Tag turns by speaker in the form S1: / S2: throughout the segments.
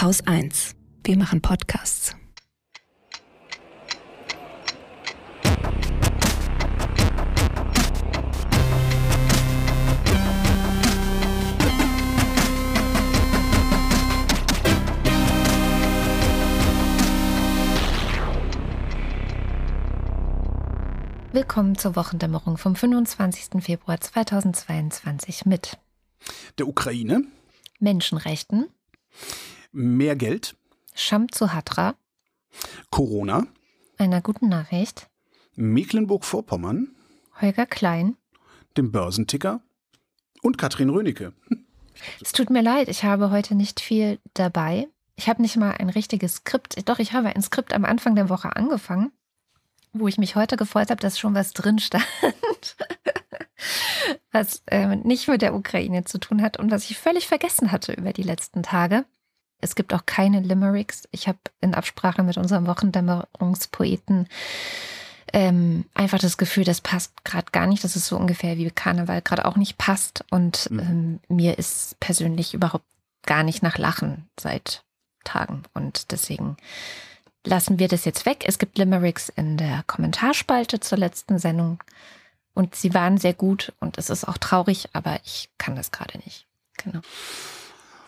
S1: Haus 1. Wir machen Podcasts.
S2: Willkommen zur Wochendämmerung vom 25. Februar 2022 mit
S3: der Ukraine,
S2: Menschenrechten,
S3: mehr Geld,
S2: Scham zu Hatra,
S3: Corona,
S2: einer guten Nachricht,
S3: Mecklenburg-Vorpommern,
S2: Holger Klein,
S3: dem Börsenticker und Katrin Rönecke.
S2: Es tut mir leid, ich habe heute nicht viel dabei. Ich habe nicht mal ein richtiges Skript. Doch, ich habe ein Skript am Anfang der Woche angefangen wo ich mich heute gefreut habe, dass schon was drin stand, was äh, nicht mit der Ukraine zu tun hat und was ich völlig vergessen hatte über die letzten Tage. Es gibt auch keine Limericks. Ich habe in Absprache mit unserem Wochendämmerungspoeten ähm, einfach das Gefühl, das passt gerade gar nicht. Das ist so ungefähr wie Karneval gerade auch nicht passt. Und mhm. ähm, mir ist persönlich überhaupt gar nicht nach Lachen seit Tagen. Und deswegen lassen wir das jetzt weg. Es gibt Limericks in der Kommentarspalte zur letzten Sendung und sie waren sehr gut und es ist auch traurig, aber ich kann das gerade nicht. Genau.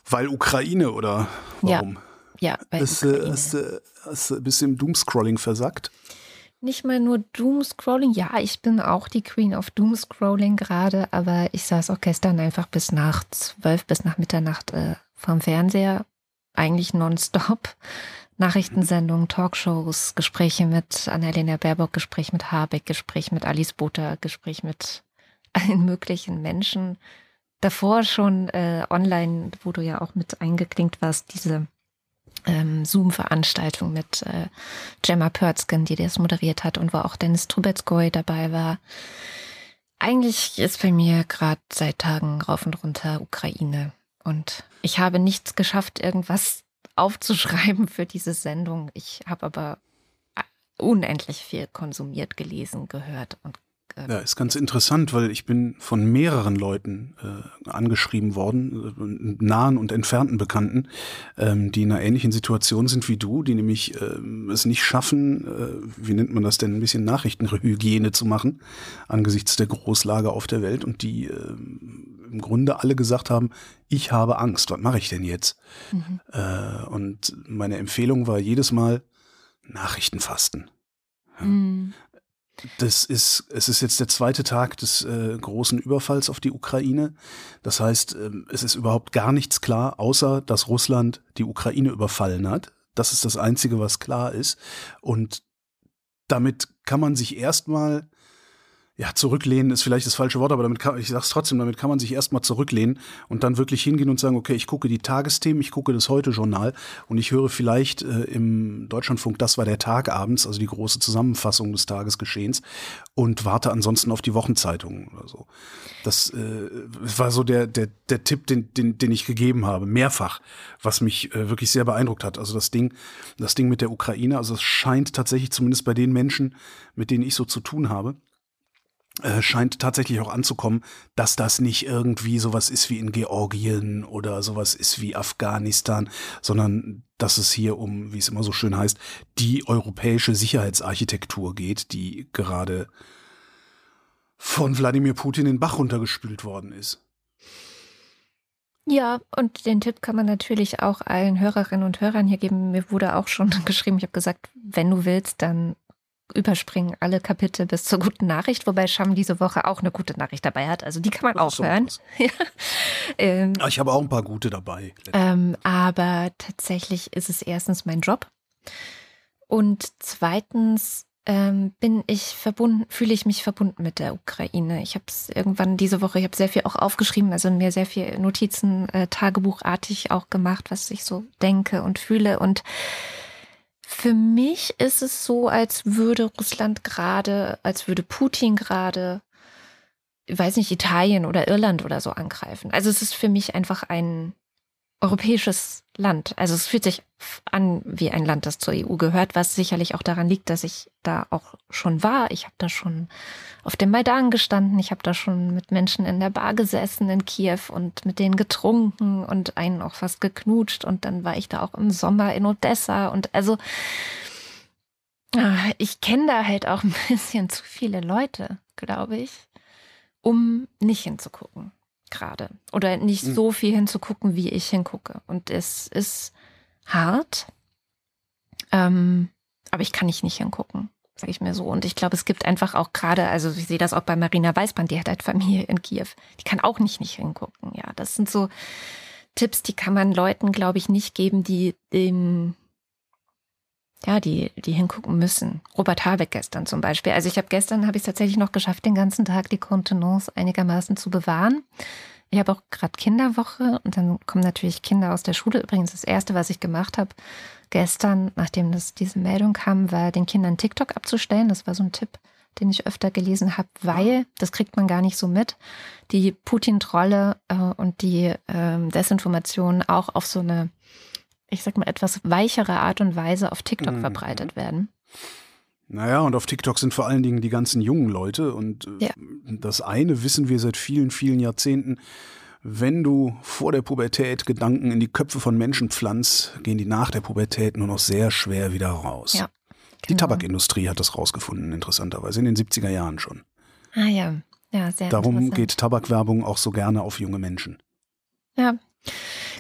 S3: Weil Ukraine oder warum?
S2: Ja, ja
S3: weil ist, Ukraine. Ist, ist, ist ein bisschen Doomscrolling versagt?
S2: Nicht mal nur Doomscrolling. Ja, ich bin auch die Queen of Doomscrolling gerade, aber ich saß auch gestern einfach bis nach zwölf, bis nach Mitternacht äh, vom Fernseher, eigentlich nonstop Nachrichtensendungen, Talkshows, Gespräche mit Annalena Baerbock, Gespräch mit Habeck, Gespräch mit Alice Butter, Gespräch mit allen möglichen Menschen. Davor schon äh, online, wo du ja auch mit eingeklinkt warst, diese ähm, Zoom-Veranstaltung mit äh, Gemma Pörzgen, die das moderiert hat und wo auch Dennis Trubetskoy dabei war. Eigentlich ist bei mir gerade seit Tagen rauf und runter Ukraine. Und ich habe nichts geschafft, irgendwas aufzuschreiben für diese Sendung. Ich habe aber äh, unendlich viel konsumiert, gelesen, gehört und
S3: ja, ist ganz interessant, weil ich bin von mehreren Leuten äh, angeschrieben worden, äh, nahen und entfernten Bekannten, ähm, die in einer ähnlichen Situation sind wie du, die nämlich äh, es nicht schaffen, äh, wie nennt man das denn, ein bisschen Nachrichtenhygiene zu machen angesichts der Großlage auf der Welt und die äh, im Grunde alle gesagt haben, ich habe Angst, was mache ich denn jetzt? Mhm. Äh, und meine Empfehlung war jedes Mal Nachrichtenfasten. Mhm. Das ist, es ist jetzt der zweite Tag des äh, großen Überfalls auf die Ukraine. Das heißt, äh, es ist überhaupt gar nichts klar, außer dass Russland die Ukraine überfallen hat. Das ist das Einzige, was klar ist. Und damit kann man sich erstmal ja, zurücklehnen ist vielleicht das falsche Wort, aber damit kann, ich sag's trotzdem, damit kann man sich erstmal zurücklehnen und dann wirklich hingehen und sagen, okay, ich gucke die Tagesthemen, ich gucke das Heute-Journal und ich höre vielleicht äh, im Deutschlandfunk, das war der Tag abends, also die große Zusammenfassung des Tagesgeschehens und warte ansonsten auf die Wochenzeitungen oder so. Das äh, war so der, der, der Tipp, den, den, den ich gegeben habe, mehrfach, was mich äh, wirklich sehr beeindruckt hat. Also das Ding, das Ding mit der Ukraine, also es scheint tatsächlich zumindest bei den Menschen, mit denen ich so zu tun habe, äh, scheint tatsächlich auch anzukommen, dass das nicht irgendwie sowas ist wie in Georgien oder sowas ist wie Afghanistan, sondern dass es hier um, wie es immer so schön heißt, die europäische Sicherheitsarchitektur geht, die gerade von Wladimir Putin in den Bach runtergespült worden ist.
S2: Ja, und den Tipp kann man natürlich auch allen Hörerinnen und Hörern hier geben. Mir wurde auch schon geschrieben, ich habe gesagt, wenn du willst, dann überspringen alle Kapitel bis zur guten Nachricht, wobei Scham diese Woche auch eine gute Nachricht dabei hat. Also die kann man auch hören. ja.
S3: ähm, ich habe auch ein paar gute dabei.
S2: Ähm, aber tatsächlich ist es erstens mein Job. Und zweitens ähm, bin ich verbunden, fühle ich mich verbunden mit der Ukraine. Ich habe es irgendwann diese Woche, ich habe sehr viel auch aufgeschrieben, also mir sehr viel Notizen äh, tagebuchartig auch gemacht, was ich so denke und fühle und für mich ist es so, als würde Russland gerade, als würde Putin gerade, ich weiß nicht, Italien oder Irland oder so angreifen. Also es ist für mich einfach ein, europäisches Land. Also es fühlt sich an wie ein Land, das zur EU gehört, was sicherlich auch daran liegt, dass ich da auch schon war. Ich habe da schon auf dem Maidan gestanden, ich habe da schon mit Menschen in der Bar gesessen in Kiew und mit denen getrunken und einen auch fast geknutscht und dann war ich da auch im Sommer in Odessa und also ah, ich kenne da halt auch ein bisschen zu viele Leute, glaube ich, um nicht hinzugucken gerade oder nicht mhm. so viel hinzugucken, wie ich hingucke. Und es ist hart, ähm, aber ich kann nicht nicht hingucken, sage ich mir so. Und ich glaube, es gibt einfach auch gerade, also ich sehe das auch bei Marina Weißband, die hat halt Familie in Kiew, die kann auch nicht nicht hingucken. Ja, das sind so Tipps, die kann man Leuten, glaube ich, nicht geben, die dem ja, die, die hingucken müssen. Robert Habeck gestern zum Beispiel. Also ich habe gestern, habe ich es tatsächlich noch geschafft, den ganzen Tag die Kontenance einigermaßen zu bewahren. Ich habe auch gerade Kinderwoche und dann kommen natürlich Kinder aus der Schule. Übrigens das Erste, was ich gemacht habe gestern, nachdem das, diese Meldung kam, war den Kindern TikTok abzustellen. Das war so ein Tipp, den ich öfter gelesen habe, weil, das kriegt man gar nicht so mit, die Putin-Trolle äh, und die äh, Desinformation auch auf so eine ich sag mal, etwas weichere Art und Weise auf TikTok mhm. verbreitet werden.
S3: Naja, und auf TikTok sind vor allen Dingen die ganzen jungen Leute. Und äh, ja. das eine wissen wir seit vielen, vielen Jahrzehnten. Wenn du vor der Pubertät Gedanken in die Köpfe von Menschen pflanzt, gehen die nach der Pubertät nur noch sehr schwer wieder raus. Ja, genau. Die Tabakindustrie hat das rausgefunden, interessanterweise, in den 70er Jahren schon.
S2: Ah ja, ja, sehr
S3: Darum geht Tabakwerbung auch so gerne auf junge Menschen.
S2: Ja,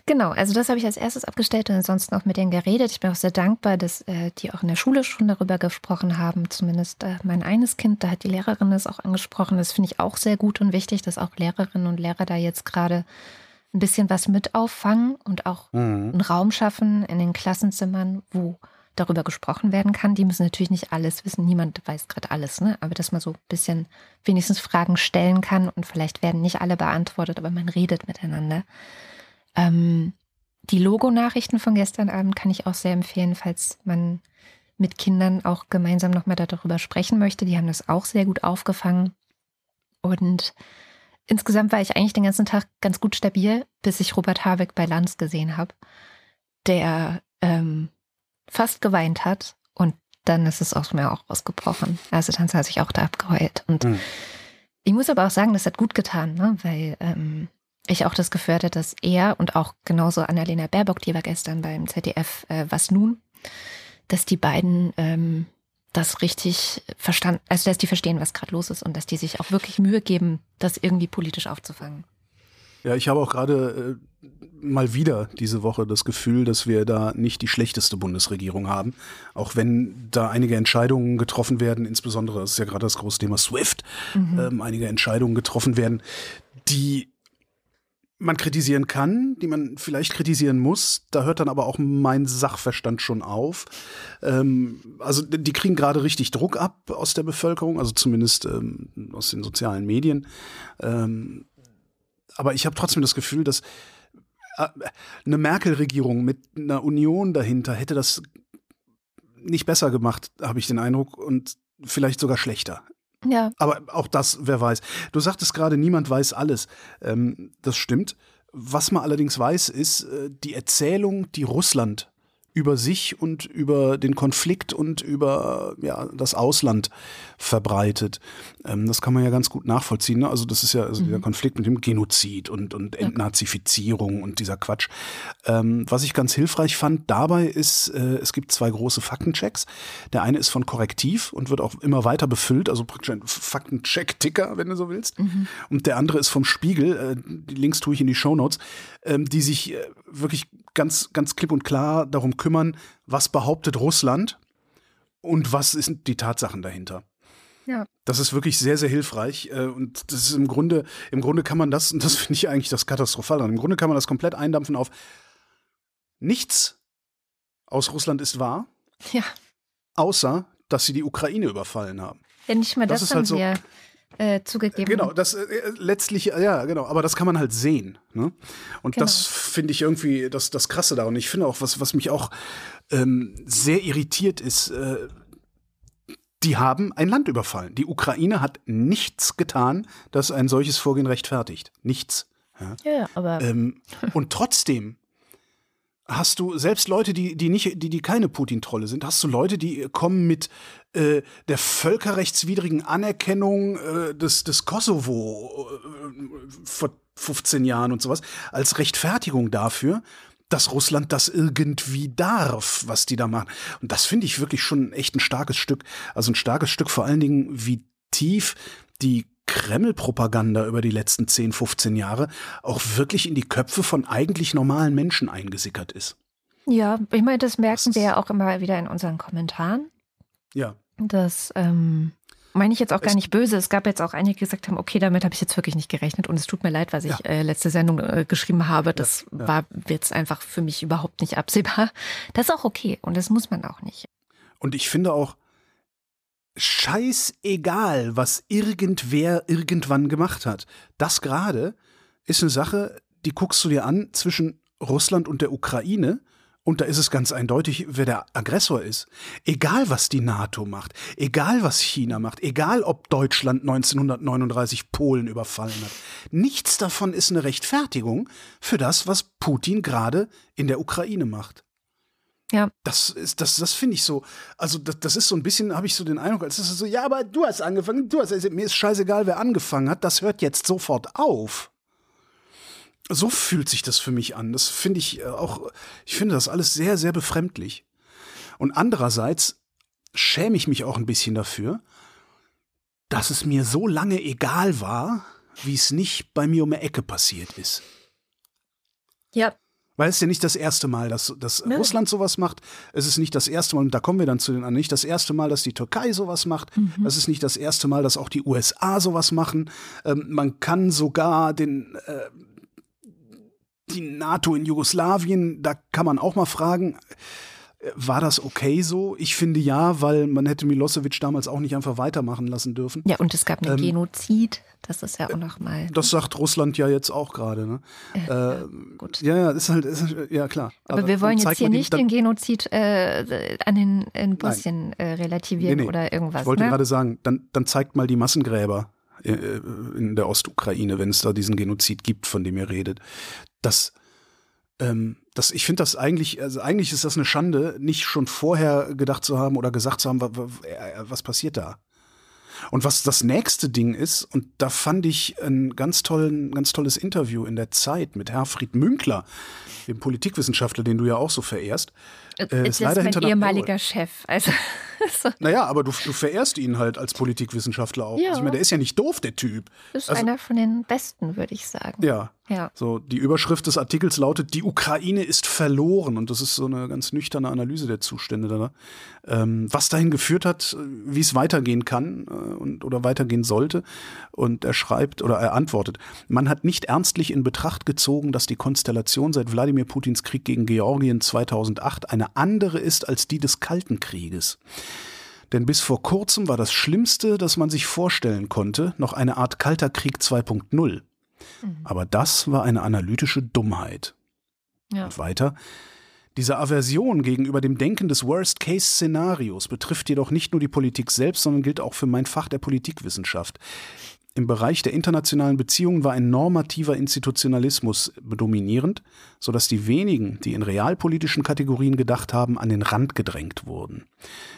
S2: Genau, also das habe ich als erstes abgestellt und ansonsten auch mit denen geredet. Ich bin auch sehr dankbar, dass äh, die auch in der Schule schon darüber gesprochen haben. Zumindest äh, mein eines Kind, da hat die Lehrerin das auch angesprochen. Das finde ich auch sehr gut und wichtig, dass auch Lehrerinnen und Lehrer da jetzt gerade ein bisschen was mit auffangen und auch mhm. einen Raum schaffen in den Klassenzimmern, wo darüber gesprochen werden kann. Die müssen natürlich nicht alles wissen. Niemand weiß gerade alles, ne? Aber dass man so ein bisschen wenigstens Fragen stellen kann und vielleicht werden nicht alle beantwortet, aber man redet miteinander. Ähm, die Logo-Nachrichten von gestern Abend kann ich auch sehr empfehlen, falls man mit Kindern auch gemeinsam nochmal darüber sprechen möchte. Die haben das auch sehr gut aufgefangen. Und insgesamt war ich eigentlich den ganzen Tag ganz gut stabil, bis ich Robert Habeck bei Lanz gesehen habe, der ähm, fast geweint hat und dann ist es aus mir auch ausgebrochen. Also dann saß ich auch da abgeheult. Und mhm. ich muss aber auch sagen, das hat gut getan, ne? weil ähm, ich auch das Gefühl hatte, dass er und auch genauso Annalena Baerbock, die war gestern beim ZDF, äh, was nun, dass die beiden ähm, das richtig verstanden, also dass die verstehen, was gerade los ist und dass die sich auch wirklich Mühe geben, das irgendwie politisch aufzufangen.
S3: Ja, ich habe auch gerade äh, mal wieder diese Woche das Gefühl, dass wir da nicht die schlechteste Bundesregierung haben. Auch wenn da einige Entscheidungen getroffen werden, insbesondere, das ist ja gerade das große Thema SWIFT, mhm. ähm, einige Entscheidungen getroffen werden, die man kritisieren kann, die man vielleicht kritisieren muss. Da hört dann aber auch mein Sachverstand schon auf. Ähm, also die kriegen gerade richtig Druck ab aus der Bevölkerung, also zumindest ähm, aus den sozialen Medien. Ähm, aber ich habe trotzdem das Gefühl, dass äh, eine Merkel-Regierung mit einer Union dahinter hätte das nicht besser gemacht, habe ich den Eindruck, und vielleicht sogar schlechter.
S2: Ja.
S3: Aber auch das, wer weiß. Du sagtest gerade, niemand weiß alles. Ähm, das stimmt. Was man allerdings weiß, ist äh, die Erzählung, die Russland über sich und über den Konflikt und über ja, das Ausland verbreitet. Ähm, das kann man ja ganz gut nachvollziehen. Ne? Also das ist ja also mhm. der Konflikt mit dem Genozid und, und Entnazifizierung und dieser Quatsch. Ähm, was ich ganz hilfreich fand dabei ist, äh, es gibt zwei große Faktenchecks. Der eine ist von Korrektiv und wird auch immer weiter befüllt, also praktisch ein Faktencheck-Ticker, wenn du so willst. Mhm. Und der andere ist vom Spiegel, äh, die Links tue ich in die Shownotes, ähm, die sich äh, wirklich ganz, ganz klipp und klar darum kümmern, was behauptet Russland und was sind die Tatsachen dahinter.
S2: Ja.
S3: Das ist wirklich sehr, sehr hilfreich. Äh, und das ist im Grunde, im Grunde kann man das, und das finde ich eigentlich das Katastrophal Im Grunde kann man das komplett eindampfen auf nichts aus Russland ist wahr.
S2: Ja.
S3: Außer, dass sie die Ukraine überfallen haben.
S2: Ja, nicht mal das, das ist halt so, wir äh, zugegeben.
S3: Genau, das äh, letztlich, ja, genau, aber das kann man halt sehen. Ne? Und genau. das finde ich irgendwie das, das Krasse da. Und ich finde auch, was, was mich auch ähm, sehr irritiert ist, äh, die haben ein Land überfallen. Die Ukraine hat nichts getan, das ein solches Vorgehen rechtfertigt. Nichts.
S2: Ja, ja aber.
S3: Ähm, und trotzdem hast du selbst Leute, die, die nicht, die, die keine Putin-Trolle sind, hast du Leute, die kommen mit äh, der völkerrechtswidrigen Anerkennung äh, des, des Kosovo äh, vor 15 Jahren und sowas als Rechtfertigung dafür, dass Russland das irgendwie darf, was die da machen. Und das finde ich wirklich schon echt ein starkes Stück. Also ein starkes Stück vor allen Dingen, wie tief die Kreml-Propaganda über die letzten 10, 15 Jahre auch wirklich in die Köpfe von eigentlich normalen Menschen eingesickert ist.
S2: Ja, ich meine, das merken das wir ja auch immer wieder in unseren Kommentaren.
S3: Ja.
S2: Das ähm, meine ich jetzt auch gar nicht böse. Es gab jetzt auch einige, die gesagt haben, okay, damit habe ich jetzt wirklich nicht gerechnet und es tut mir leid, was ich ja. äh, letzte Sendung äh, geschrieben habe. Das ja, ja. war jetzt einfach für mich überhaupt nicht absehbar. Das ist auch okay und das muss man auch nicht.
S3: Und ich finde auch, scheißegal, was irgendwer irgendwann gemacht hat. Das gerade ist eine Sache, die guckst du dir an zwischen Russland und der Ukraine. Und da ist es ganz eindeutig, wer der Aggressor ist. Egal, was die NATO macht, egal, was China macht, egal, ob Deutschland 1939 Polen überfallen hat. Nichts davon ist eine Rechtfertigung für das, was Putin gerade in der Ukraine macht.
S2: Ja.
S3: Das ist, das, das finde ich so. Also, das, das ist so ein bisschen, habe ich so den Eindruck, als ist es so, ja, aber du hast angefangen, du hast, also, mir ist scheißegal, wer angefangen hat, das hört jetzt sofort auf. So fühlt sich das für mich an. Das finde ich äh, auch, ich finde das alles sehr, sehr befremdlich. Und andererseits schäme ich mich auch ein bisschen dafür, dass es mir so lange egal war, wie es nicht bei mir um die Ecke passiert ist.
S2: Ja,
S3: weil es ist ja nicht das erste Mal, dass, dass ne. Russland sowas macht. Es ist nicht das erste Mal, und da kommen wir dann zu den anderen, nicht das erste Mal, dass die Türkei sowas macht. Mhm. Es ist nicht das erste Mal, dass auch die USA sowas machen. Ähm, man kann sogar den, äh, die NATO in Jugoslawien, da kann man auch mal fragen, war das okay so? Ich finde ja, weil man hätte Milosevic damals auch nicht einfach weitermachen lassen dürfen.
S2: Ja, und es gab einen ähm, Genozid. Das ist ja auch nochmal.
S3: Das sagt Russland ja jetzt auch gerade. Ne? Äh, äh, gut. Ja, ja, ist halt, ist halt, ja klar.
S2: Aber, Aber wir wollen jetzt hier nicht den Genozid äh, an den in Bosnien äh, relativieren nee, nee. oder irgendwas.
S3: Ich wollte
S2: ne?
S3: gerade sagen, dann, dann zeigt mal die Massengräber äh, in der Ostukraine, wenn es da diesen Genozid gibt, von dem ihr redet. Das ähm, das, ich finde das eigentlich, also eigentlich ist das eine Schande, nicht schon vorher gedacht zu haben oder gesagt zu haben, was, äh, was passiert da. Und was das nächste Ding ist, und da fand ich ein ganz, tollen, ganz tolles Interview in der Zeit mit Herfried Münkler, dem Politikwissenschaftler, den du ja auch so verehrst.
S2: Äh, ist, ist leider mein ehemaliger Chef. Also,
S3: so. Naja, aber du, du verehrst ihn halt als Politikwissenschaftler auch. Ja. Also ich meine, der ist ja nicht doof, der Typ.
S2: Ist
S3: also,
S2: einer von den besten, würde ich sagen.
S3: Ja. Ja. So, die Überschrift des Artikels lautet, die Ukraine ist verloren. Und das ist so eine ganz nüchterne Analyse der Zustände da. Ähm, was dahin geführt hat, wie es weitergehen kann äh, und, oder weitergehen sollte. Und er schreibt oder er antwortet, man hat nicht ernstlich in Betracht gezogen, dass die Konstellation seit Wladimir Putins Krieg gegen Georgien 2008 eine andere ist als die des Kalten Krieges. Denn bis vor kurzem war das Schlimmste, das man sich vorstellen konnte, noch eine Art Kalter Krieg 2.0. Mhm. Aber das war eine analytische Dummheit. Ja. Und weiter. Diese Aversion gegenüber dem Denken des Worst-Case-Szenarios betrifft jedoch nicht nur die Politik selbst, sondern gilt auch für mein Fach der Politikwissenschaft. Im Bereich der internationalen Beziehungen war ein normativer Institutionalismus dominierend, sodass die wenigen, die in realpolitischen Kategorien gedacht haben, an den Rand gedrängt wurden.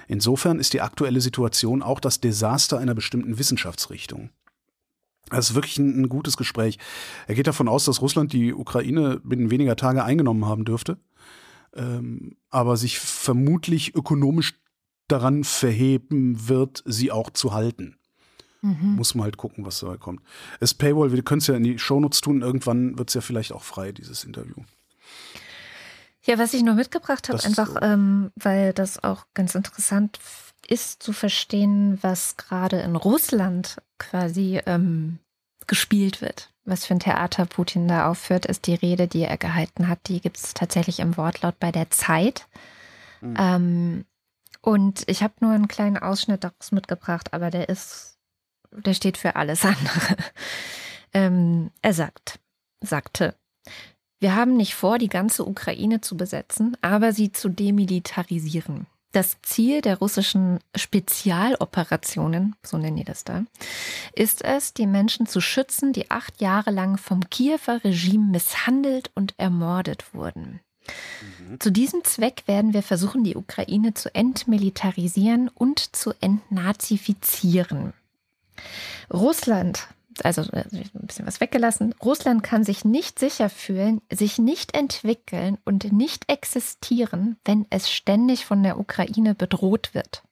S3: Insofern ist die aktuelle Situation auch das Desaster einer bestimmten Wissenschaftsrichtung. Das ist wirklich ein, gutes Gespräch. Er geht davon aus, dass Russland die Ukraine binnen weniger Tage eingenommen haben dürfte, ähm, aber sich vermutlich ökonomisch daran verheben wird, sie auch zu halten. Mhm. Muss man halt gucken, was da kommt. Es Paywall, wir können es ja in die Shownotes tun, irgendwann wird es ja vielleicht auch frei, dieses Interview.
S2: Ja, was ich noch mitgebracht habe, einfach, ähm, weil das auch ganz interessant ist zu verstehen, was gerade in Russland quasi ähm, gespielt wird. Was für ein Theater Putin da aufführt, ist die Rede, die er gehalten hat. Die gibt es tatsächlich im Wortlaut bei der Zeit. Mhm. Ähm, und ich habe nur einen kleinen Ausschnitt daraus mitgebracht, aber der ist, der steht für alles andere. ähm, er sagt, sagte, wir haben nicht vor, die ganze Ukraine zu besetzen, aber sie zu demilitarisieren. Das Ziel der russischen Spezialoperationen, so nennen die das da, ist es, die Menschen zu schützen, die acht Jahre lang vom Kiewer Regime misshandelt und ermordet wurden. Mhm. Zu diesem Zweck werden wir versuchen, die Ukraine zu entmilitarisieren und zu entnazifizieren. Russland, also äh, ein bisschen was weggelassen, Russland kann sich nicht sicher fühlen, sich nicht entwickeln und nicht existieren, wenn es ständig von der Ukraine bedroht wird.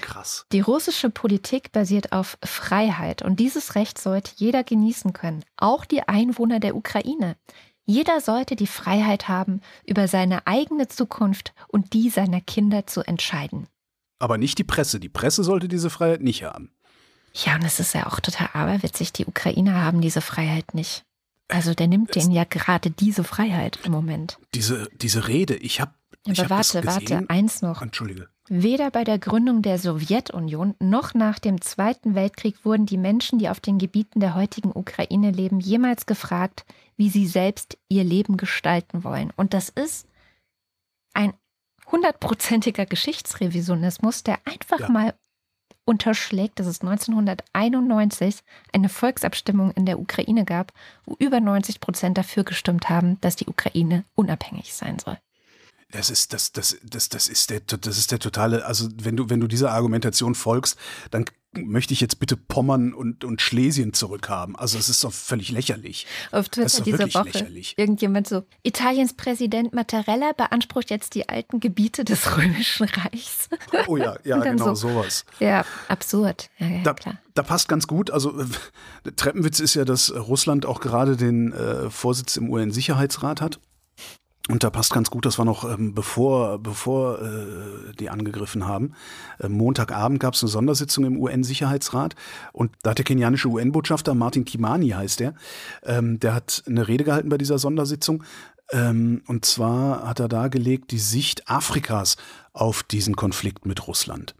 S3: Krass.
S2: Die russische Politik basiert auf Freiheit und dieses Recht sollte jeder genießen können, auch die Einwohner der Ukraine. Jeder sollte die Freiheit haben, über seine eigene Zukunft und die seiner Kinder zu entscheiden.
S3: Aber nicht die Presse. Die Presse sollte diese Freiheit nicht haben.
S2: Ja, und es ist ja auch total aberwitzig. Die Ukrainer haben diese Freiheit nicht. Also der nimmt denen ja gerade diese Freiheit im Moment.
S3: Diese, diese Rede, ich habe.
S2: Aber
S3: hab
S2: warte, warte, eins noch.
S3: Entschuldige.
S2: Weder bei der Gründung der Sowjetunion noch nach dem Zweiten Weltkrieg wurden die Menschen, die auf den Gebieten der heutigen Ukraine leben, jemals gefragt, wie sie selbst ihr Leben gestalten wollen. Und das ist ein hundertprozentiger Geschichtsrevisionismus, der einfach ja. mal unterschlägt, dass es 1991 eine Volksabstimmung in der Ukraine gab, wo über 90 Prozent dafür gestimmt haben, dass die Ukraine unabhängig sein soll.
S3: Das ist, das, das, das, das ist der, das ist der totale, also wenn du, wenn du dieser Argumentation folgst, dann möchte ich jetzt bitte Pommern und, und Schlesien zurückhaben. Also es ist doch völlig lächerlich.
S2: Auf Twitter diese Woche lächerlich. irgendjemand so, Italiens Präsident Mattarella beansprucht jetzt die alten Gebiete des Römischen Reichs.
S3: Oh ja, ja, genau so, sowas.
S2: Ja, absurd. Ja, ja,
S3: da, klar. da passt ganz gut. Also Treppenwitz ist ja, dass Russland auch gerade den äh, Vorsitz im UN-Sicherheitsrat hat. Und da passt ganz gut, das war noch ähm, bevor, bevor äh, die angegriffen haben. Äh, Montagabend gab es eine Sondersitzung im UN-Sicherheitsrat und da hat der kenianische UN-Botschafter Martin Kimani heißt er, ähm, der hat eine Rede gehalten bei dieser Sondersitzung. Ähm, und zwar hat er dargelegt die Sicht Afrikas auf diesen Konflikt mit Russland.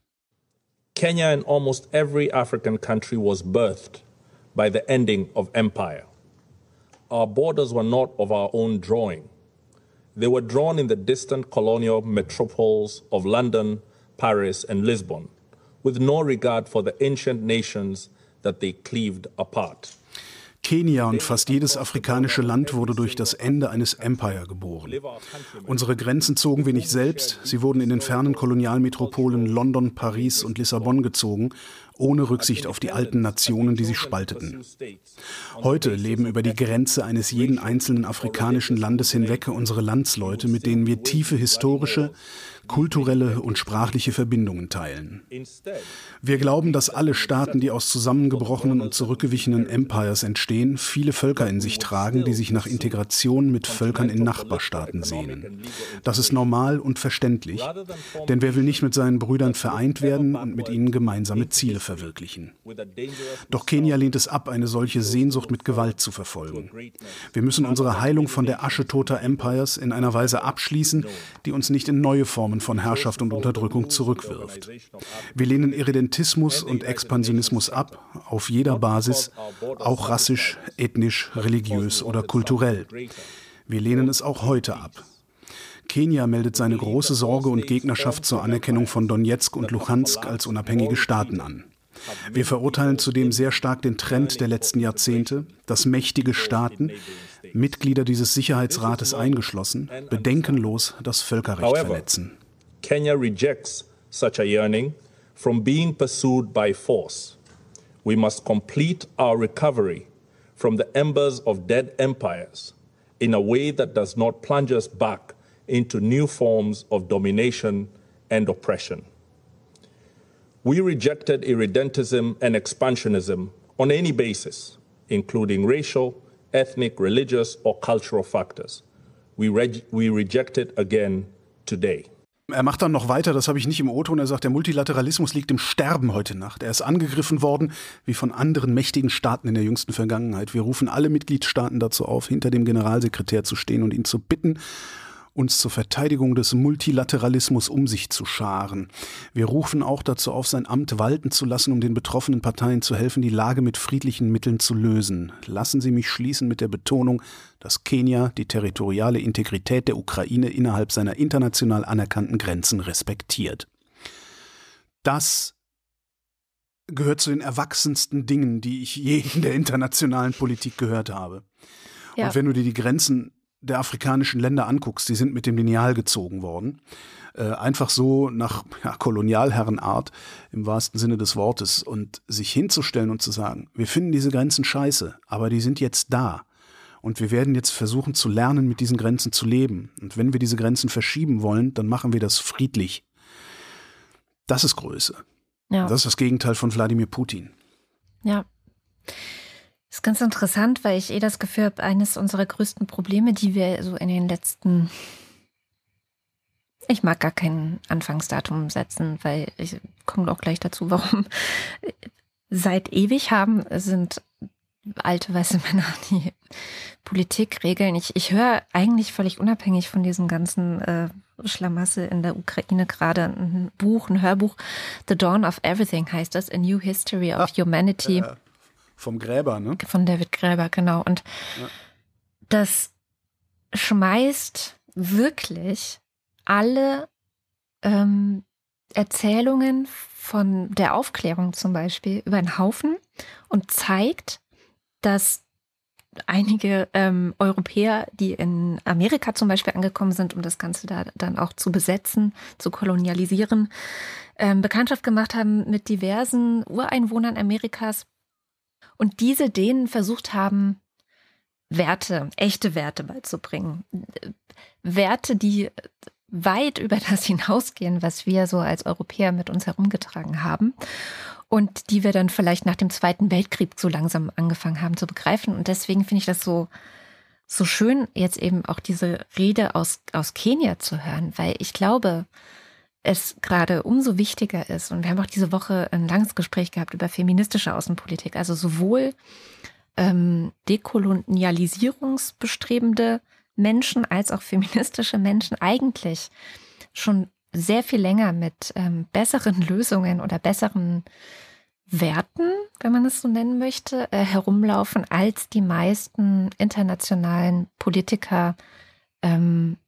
S4: Kenya and almost every African country was birthed by the ending of empire. Our borders were not of our own drawing. They were drawn in the distant colonial metropoles of London, Paris, and Lisbon, with no regard for the ancient nations that they cleaved apart.
S3: Kenia und fast jedes afrikanische Land wurde durch das Ende eines Empire geboren. Unsere Grenzen zogen wir nicht selbst, sie wurden in den fernen Kolonialmetropolen London, Paris und Lissabon gezogen ohne Rücksicht auf die alten Nationen, die sie spalteten. Heute leben über die Grenze eines jeden einzelnen afrikanischen Landes hinweg unsere Landsleute, mit denen wir tiefe historische, kulturelle und sprachliche Verbindungen teilen. Wir glauben, dass alle Staaten, die aus zusammengebrochenen und zurückgewichenen Empires entstehen, viele Völker in sich tragen, die sich nach Integration mit Völkern in Nachbarstaaten sehnen. Das ist normal und verständlich, denn wer will nicht mit seinen Brüdern vereint werden und mit ihnen gemeinsame Ziele verwirklichen? Doch Kenia lehnt es ab, eine solche Sehnsucht mit Gewalt zu verfolgen. Wir müssen unsere Heilung von der Asche toter Empires in einer Weise abschließen, die uns nicht in neue Formen Formen von Herrschaft und Unterdrückung zurückwirft. Wir lehnen Irredentismus und Expansionismus ab, auf jeder Basis, auch rassisch, ethnisch, religiös oder kulturell. Wir lehnen es auch heute ab. Kenia meldet seine große Sorge und Gegnerschaft zur Anerkennung von Donetsk und Luhansk als unabhängige Staaten an. Wir verurteilen zudem sehr stark den Trend der letzten Jahrzehnte, dass mächtige Staaten, Mitglieder dieses Sicherheitsrates eingeschlossen, bedenkenlos das Völkerrecht verletzen.
S4: Kenya rejects such a yearning from being pursued by force. We must complete our recovery from the embers of dead empires in a way that does not plunge us back into new forms of domination and oppression. We rejected irredentism and expansionism on any basis, including racial, ethnic, religious, or cultural factors. We, we reject it again today.
S3: Er macht dann noch weiter, das habe ich nicht im O-Ton. Er sagt, der Multilateralismus liegt im Sterben heute Nacht. Er ist angegriffen worden, wie von anderen mächtigen Staaten in der jüngsten Vergangenheit. Wir rufen alle Mitgliedstaaten dazu auf, hinter dem Generalsekretär zu stehen und ihn zu bitten, uns zur Verteidigung des Multilateralismus um sich zu scharen. Wir rufen auch dazu auf, sein Amt walten zu lassen, um den betroffenen Parteien zu helfen, die Lage mit friedlichen Mitteln zu lösen. Lassen Sie mich schließen mit der Betonung, dass Kenia die territoriale Integrität der Ukraine innerhalb seiner international anerkannten Grenzen respektiert. Das gehört zu den erwachsensten Dingen, die ich je in der internationalen Politik gehört habe. Ja. Und wenn du dir die Grenzen der afrikanischen Länder anguckst, die sind mit dem Lineal gezogen worden. Äh, einfach so nach ja, Kolonialherrenart im wahrsten Sinne des Wortes und sich hinzustellen und zu sagen, wir finden diese Grenzen scheiße, aber die sind jetzt da. Und wir werden jetzt versuchen zu lernen, mit diesen Grenzen zu leben. Und wenn wir diese Grenzen verschieben wollen, dann machen wir das friedlich. Das ist Größe. Ja. Das ist das Gegenteil von Wladimir Putin.
S2: Ja. Das ist ganz interessant, weil ich eh das Gefühl habe, eines unserer größten Probleme, die wir so in den letzten ich mag gar kein Anfangsdatum setzen, weil ich komme auch gleich dazu, warum. Seit ewig haben sind alte weiße Männer die Politik regeln. Ich, ich höre eigentlich völlig unabhängig von diesem ganzen äh, Schlamassel in der Ukraine gerade ein Buch, ein Hörbuch. The Dawn of Everything heißt das, A New History of Ach, Humanity. Äh,
S3: vom Gräber, ne?
S2: Von David Gräber, genau. Und ja. das schmeißt wirklich alle ähm, Erzählungen von der Aufklärung zum Beispiel über einen Haufen und zeigt, dass einige ähm, Europäer, die in Amerika zum Beispiel angekommen sind, um das Ganze da dann auch zu besetzen, zu kolonialisieren, ähm, Bekanntschaft gemacht haben mit diversen Ureinwohnern Amerikas und diese denen versucht haben, Werte, echte Werte beizubringen. Werte, die weit über das hinausgehen, was wir so als Europäer mit uns herumgetragen haben und die wir dann vielleicht nach dem Zweiten Weltkrieg so langsam angefangen haben zu begreifen. Und deswegen finde ich das so, so schön, jetzt eben auch diese Rede aus, aus Kenia zu hören, weil ich glaube, es gerade umso wichtiger ist. Und wir haben auch diese Woche ein langes Gespräch gehabt über feministische Außenpolitik, also sowohl ähm, dekolonialisierungsbestrebende Menschen als auch feministische Menschen eigentlich schon sehr viel länger mit ähm, besseren Lösungen oder besseren Werten, wenn man es so nennen möchte, äh, herumlaufen, als die meisten internationalen Politiker, ähm,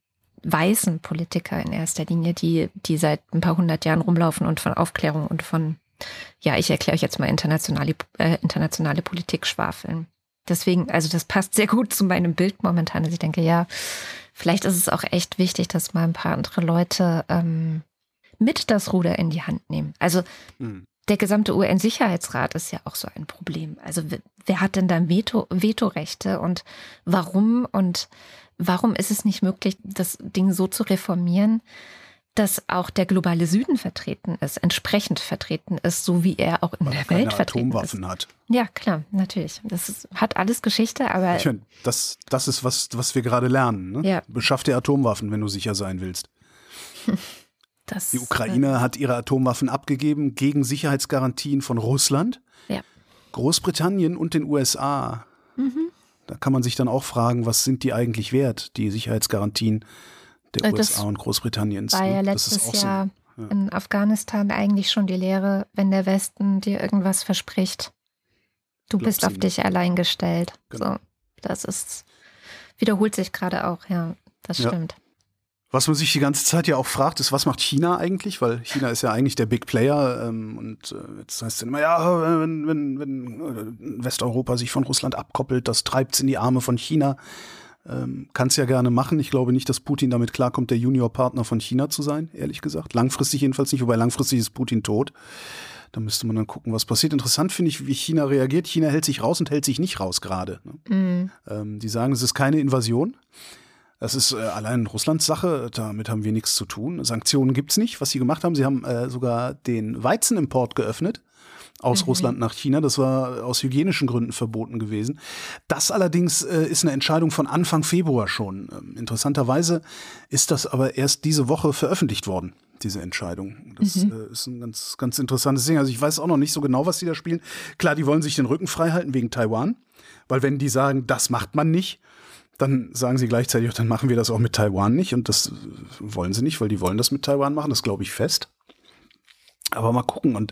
S2: weißen Politiker in erster Linie, die, die seit ein paar hundert Jahren rumlaufen und von Aufklärung und von, ja, ich erkläre euch jetzt mal internationale, äh, internationale Politik schwafeln. Deswegen, also das passt sehr gut zu meinem Bild momentan. Also ich denke, ja, vielleicht ist es auch echt wichtig, dass mal ein paar andere Leute ähm, mit das Ruder in die Hand nehmen. Also mhm. der gesamte UN-Sicherheitsrat ist ja auch so ein Problem. Also wer hat denn da Veto, Vetorechte und warum und warum ist es nicht möglich, das Ding so zu reformieren, dass auch der globale Süden vertreten ist, entsprechend vertreten ist, so wie er auch in Weil der Welt keine vertreten
S3: Atomwaffen
S2: ist.
S3: hat.
S2: Ja, klar, natürlich. Das ist, hat alles Geschichte, aber.
S3: Ich meine, das, das ist, was, was wir gerade lernen. Ne? Ja. Beschaff dir Atomwaffen, wenn du sicher sein willst. Das, die Ukraine äh, hat ihre Atomwaffen abgegeben gegen Sicherheitsgarantien von Russland, ja. Großbritannien und den USA. Mhm. Da kann man sich dann auch fragen, was sind die eigentlich wert, die Sicherheitsgarantien der äh, USA und Großbritanniens.
S2: War ne? ja letztes Jahr so, ja. in Afghanistan eigentlich schon die Lehre, wenn der Westen dir irgendwas verspricht, du Glaub's bist auf nicht. dich allein gestellt. Genau. So, das ist, wiederholt sich gerade auch, ja, das stimmt. Ja.
S3: Was man sich die ganze Zeit ja auch fragt, ist, was macht China eigentlich? Weil China ist ja eigentlich der Big Player. Ähm, und äh, jetzt heißt es immer, ja, wenn, wenn, wenn äh, Westeuropa sich von Russland abkoppelt, das treibt es in die Arme von China. Ähm, Kann es ja gerne machen. Ich glaube nicht, dass Putin damit klarkommt, der Juniorpartner von China zu sein, ehrlich gesagt. Langfristig jedenfalls nicht, wobei langfristig ist Putin tot. Da müsste man dann gucken, was passiert. Interessant finde ich, wie China reagiert. China hält sich raus und hält sich nicht raus gerade. Ne? Mhm. Ähm, die sagen, es ist keine Invasion. Das ist äh, allein Russlands Sache, damit haben wir nichts zu tun. Sanktionen gibt's nicht. Was sie gemacht haben, sie haben äh, sogar den Weizenimport geöffnet aus mhm. Russland nach China. Das war aus hygienischen Gründen verboten gewesen. Das allerdings äh, ist eine Entscheidung von Anfang Februar schon. Ähm, interessanterweise ist das aber erst diese Woche veröffentlicht worden diese Entscheidung. Das mhm. äh, ist ein ganz, ganz interessantes Ding. Also ich weiß auch noch nicht so genau, was die da spielen. Klar, die wollen sich den Rücken frei halten wegen Taiwan, weil wenn die sagen, das macht man nicht, dann sagen sie gleichzeitig, dann machen wir das auch mit Taiwan nicht. Und das wollen sie nicht, weil die wollen das mit Taiwan machen, das glaube ich fest. Aber mal gucken. Und,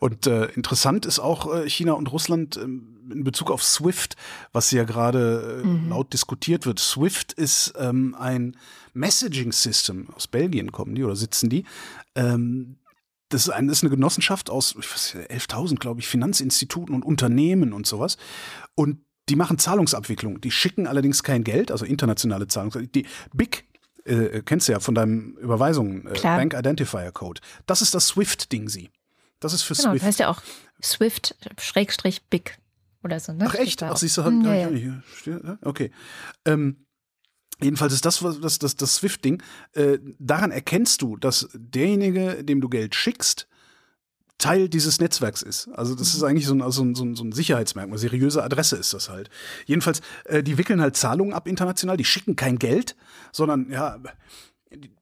S3: und äh, interessant ist auch äh, China und Russland ähm, in Bezug auf SWIFT, was ja gerade äh, mhm. laut diskutiert wird. SWIFT ist ähm, ein Messaging System. Aus Belgien kommen die oder sitzen die. Ähm, das ist, ein, das ist eine Genossenschaft aus 11.000, glaube ich, Finanzinstituten und Unternehmen und sowas. Und die machen Zahlungsabwicklung. Die schicken allerdings kein Geld, also internationale Zahlungsabwicklung. Die BIC äh, kennst du ja von deinem Überweisungen, äh, Bank Identifier Code. Das ist das SWIFT-Ding, sie. Das ist für
S2: genau,
S3: SWIFT.
S2: Das heißt ja auch Swift-Big oder so, ne?
S3: Ach echt? Ach, siehst du, hm, ja, ja. okay. Ähm, Jedenfalls ist das das, das, das Swift-Ding. Äh, daran erkennst du, dass derjenige, dem du Geld schickst, Teil dieses Netzwerks ist. Also das ist mhm. eigentlich so ein, so ein, so ein Sicherheitsmerkmal. Seriöse Adresse ist das halt. Jedenfalls, äh, die wickeln halt Zahlungen ab international, die schicken kein Geld, sondern ja,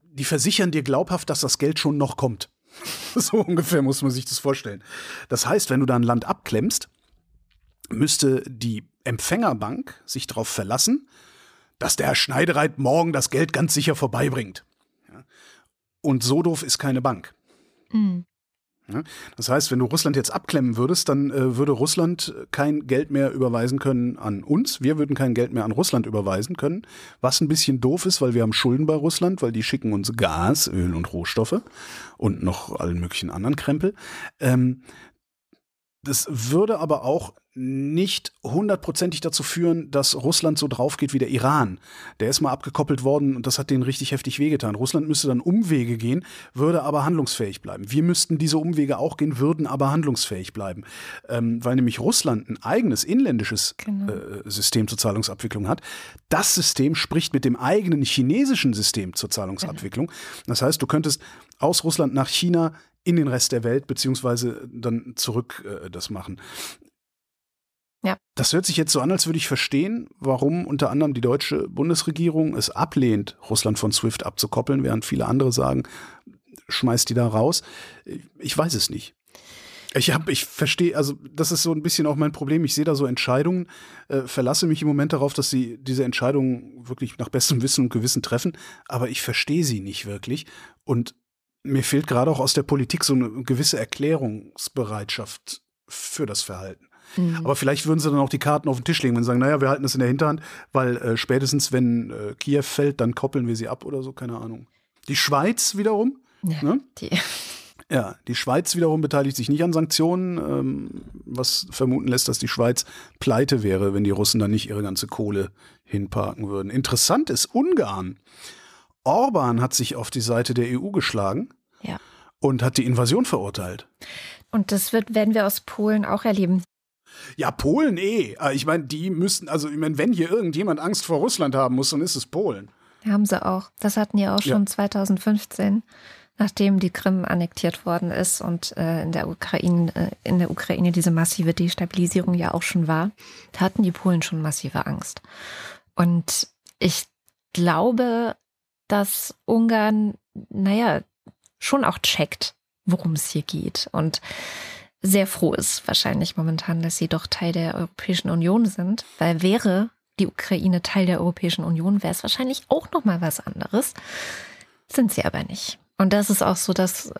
S3: die versichern dir glaubhaft, dass das Geld schon noch kommt. so ungefähr muss man sich das vorstellen. Das heißt, wenn du da ein Land abklemmst, müsste die Empfängerbank sich darauf verlassen, dass der Herr Schneidereit morgen das Geld ganz sicher vorbeibringt. Und so doof ist keine Bank. Mhm. Das heißt, wenn du Russland jetzt abklemmen würdest, dann äh, würde Russland kein Geld mehr überweisen können an uns. Wir würden kein Geld mehr an Russland überweisen können, was ein bisschen doof ist, weil wir haben Schulden bei Russland, weil die schicken uns Gas, Öl und Rohstoffe und noch allen möglichen anderen Krempel. Ähm, das würde aber auch nicht hundertprozentig dazu führen, dass Russland so drauf geht wie der Iran. Der ist mal abgekoppelt worden und das hat denen richtig heftig wehgetan. Russland müsste dann Umwege gehen, würde aber handlungsfähig bleiben. Wir müssten diese Umwege auch gehen, würden aber handlungsfähig bleiben. Ähm, weil nämlich Russland ein eigenes inländisches genau. äh, System zur Zahlungsabwicklung hat. Das System spricht mit dem eigenen chinesischen System zur Zahlungsabwicklung. Genau. Das heißt, du könntest aus Russland nach China in den Rest der Welt, beziehungsweise dann zurück äh, das machen. Ja. Das hört sich jetzt so an, als würde ich verstehen, warum unter anderem die deutsche Bundesregierung es ablehnt, Russland von SWIFT abzukoppeln, während viele andere sagen, schmeißt die da raus. Ich weiß es nicht. Ich habe, ich verstehe, also das ist so ein bisschen auch mein Problem. Ich sehe da so Entscheidungen, äh, verlasse mich im Moment darauf, dass sie diese Entscheidungen wirklich nach bestem Wissen und Gewissen treffen, aber ich verstehe sie nicht wirklich. Und mir fehlt gerade auch aus der Politik so eine gewisse Erklärungsbereitschaft für das Verhalten. Mhm. Aber vielleicht würden sie dann auch die Karten auf den Tisch legen und sagen, naja, wir halten das in der Hinterhand, weil äh, spätestens, wenn äh, Kiew fällt, dann koppeln wir sie ab oder so, keine Ahnung. Die Schweiz wiederum. Ja, ne? die. Ja, die Schweiz wiederum beteiligt sich nicht an Sanktionen, ähm, was vermuten lässt, dass die Schweiz pleite wäre, wenn die Russen dann nicht ihre ganze Kohle hinparken würden. Interessant ist Ungarn. Orban hat sich auf die Seite der EU geschlagen ja. und hat die Invasion verurteilt.
S2: Und das wird, werden wir aus Polen auch erleben.
S3: Ja, Polen eh. Ah, ich meine, die müssen, also ich meine, wenn hier irgendjemand Angst vor Russland haben muss, dann ist es Polen.
S2: Haben sie auch. Das hatten die auch schon ja. 2015, nachdem die Krim annektiert worden ist und äh, in der Ukraine, äh, in der Ukraine diese massive Destabilisierung ja auch schon war. Da hatten die Polen schon massive Angst. Und ich glaube, dass Ungarn, naja, schon auch checkt, worum es hier geht. Und sehr froh ist wahrscheinlich momentan, dass sie doch Teil der Europäischen Union sind, weil wäre die Ukraine Teil der Europäischen Union, wäre es wahrscheinlich auch noch mal was anderes. Sind sie aber nicht. Und das ist auch so, dass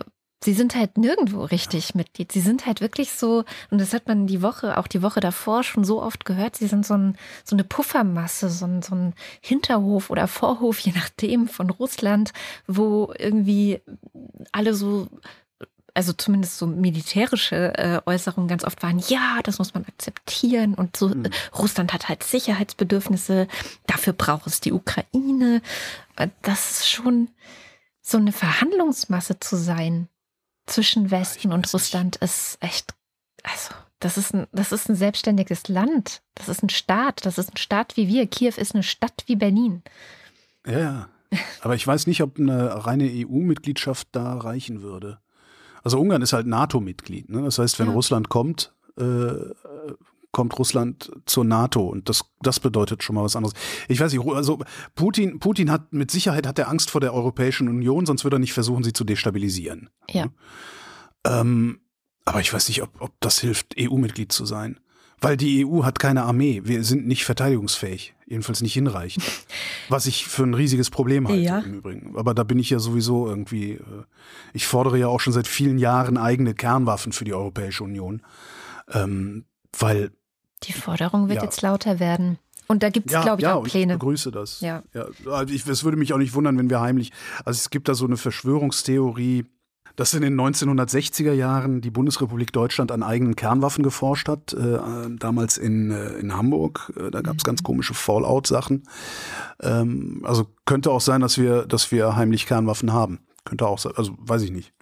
S2: sie sind halt nirgendwo richtig Mitglied. Sie sind halt wirklich so, und das hat man die Woche, auch die Woche davor schon so oft gehört, sie sind so, ein, so eine Puffermasse, so ein, so ein Hinterhof oder Vorhof, je nachdem, von Russland, wo irgendwie alle so also zumindest so militärische äh, Äußerungen ganz oft waren, ja, das muss man akzeptieren und so, mhm. Russland hat halt Sicherheitsbedürfnisse, dafür braucht es die Ukraine. Äh, das ist schon so eine Verhandlungsmasse zu sein zwischen Westen und Russland ist echt, also das ist, ein, das ist ein selbstständiges Land. Das ist ein Staat. Das ist ein Staat wie wir. Kiew ist eine Stadt wie Berlin.
S3: Ja, aber ich weiß nicht, ob eine reine EU-Mitgliedschaft da reichen würde. Also Ungarn ist halt NATO-Mitglied. Ne? Das heißt, wenn ja. Russland kommt, äh, kommt Russland zur NATO und das, das bedeutet schon mal was anderes. Ich weiß nicht, also Putin, Putin hat mit Sicherheit hat er Angst vor der Europäischen Union, sonst würde er nicht versuchen, sie zu destabilisieren.
S2: Ja.
S3: Ähm, aber ich weiß nicht, ob, ob das hilft, EU-Mitglied zu sein. Weil die EU hat keine Armee. Wir sind nicht verteidigungsfähig. Jedenfalls nicht hinreichend. Was ich für ein riesiges Problem halte ja. im Übrigen. Aber da bin ich ja sowieso irgendwie, äh, ich fordere ja auch schon seit vielen Jahren eigene Kernwaffen für die Europäische Union. Ähm, weil.
S2: Die Forderung wird ja. jetzt lauter werden. Und da gibt es, ja, glaube ich,
S3: ja,
S2: auch Pläne.
S3: Ich begrüße das. Ja. ja also ich, es würde mich auch nicht wundern, wenn wir heimlich. Also es gibt da so eine Verschwörungstheorie, dass in den 1960er Jahren die Bundesrepublik Deutschland an eigenen Kernwaffen geforscht hat, äh, damals in, äh, in Hamburg. Äh, da gab es ganz komische Fallout-Sachen. Ähm, also könnte auch sein, dass wir, dass wir heimlich Kernwaffen haben. Könnte auch sein, also weiß ich nicht.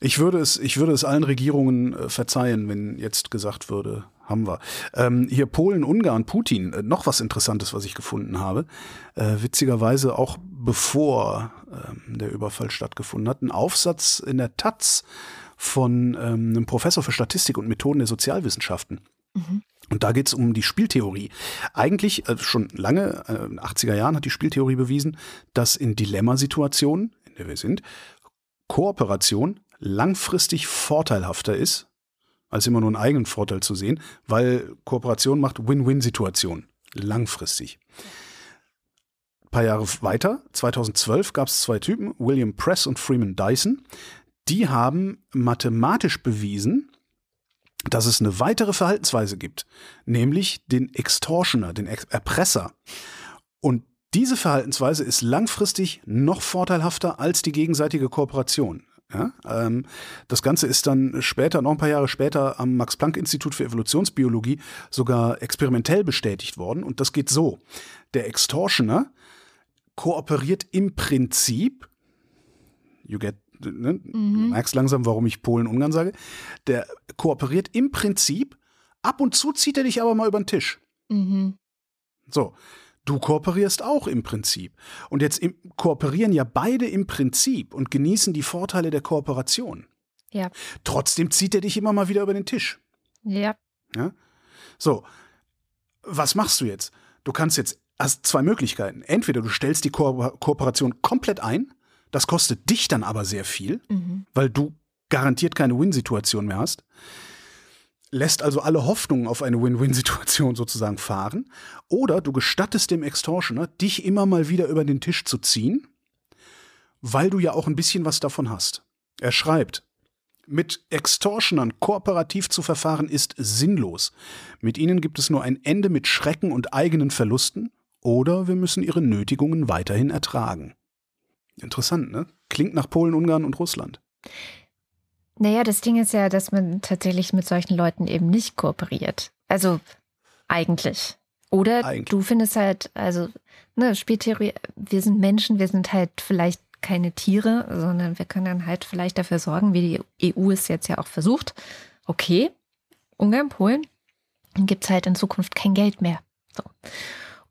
S3: Ich würde es, ich würde es allen Regierungen äh, verzeihen, wenn jetzt gesagt würde, haben wir. Ähm, hier Polen, Ungarn, Putin, äh, noch was Interessantes, was ich gefunden habe. Äh, witzigerweise auch bevor ähm, der Überfall stattgefunden hat, ein Aufsatz in der Taz von ähm, einem Professor für Statistik und Methoden der Sozialwissenschaften. Mhm. Und da geht es um die Spieltheorie. Eigentlich äh, schon lange, äh, in den 80er Jahren hat die Spieltheorie bewiesen, dass in Dilemmasituationen, in der wir sind, Kooperation langfristig vorteilhafter ist als immer nur einen eigenen Vorteil zu sehen, weil Kooperation macht Win-Win-Situationen langfristig. Ein paar Jahre weiter, 2012, gab es zwei Typen, William Press und Freeman Dyson. Die haben mathematisch bewiesen, dass es eine weitere Verhaltensweise gibt, nämlich den Extortioner, den Erpresser. Und diese Verhaltensweise ist langfristig noch vorteilhafter als die gegenseitige Kooperation. Ja, ähm, das Ganze ist dann später, noch ein paar Jahre später, am Max-Planck-Institut für Evolutionsbiologie sogar experimentell bestätigt worden. Und das geht so. Der Extortioner kooperiert im Prinzip, you get, ne, mhm. du merkst langsam, warum ich Polen-Ungarn sage, der kooperiert im Prinzip, ab und zu zieht er dich aber mal über den Tisch. Mhm. So, Du kooperierst auch im Prinzip. Und jetzt im, kooperieren ja beide im Prinzip und genießen die Vorteile der Kooperation.
S2: Ja.
S3: Trotzdem zieht er dich immer mal wieder über den Tisch.
S2: Ja.
S3: ja? So, was machst du jetzt? Du kannst jetzt, hast zwei Möglichkeiten. Entweder du stellst die Ko Kooperation komplett ein, das kostet dich dann aber sehr viel, mhm. weil du garantiert keine Win-Situation mehr hast lässt also alle Hoffnungen auf eine Win-Win-Situation sozusagen fahren. Oder du gestattest dem Extortioner, dich immer mal wieder über den Tisch zu ziehen, weil du ja auch ein bisschen was davon hast. Er schreibt, mit Extortionern kooperativ zu verfahren ist sinnlos. Mit ihnen gibt es nur ein Ende mit Schrecken und eigenen Verlusten, oder wir müssen ihre Nötigungen weiterhin ertragen. Interessant, ne? Klingt nach Polen, Ungarn und Russland.
S2: Naja, das Ding ist ja, dass man tatsächlich mit solchen Leuten eben nicht kooperiert. Also eigentlich. Oder eigentlich. du findest halt, also, ne, Spieltheorie, wir sind Menschen, wir sind halt vielleicht keine Tiere, sondern wir können dann halt vielleicht dafür sorgen, wie die EU es jetzt ja auch versucht. Okay, Ungarn, Polen, dann gibt es halt in Zukunft kein Geld mehr. So.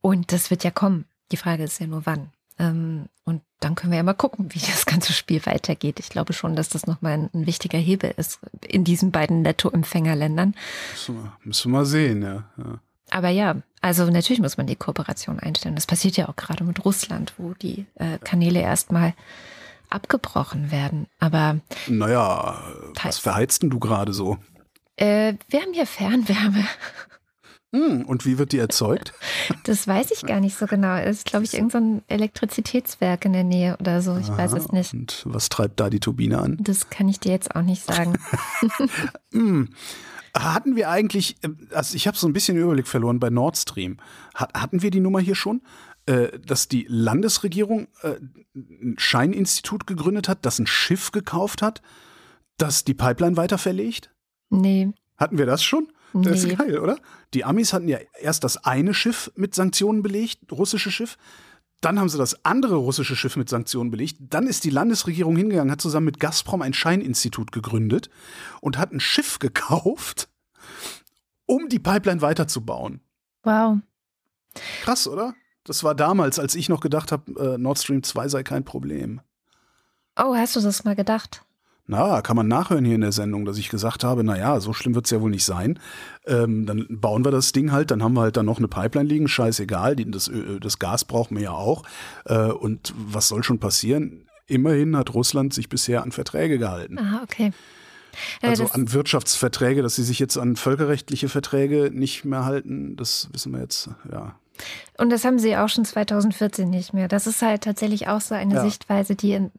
S2: Und das wird ja kommen. Die Frage ist ja nur wann. Ähm, und dann können wir ja mal gucken, wie das ganze Spiel weitergeht. Ich glaube schon, dass das nochmal ein, ein wichtiger Hebel ist in diesen beiden Nettoempfängerländern.
S3: Müssen wir, müssen wir mal sehen, ja. ja.
S2: Aber ja, also natürlich muss man die Kooperation einstellen. Das passiert ja auch gerade mit Russland, wo die äh, Kanäle erstmal abgebrochen werden. Aber.
S3: Naja, was verheizt denn du gerade so?
S2: Äh, wir haben hier Fernwärme.
S3: Hm, und wie wird die erzeugt?
S2: Das weiß ich gar nicht so genau. Es ist, glaube ich, irgendein so Elektrizitätswerk in der Nähe oder so. Ich Aha, weiß es nicht.
S3: Und was treibt da die Turbine an?
S2: Das kann ich dir jetzt auch nicht sagen.
S3: hm. Hatten wir eigentlich, also ich habe so ein bisschen Überblick verloren bei Nord Stream. Hatten wir die Nummer hier schon? Äh, dass die Landesregierung äh, ein Scheininstitut gegründet hat, das ein Schiff gekauft hat, das die Pipeline weiter verlegt?
S2: Nee.
S3: Hatten wir das schon? Das nee. ist geil, oder? Die Amis hatten ja erst das eine Schiff mit Sanktionen belegt, russische Schiff. Dann haben sie das andere russische Schiff mit Sanktionen belegt. Dann ist die Landesregierung hingegangen, hat zusammen mit Gazprom ein Scheininstitut gegründet und hat ein Schiff gekauft, um die Pipeline weiterzubauen.
S2: Wow.
S3: Krass, oder? Das war damals, als ich noch gedacht habe, äh, Nord Stream 2 sei kein Problem.
S2: Oh, hast du das mal gedacht?
S3: Na, kann man nachhören hier in der Sendung, dass ich gesagt habe, na ja, so schlimm wird es ja wohl nicht sein. Ähm, dann bauen wir das Ding halt, dann haben wir halt da noch eine Pipeline liegen, scheißegal, die, das, das Gas brauchen wir ja auch. Äh, und was soll schon passieren? Immerhin hat Russland sich bisher an Verträge gehalten.
S2: Aha, okay.
S3: also an Wirtschaftsverträge, dass sie sich jetzt an völkerrechtliche Verträge nicht mehr halten, das wissen wir jetzt, ja.
S2: Und das haben sie auch schon 2014 nicht mehr. Das ist halt tatsächlich auch so eine ja. Sichtweise, die in,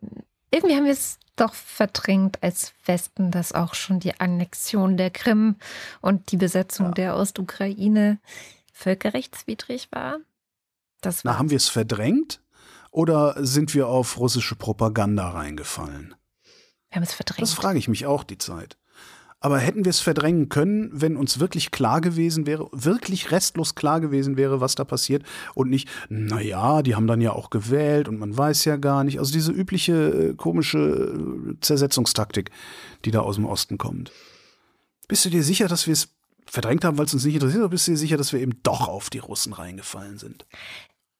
S2: irgendwie haben wir es doch verdrängt als Westen, dass auch schon die Annexion der Krim und die Besetzung ja. der Ostukraine völkerrechtswidrig war.
S3: Das Na, haben wir es verdrängt oder sind wir auf russische Propaganda reingefallen?
S2: Wir haben es verdrängt.
S3: Das frage ich mich auch die Zeit. Aber hätten wir es verdrängen können, wenn uns wirklich klar gewesen wäre, wirklich restlos klar gewesen wäre, was da passiert und nicht, naja, die haben dann ja auch gewählt und man weiß ja gar nicht. Also diese übliche äh, komische äh, Zersetzungstaktik, die da aus dem Osten kommt. Bist du dir sicher, dass wir es verdrängt haben, weil es uns nicht interessiert, oder bist du dir sicher, dass wir eben doch auf die Russen reingefallen sind?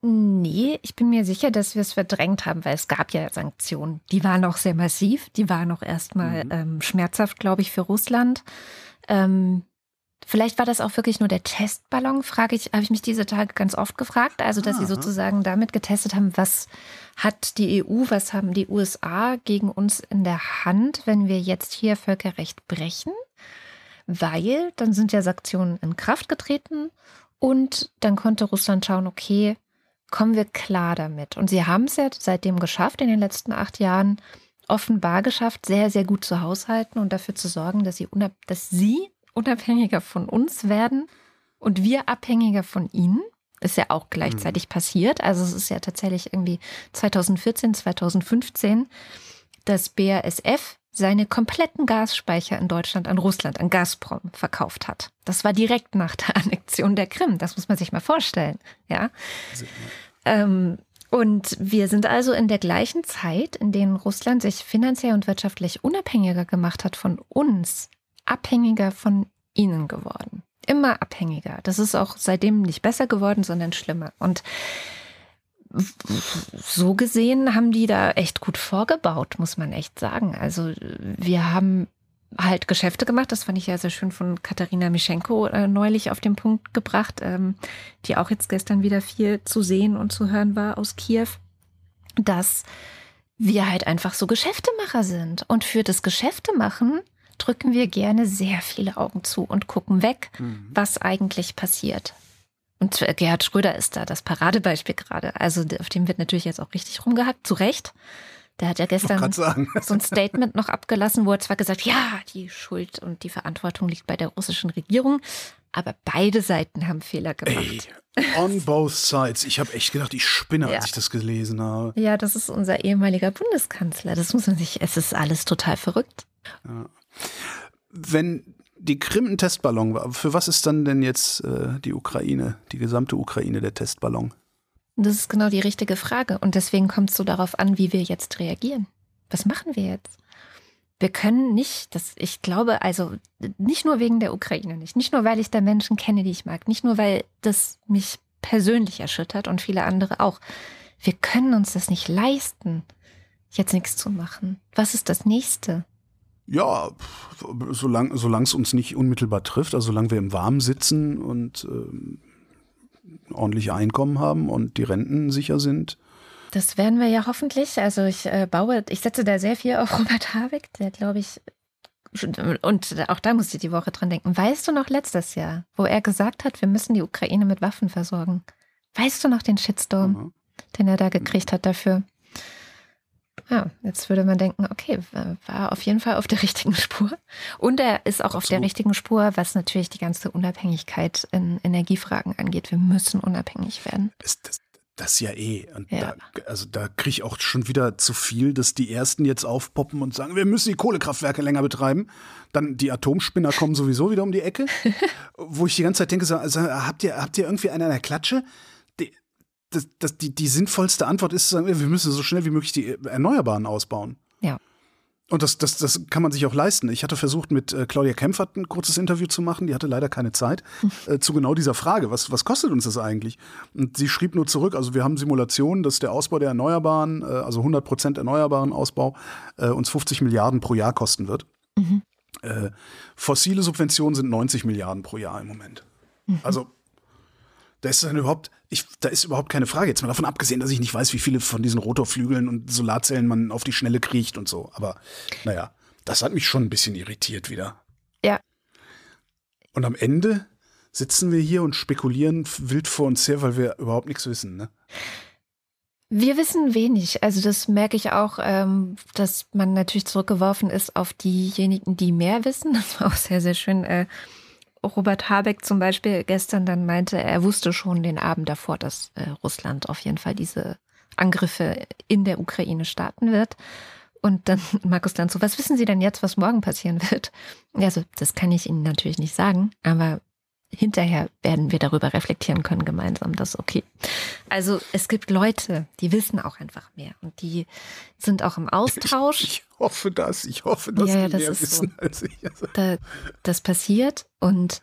S2: Nee, ich bin mir sicher, dass wir es verdrängt haben, weil es gab ja Sanktionen. Die waren auch sehr massiv, die waren auch erstmal mhm. ähm, schmerzhaft, glaube ich, für Russland. Ähm, vielleicht war das auch wirklich nur der Testballon, frage ich, habe ich mich diese Tage ganz oft gefragt. Also, dass Aha. sie sozusagen damit getestet haben, was hat die EU, was haben die USA gegen uns in der Hand, wenn wir jetzt hier Völkerrecht brechen? Weil dann sind ja Sanktionen in Kraft getreten und dann konnte Russland schauen, okay, kommen wir klar damit. Und sie haben es ja seitdem geschafft, in den letzten acht Jahren offenbar geschafft, sehr, sehr gut zu haushalten und dafür zu sorgen, dass sie, dass sie unabhängiger von uns werden und wir abhängiger von ihnen. Ist ja auch gleichzeitig mhm. passiert. Also es ist ja tatsächlich irgendwie 2014, 2015, dass BASF seine kompletten Gasspeicher in Deutschland an Russland, an Gazprom verkauft hat. Das war direkt nach der Annexion der Krim. Das muss man sich mal vorstellen. Ja. Ähm, und wir sind also in der gleichen Zeit, in der Russland sich finanziell und wirtschaftlich unabhängiger gemacht hat von uns, abhängiger von ihnen geworden. Immer abhängiger. Das ist auch seitdem nicht besser geworden, sondern schlimmer. Und so gesehen haben die da echt gut vorgebaut, muss man echt sagen. Also wir haben halt Geschäfte gemacht. Das fand ich ja sehr schön von Katharina Mischenko äh, neulich auf den Punkt gebracht, ähm, die auch jetzt gestern wieder viel zu sehen und zu hören war aus Kiew, dass wir halt einfach so Geschäftemacher sind. Und für das Geschäftemachen drücken wir gerne sehr viele Augen zu und gucken weg, mhm. was eigentlich passiert. Und Gerhard Schröder ist da das Paradebeispiel gerade. Also auf dem wird natürlich jetzt auch richtig rumgehackt, zu Recht. Der hat ja gestern so ein Statement noch abgelassen, wo er zwar gesagt, ja, die Schuld und die Verantwortung liegt bei der russischen Regierung, aber beide Seiten haben Fehler gemacht.
S3: Ey, on both sides. Ich habe echt gedacht, ich spinne, ja. als ich das gelesen habe.
S2: Ja, das ist unser ehemaliger Bundeskanzler. Das muss man sich, es ist alles total verrückt. Ja.
S3: Wenn die Krim ein Testballon war. Für was ist dann denn jetzt äh, die Ukraine, die gesamte Ukraine der Testballon?
S2: Das ist genau die richtige Frage. Und deswegen kommt es so darauf an, wie wir jetzt reagieren. Was machen wir jetzt? Wir können nicht, das, ich glaube, also nicht nur wegen der Ukraine nicht, nicht nur weil ich da Menschen kenne, die ich mag, nicht nur weil das mich persönlich erschüttert und viele andere auch. Wir können uns das nicht leisten, jetzt nichts zu machen. Was ist das nächste?
S3: Ja, solange es uns nicht unmittelbar trifft, also solange wir im Warmen sitzen und äh, ordentlich Einkommen haben und die Renten sicher sind.
S2: Das werden wir ja hoffentlich. Also ich äh, baue, ich setze da sehr viel auf Robert Habeck, der glaube ich, und auch da musste ich die Woche dran denken. Weißt du noch letztes Jahr, wo er gesagt hat, wir müssen die Ukraine mit Waffen versorgen? Weißt du noch den Shitstorm, mhm. den er da gekriegt hat dafür? Ja, jetzt würde man denken, okay, war auf jeden Fall auf der richtigen Spur. Und er ist auch Absolut. auf der richtigen Spur, was natürlich die ganze Unabhängigkeit in Energiefragen angeht. Wir müssen unabhängig werden.
S3: Das, das, das ja eh. Und ja. Da, also da kriege ich auch schon wieder zu viel, dass die Ersten jetzt aufpoppen und sagen, wir müssen die Kohlekraftwerke länger betreiben. Dann die Atomspinner kommen sowieso wieder um die Ecke. wo ich die ganze Zeit denke, also, habt, ihr, habt ihr irgendwie einen an der Klatsche? Das, das, die, die sinnvollste Antwort ist zu sagen, wir müssen so schnell wie möglich die Erneuerbaren ausbauen.
S2: Ja.
S3: Und das, das, das kann man sich auch leisten. Ich hatte versucht, mit äh, Claudia Kempfert ein kurzes Interview zu machen. Die hatte leider keine Zeit äh, zu genau dieser Frage. Was, was kostet uns das eigentlich? Und sie schrieb nur zurück, also wir haben Simulationen, dass der Ausbau der Erneuerbaren, äh, also 100 Prozent erneuerbaren Ausbau, äh, uns 50 Milliarden pro Jahr kosten wird. Mhm. Äh, fossile Subventionen sind 90 Milliarden pro Jahr im Moment. Mhm. Also da ist dann überhaupt, ich, da ist überhaupt keine Frage. Jetzt mal davon abgesehen, dass ich nicht weiß, wie viele von diesen Rotorflügeln und Solarzellen man auf die Schnelle kriegt und so. Aber naja, das hat mich schon ein bisschen irritiert wieder.
S2: Ja.
S3: Und am Ende sitzen wir hier und spekulieren wild vor uns her, weil wir überhaupt nichts wissen, ne?
S2: Wir wissen wenig. Also das merke ich auch, ähm, dass man natürlich zurückgeworfen ist auf diejenigen, die mehr wissen. Das war auch sehr, sehr schön. Äh, Robert Habeck zum Beispiel gestern dann meinte, er wusste schon den Abend davor, dass äh, Russland auf jeden Fall diese Angriffe in der Ukraine starten wird. Und dann Markus dann so, was wissen Sie denn jetzt, was morgen passieren wird? Also, das kann ich Ihnen natürlich nicht sagen, aber hinterher werden wir darüber reflektieren können gemeinsam. Das ist okay. Also es gibt Leute, die wissen auch einfach mehr und die sind auch im Austausch.
S3: Ich, ich hoffe das. Ich hoffe, dass
S2: Ja, ja, das
S3: mehr
S2: ist
S3: wissen
S2: so.
S3: als ich. Also,
S2: Da, das passiert und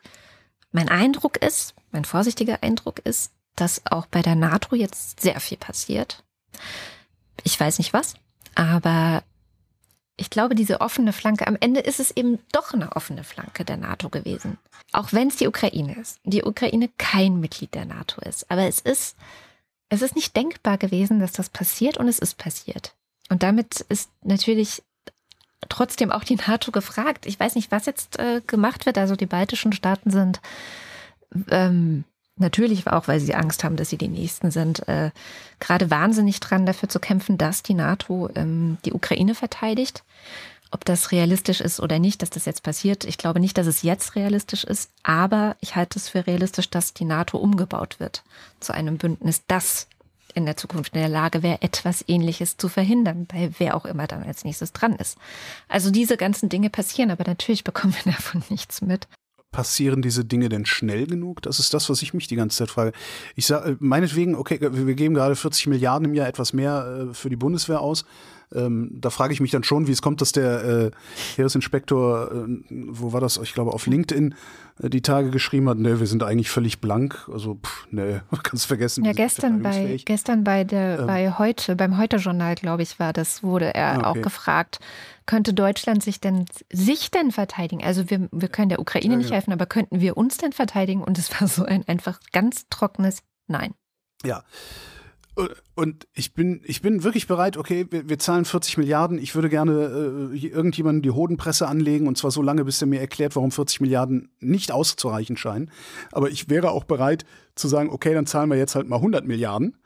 S2: mein Eindruck ist, mein vorsichtiger Eindruck ist, dass auch bei der NATO jetzt sehr viel passiert. Ich weiß nicht was, aber ich glaube, diese offene Flanke, am Ende ist es eben doch eine offene Flanke der NATO gewesen. Auch wenn es die Ukraine ist. Die Ukraine kein Mitglied der NATO ist. Aber es ist, es ist nicht denkbar gewesen, dass das passiert und es ist passiert. Und damit ist natürlich trotzdem auch die NATO gefragt. Ich weiß nicht, was jetzt äh, gemacht wird. Also die baltischen Staaten sind ähm, natürlich auch, weil sie Angst haben, dass sie die Nächsten sind, äh, gerade wahnsinnig dran, dafür zu kämpfen, dass die NATO ähm, die Ukraine verteidigt. Ob das realistisch ist oder nicht, dass das jetzt passiert, ich glaube nicht, dass es jetzt realistisch ist, aber ich halte es für realistisch, dass die NATO umgebaut wird zu einem Bündnis, das in der Zukunft in der Lage wäre, etwas Ähnliches zu verhindern, bei wer auch immer dann als nächstes dran ist. Also diese ganzen Dinge passieren, aber natürlich bekommen wir davon nichts mit.
S3: Passieren diese Dinge denn schnell genug? Das ist das, was ich mich die ganze Zeit frage. Ich sage, meinetwegen, okay, wir geben gerade 40 Milliarden im Jahr etwas mehr äh, für die Bundeswehr aus. Ähm, da frage ich mich dann schon, wie es kommt, dass der äh, Heeresinspektor, äh, wo war das, ich glaube auf LinkedIn, äh, die Tage geschrieben hat, ne, wir sind eigentlich völlig blank. Also, pff, ne, kannst vergessen.
S2: Ja, gestern bei, gestern bei der,
S3: Ähm.
S2: bei heute, beim Heute-Journal, glaube ich, war das, wurde er
S3: Ah,
S2: auch
S3: okay.
S2: gefragt, könnte Deutschland sich denn, sich denn verteidigen? Also wir, wir können der Ukraine
S3: Ja,
S2: nicht
S3: ja.
S2: helfen, aber könnten wir uns denn verteidigen? Und es war so ein einfach ganz trockenes Nein.
S3: Ja. Und ich bin, ich bin wirklich bereit, okay, wir, wir zahlen 40 Milliarden. Ich würde gerne äh, irgendjemandem die Hodenpresse anlegen und zwar so lange, bis er mir erklärt, warum 40 Milliarden nicht auszureichen scheinen. Aber ich wäre auch bereit zu sagen, okay, dann zahlen wir jetzt halt mal 100 Milliarden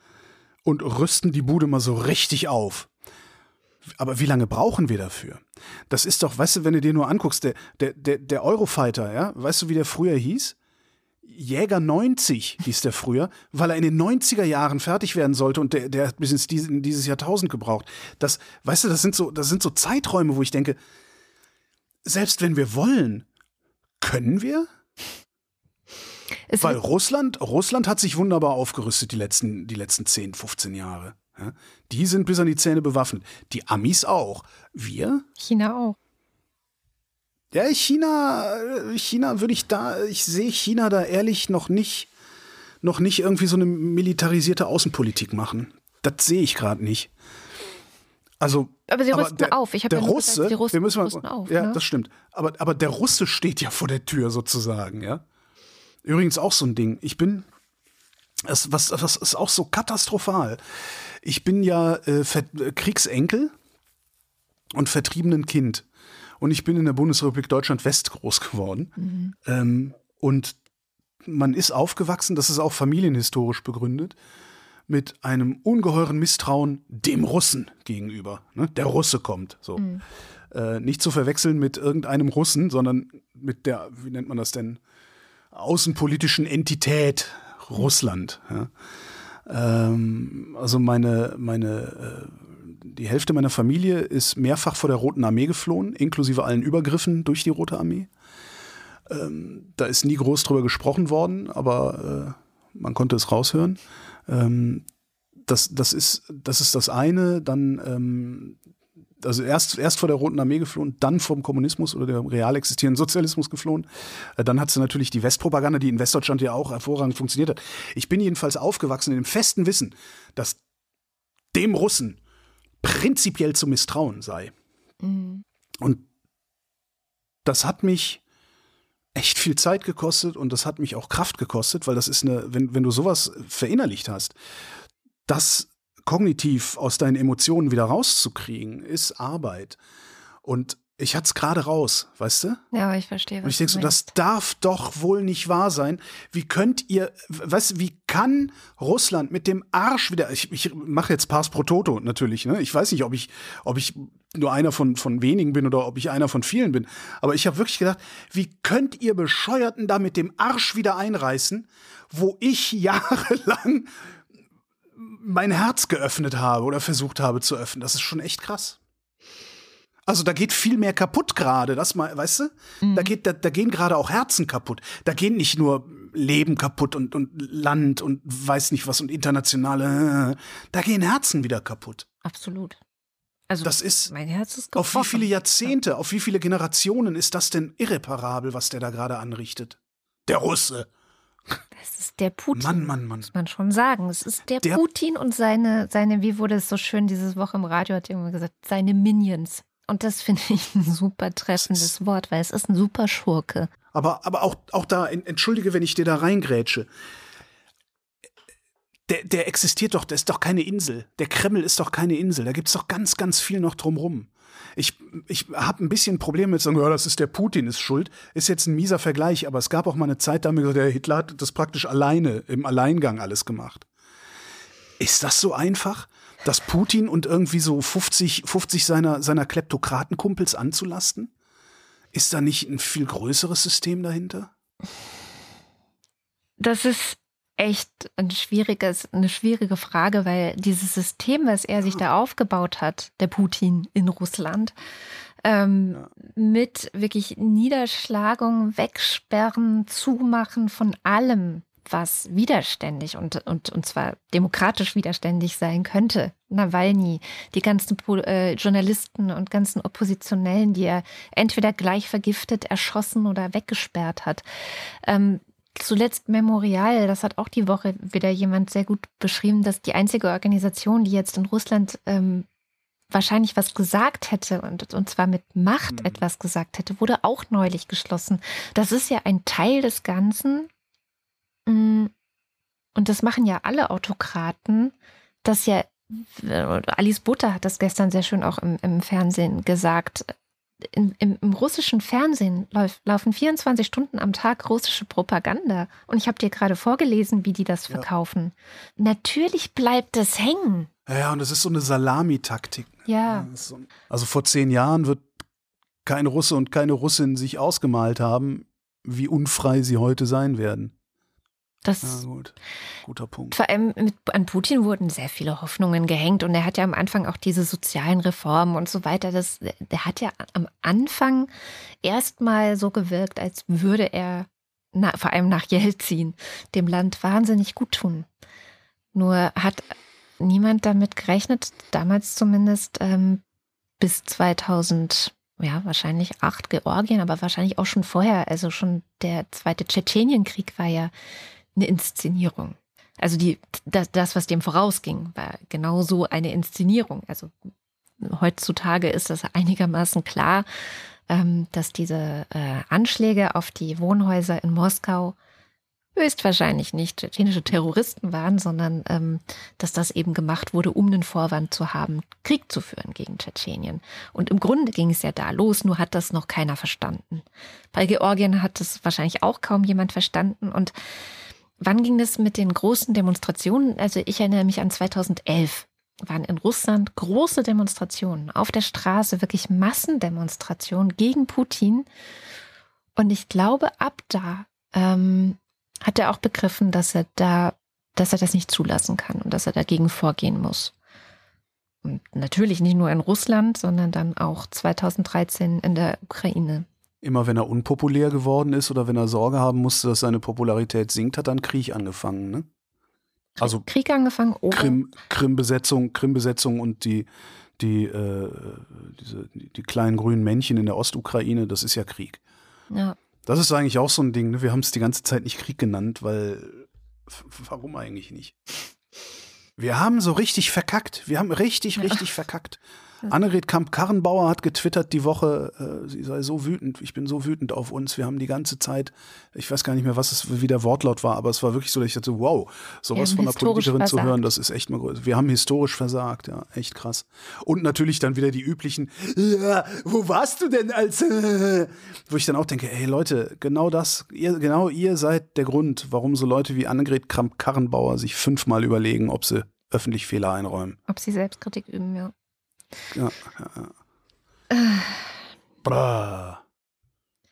S3: und rüsten die Bude mal so richtig auf. Aber wie lange brauchen wir dafür? Das ist doch, weißt du, wenn du dir nur anguckst, der, der, der Eurofighter, ja, weißt du, wie der früher hieß? Jäger 90 hieß der früher, weil er in den 90er Jahren fertig werden sollte und der, der hat bis ins dies- in dieses Jahrtausend gebraucht. Das, weißt du, das sind so, das sind so Zeiträume, wo ich denke, selbst wenn wir wollen, können wir?
S2: Es
S3: Weil Russland, Russland hat sich wunderbar aufgerüstet die letzten, die letzten 10, 15 Jahre. Ja? Die sind bis an die Zähne bewaffnet. Die Amis auch. Wir?
S2: China auch.
S3: Ja, China, äh, China würde ich da, ich sehe China da ehrlich noch nicht, noch nicht irgendwie so eine militarisierte Außenpolitik machen. Das sehe ich gerade nicht. Also,
S2: Aber sie rüsten
S3: der,
S2: auf. Ich habe
S3: der
S2: ja
S3: Russe,
S2: gesagt, sie rüsten,
S3: wir müssen mal,
S2: rüsten auf.
S3: ja,
S2: ne?
S3: das stimmt. Aber, aber der Russe steht ja vor der Tür sozusagen, ja. Übrigens auch so ein Ding. Ich bin, das, was, was ist auch so katastrophal. Ich bin ja äh, Kriegsenkel und vertriebenen Kind. Und ich bin in der Bundesrepublik Deutschland West groß geworden. Ähm, und man ist aufgewachsen, das ist auch familienhistorisch begründet, mit einem ungeheuren Misstrauen dem Russen gegenüber. Ne? Der Russe kommt. So. Äh, nicht zu verwechseln mit irgendeinem Russen, sondern mit der, wie nennt man das denn, außenpolitischen Entität Russland. Ja? Ähm, also meine, meine, äh, die Hälfte meiner Familie ist mehrfach vor der Roten Armee geflohen, inklusive allen Übergriffen durch die Rote Armee. Ähm, da ist nie groß drüber gesprochen worden, aber äh, man konnte es raushören. Ähm, das, das, ist, das ist das eine. Dann, ähm, also erst, erst vor der Roten Armee geflohen, dann vom Kommunismus oder dem real existierenden Sozialismus geflohen. Äh, dann hat sie natürlich die Westpropaganda, die in Westdeutschland ja auch hervorragend funktioniert hat. Ich bin jedenfalls aufgewachsen in dem festen Wissen, dass dem Russen prinzipiell zu misstrauen sei.
S2: Mhm.
S3: Und das hat mich echt viel Zeit gekostet und das hat mich auch Kraft gekostet, weil das ist eine, wenn, wenn du sowas verinnerlicht hast, das kognitiv aus deinen Emotionen wieder rauszukriegen, ist Arbeit. Und ich hatte es gerade raus, weißt du?
S2: Ja, aber ich verstehe.
S3: Und ich denke so, das darf doch wohl nicht wahr sein. Wie könnt ihr, weißt wie kann Russland mit dem Arsch wieder, ich, ich mache jetzt Pars pro Toto natürlich, ne? Ich weiß nicht, ob ich, ob ich nur einer von, von wenigen bin oder ob ich einer von vielen bin. Aber ich habe wirklich gedacht, wie könnt ihr Bescheuerten da mit dem Arsch wieder einreißen, wo ich jahrelang mein Herz geöffnet habe oder versucht habe zu öffnen. Das ist schon echt krass. Also da geht viel mehr kaputt gerade, das mal, weißt du? Mhm. Da geht, da, da gehen gerade auch Herzen kaputt. Da gehen nicht nur Leben kaputt und, und Land und weiß nicht was und internationale. Da gehen Herzen wieder kaputt.
S2: Absolut. Also
S3: das ist,
S2: mein Herz ist
S3: gebrochen. Auf wie viele Jahrzehnte, ja. auf wie viele Generationen ist das denn irreparabel, was der da gerade anrichtet? Der Russe.
S2: Das ist der Putin.
S3: Mann, Mann, Mann.
S2: Muss man schon sagen. Es ist der, der Putin und seine, seine, wie wurde es so schön diese Woche im Radio, hat jemand gesagt, seine Minions. Und das finde ich ein super treffendes Wort, weil es ist ein super Schurke.
S3: Aber, aber auch, auch da, entschuldige, wenn ich dir da reingrätsche. Der, der existiert doch, der ist doch keine Insel. Der Kreml ist doch keine Insel. Da gibt es doch ganz, ganz viel noch drumrum. Ich, ich habe ein bisschen Probleme mit sagen, ja, das ist der Putin ist schuld. Ist jetzt ein mieser Vergleich, aber es gab auch mal eine Zeit, da haben wir gesagt, der Hitler hat das praktisch alleine, im Alleingang alles gemacht. Ist das so einfach? dass Putin und irgendwie so 50, 50 seiner, seiner Kleptokratenkumpels anzulasten? Ist da nicht ein viel größeres System dahinter?
S2: Das ist echt ein schwieriges, eine schwierige Frage, weil dieses System, was er sich da aufgebaut hat, der Putin in Russland, ähm, ja. mit wirklich Niederschlagung, Wegsperren, Zumachen von allem, was widerständig und, und, und zwar demokratisch widerständig sein könnte. Nawalny, die ganzen äh, Journalisten und ganzen Oppositionellen, die er entweder gleich vergiftet, erschossen oder weggesperrt hat. Ähm, zuletzt Memorial, das hat auch die Woche wieder jemand sehr gut beschrieben, dass die einzige Organisation, die jetzt in Russland ähm, wahrscheinlich was gesagt hätte und, und zwar mit Macht mhm. etwas gesagt hätte, wurde auch neulich geschlossen. Das ist ja ein Teil des Ganzen, und das machen ja alle Autokraten, dass ja, Alice Butter hat das gestern sehr schön auch im, im Fernsehen gesagt, in, im, im, russischen Fernsehen lauf, laufen 24 Stunden am Tag russische Propaganda. Und ich habe dir gerade vorgelesen, wie die das verkaufen. Ja. Natürlich bleibt das hängen.
S3: Ja, und das ist so eine Salamitaktik.
S2: Ja.
S3: So, also vor zehn Jahren wird kein Russe und keine Russin sich ausgemalt haben, wie unfrei sie heute sein werden.
S2: Das
S3: ja, gut. Guter Punkt.
S2: Vor allem mit, an Putin wurden sehr viele Hoffnungen gehängt und er hat ja am Anfang auch diese sozialen Reformen und so weiter. Das, der hat ja am Anfang erstmal so gewirkt, als würde er, na, vor allem nach Jelzin, dem Land wahnsinnig gut tun. Nur hat niemand damit gerechnet, damals zumindest ähm, bis 2000 ja, wahrscheinlich acht Georgien, aber wahrscheinlich auch schon vorher. Also schon der zweite Tschetschenienkrieg war ja eine Inszenierung. Also die, das, das, was dem vorausging, war genauso eine Inszenierung. Also heutzutage ist das einigermaßen klar, ähm, dass diese äh, Anschläge auf die Wohnhäuser in Moskau höchstwahrscheinlich nicht tschetschenische Terroristen waren, sondern ähm, dass das eben gemacht wurde, um einen Vorwand zu haben, Krieg zu führen gegen Tschetschenien. Und im Grunde ging es ja da los, nur hat das noch keiner verstanden. Bei Georgien hat das wahrscheinlich auch kaum jemand verstanden und Wann ging das mit den großen Demonstrationen? Also ich erinnere mich an 2011 waren in Russland große Demonstrationen auf der Straße, wirklich Massendemonstrationen gegen Putin. Und ich glaube, ab da ähm, hat er auch begriffen, dass er da, dass er das nicht zulassen kann und dass er dagegen vorgehen muss. Und natürlich nicht nur in Russland, sondern dann auch 2013 in der Ukraine.
S3: Immer wenn er unpopulär geworden ist oder wenn er Sorge haben musste, dass seine Popularität sinkt, hat dann Krieg angefangen, ne?
S2: Also Krieg angefangen oder
S3: Krim, Krim-Besetzung, Krim-Besetzung und die die äh, diese die kleinen grünen Männchen in der Ostukraine, das ist ja Krieg.
S2: Ja.
S3: Das ist eigentlich auch so ein Ding. Ne? Wir haben es die ganze Zeit nicht Krieg genannt, weil warum eigentlich nicht? Wir haben so richtig verkackt. Wir haben richtig, richtig verkackt. Annegret Kamp-Karrenbauer hat getwittert die Woche, äh, sie sei so wütend, ich bin so wütend auf uns. Wir haben die ganze Zeit, ich weiß gar nicht mehr, was es, wie der Wortlaut war, aber es war wirklich so, dass ich dachte, wow, sowas von einer Politikerin versagt. zu hören, das ist echt mal groß. Wir haben historisch versagt, ja, echt krass. Und natürlich dann wieder die üblichen, ja, wo warst du denn als, äh, wo ich dann auch denke, ey Leute, genau das, ihr, genau ihr seid der Grund, warum so Leute wie Annegret Kramp-Karrenbauer sich fünfmal überlegen, ob sie öffentlich Fehler einräumen.
S2: Ob sie Selbstkritik üben, ja.
S3: Ja, ja, ja.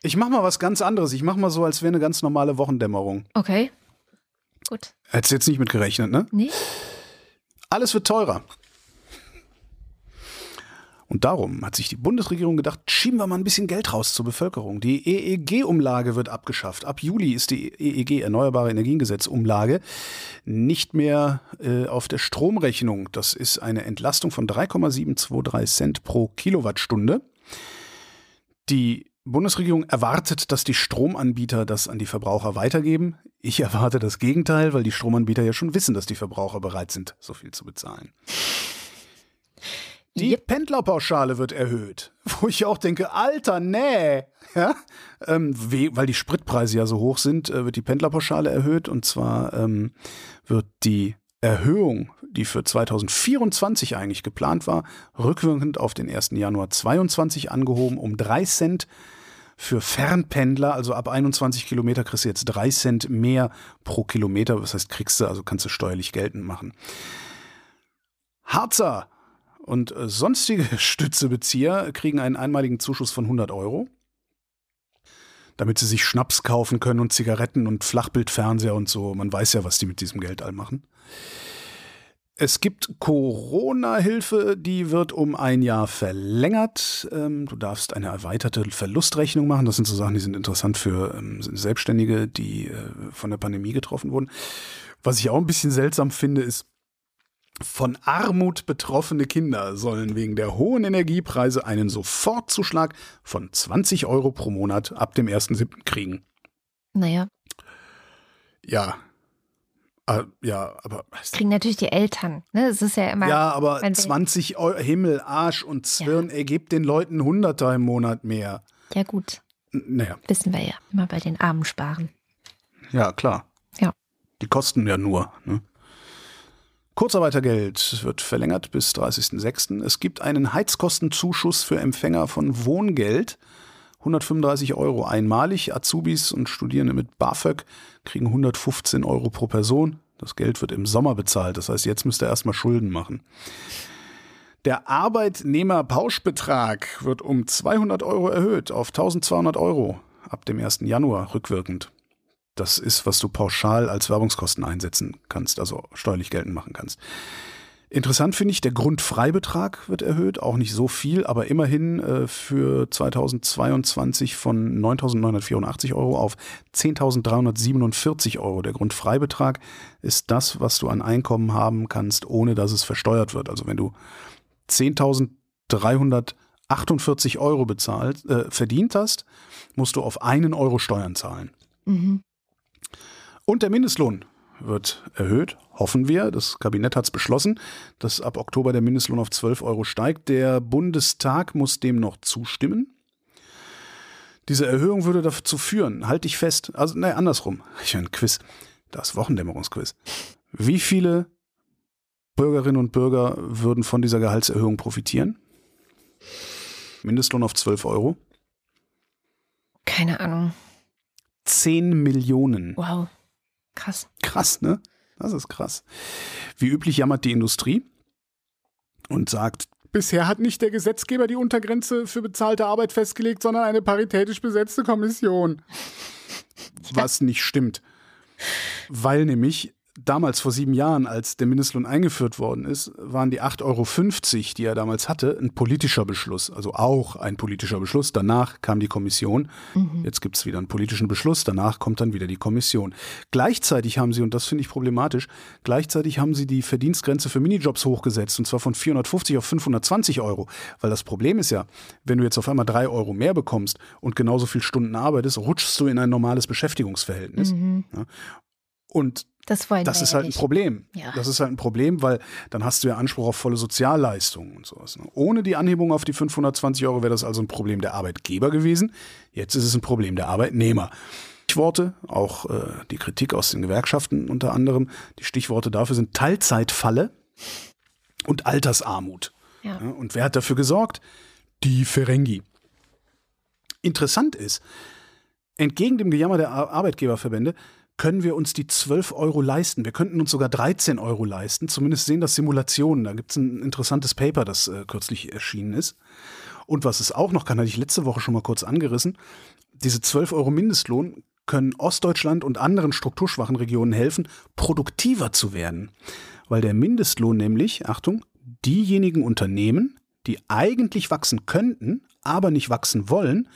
S3: Ich mach mal was ganz anderes. Ich mach mal so, als wäre eine ganz normale Wochendämmerung.
S2: Okay. Gut.
S3: Hättest jetzt nicht mit gerechnet, ne?
S2: Nee.
S3: Alles wird teurer. Und darum hat sich die Bundesregierung gedacht, schieben wir mal ein bisschen Geld raus zur Bevölkerung. Die EEG-Umlage wird abgeschafft. Ab Juli ist die EEG, Erneuerbare Energiengesetz-Umlage, nicht mehr äh, auf der Stromrechnung. Das ist eine Entlastung von 3,723 Cent pro Kilowattstunde. Die Bundesregierung erwartet, dass die Stromanbieter das an die Verbraucher weitergeben. Ich erwarte das Gegenteil, weil die Stromanbieter ja schon wissen, dass die Verbraucher bereit sind, so viel zu bezahlen. Die yep. Pendlerpauschale wird erhöht, wo ich auch denke, Alter, nee. Ja? Ähm, weil die Spritpreise ja so hoch sind, äh, wird die Pendlerpauschale erhöht und zwar ähm, wird die Erhöhung, die für 2024 eigentlich geplant war, rückwirkend auf den 1. Januar 2022 angehoben um drei Cent. Für Fernpendler, also ab 21 Kilometer kriegst du jetzt drei Cent mehr pro Kilometer. Was heißt, kriegst du, also kannst du steuerlich geltend machen. Harzer und äh, sonstige Stützebezieher kriegen einen einmaligen Zuschuss von 100 Euro, damit sie sich Schnaps kaufen können und Zigaretten und Flachbildfernseher und so. Man weiß ja, was die mit diesem Geld all machen. Es gibt Corona-Hilfe, die wird um ein Jahr verlängert. Ähm, du darfst eine erweiterte Verlustrechnung machen. Das sind so Sachen, die sind interessant für ähm, Selbstständige, die äh, von der Pandemie getroffen wurden. Was ich auch ein bisschen seltsam finde, ist, von Armut betroffene Kinder sollen wegen der hohen Energiepreise einen Sofortzuschlag von 20 Euro pro Monat ab dem 1.7. kriegen.
S2: Naja.
S3: Ja. Äh, ja, aber.
S2: Das kriegen natürlich die Eltern. Ne? Das ist ja immer.
S3: Ja, aber 20 Euro, Himmel, Arsch und Zwirn ja. ergibt den Leuten Hunderter im Monat mehr.
S2: Ja, gut.
S3: N naja.
S2: Wissen wir ja. Immer bei den Armen sparen.
S3: Ja, klar.
S2: Ja.
S3: Die kosten ja nur. Ne? Kurzarbeitergeld wird verlängert bis 30.06. Es gibt einen Heizkostenzuschuss für Empfänger von Wohngeld. 135 Euro einmalig. Azubis und Studierende mit BAföG kriegen 115 Euro pro Person. Das Geld wird im Sommer bezahlt. Das heißt, jetzt müsst ihr erstmal Schulden machen. Der Arbeitnehmerpauschbetrag wird um 200 Euro erhöht auf 1200 Euro ab dem 1. Januar rückwirkend das ist, was du pauschal als Werbungskosten einsetzen kannst, also steuerlich geltend machen kannst. Interessant finde ich, der Grundfreibetrag wird erhöht, auch nicht so viel, aber immerhin äh, für 2022 von 9.984 Euro auf 10.347 Euro. Der Grundfreibetrag ist das, was du an Einkommen haben kannst, ohne dass es versteuert wird. Also wenn du 10.348 Euro bezahlt, äh, verdient hast, musst du auf einen Euro Steuern zahlen. Mhm. Und der Mindestlohn wird erhöht, hoffen wir. Das Kabinett hat es beschlossen, dass ab Oktober der Mindestlohn auf 12 Euro steigt. Der Bundestag muss dem noch zustimmen. Diese Erhöhung würde dazu führen, halte ich fest, also nein, andersrum. Ich ein Quiz, das Wochendämmerungsquiz. Wie viele Bürgerinnen und Bürger würden von dieser Gehaltserhöhung profitieren? Mindestlohn auf 12 Euro?
S2: Keine Ahnung.
S3: 10 Millionen.
S2: Wow. Krass.
S3: Krass, ne? Das ist krass. Wie üblich jammert die Industrie und sagt, bisher hat nicht der Gesetzgeber die Untergrenze für bezahlte Arbeit festgelegt, sondern eine paritätisch besetzte Kommission. Was nicht stimmt. Weil nämlich damals vor sieben Jahren, als der Mindestlohn eingeführt worden ist, waren die 8,50 Euro, die er damals hatte, ein politischer Beschluss. Also auch ein politischer Beschluss. Danach kam die Kommission. Mhm. Jetzt gibt es wieder einen politischen Beschluss. Danach kommt dann wieder die Kommission. Gleichzeitig haben sie, und das finde ich problematisch, gleichzeitig haben sie die Verdienstgrenze für Minijobs hochgesetzt. Und zwar von 450 auf 520 Euro. Weil das Problem ist ja, wenn du jetzt auf einmal drei Euro mehr bekommst und genauso viele Stunden arbeitest, rutschst du in ein normales Beschäftigungsverhältnis. Mhm. Ja? Und
S2: das,
S3: das ist halt ein Problem. Ja. Das ist halt ein Problem, weil dann hast du ja Anspruch auf volle Sozialleistungen und sowas. Ne? Ohne die Anhebung auf die 520 Euro wäre das also ein Problem der Arbeitgeber gewesen. Jetzt ist es ein Problem der Arbeitnehmer. Stichworte, auch äh, die Kritik aus den Gewerkschaften unter anderem, die Stichworte dafür sind Teilzeitfalle und Altersarmut. Ja. Ja, und wer hat dafür gesorgt? Die Ferengi. Interessant ist, entgegen dem Gejammer der Arbeitgeberverbände können wir uns die 12 Euro leisten. Wir könnten uns sogar 13 Euro leisten. Zumindest sehen das Simulationen. Da gibt es ein interessantes Paper, das äh, kürzlich erschienen ist. Und was es auch noch kann, hatte ich letzte Woche schon mal kurz angerissen. Diese 12 Euro Mindestlohn können Ostdeutschland und anderen strukturschwachen Regionen helfen, produktiver zu werden. Weil der Mindestlohn nämlich, Achtung, diejenigen Unternehmen, die eigentlich wachsen könnten, aber nicht wachsen wollen,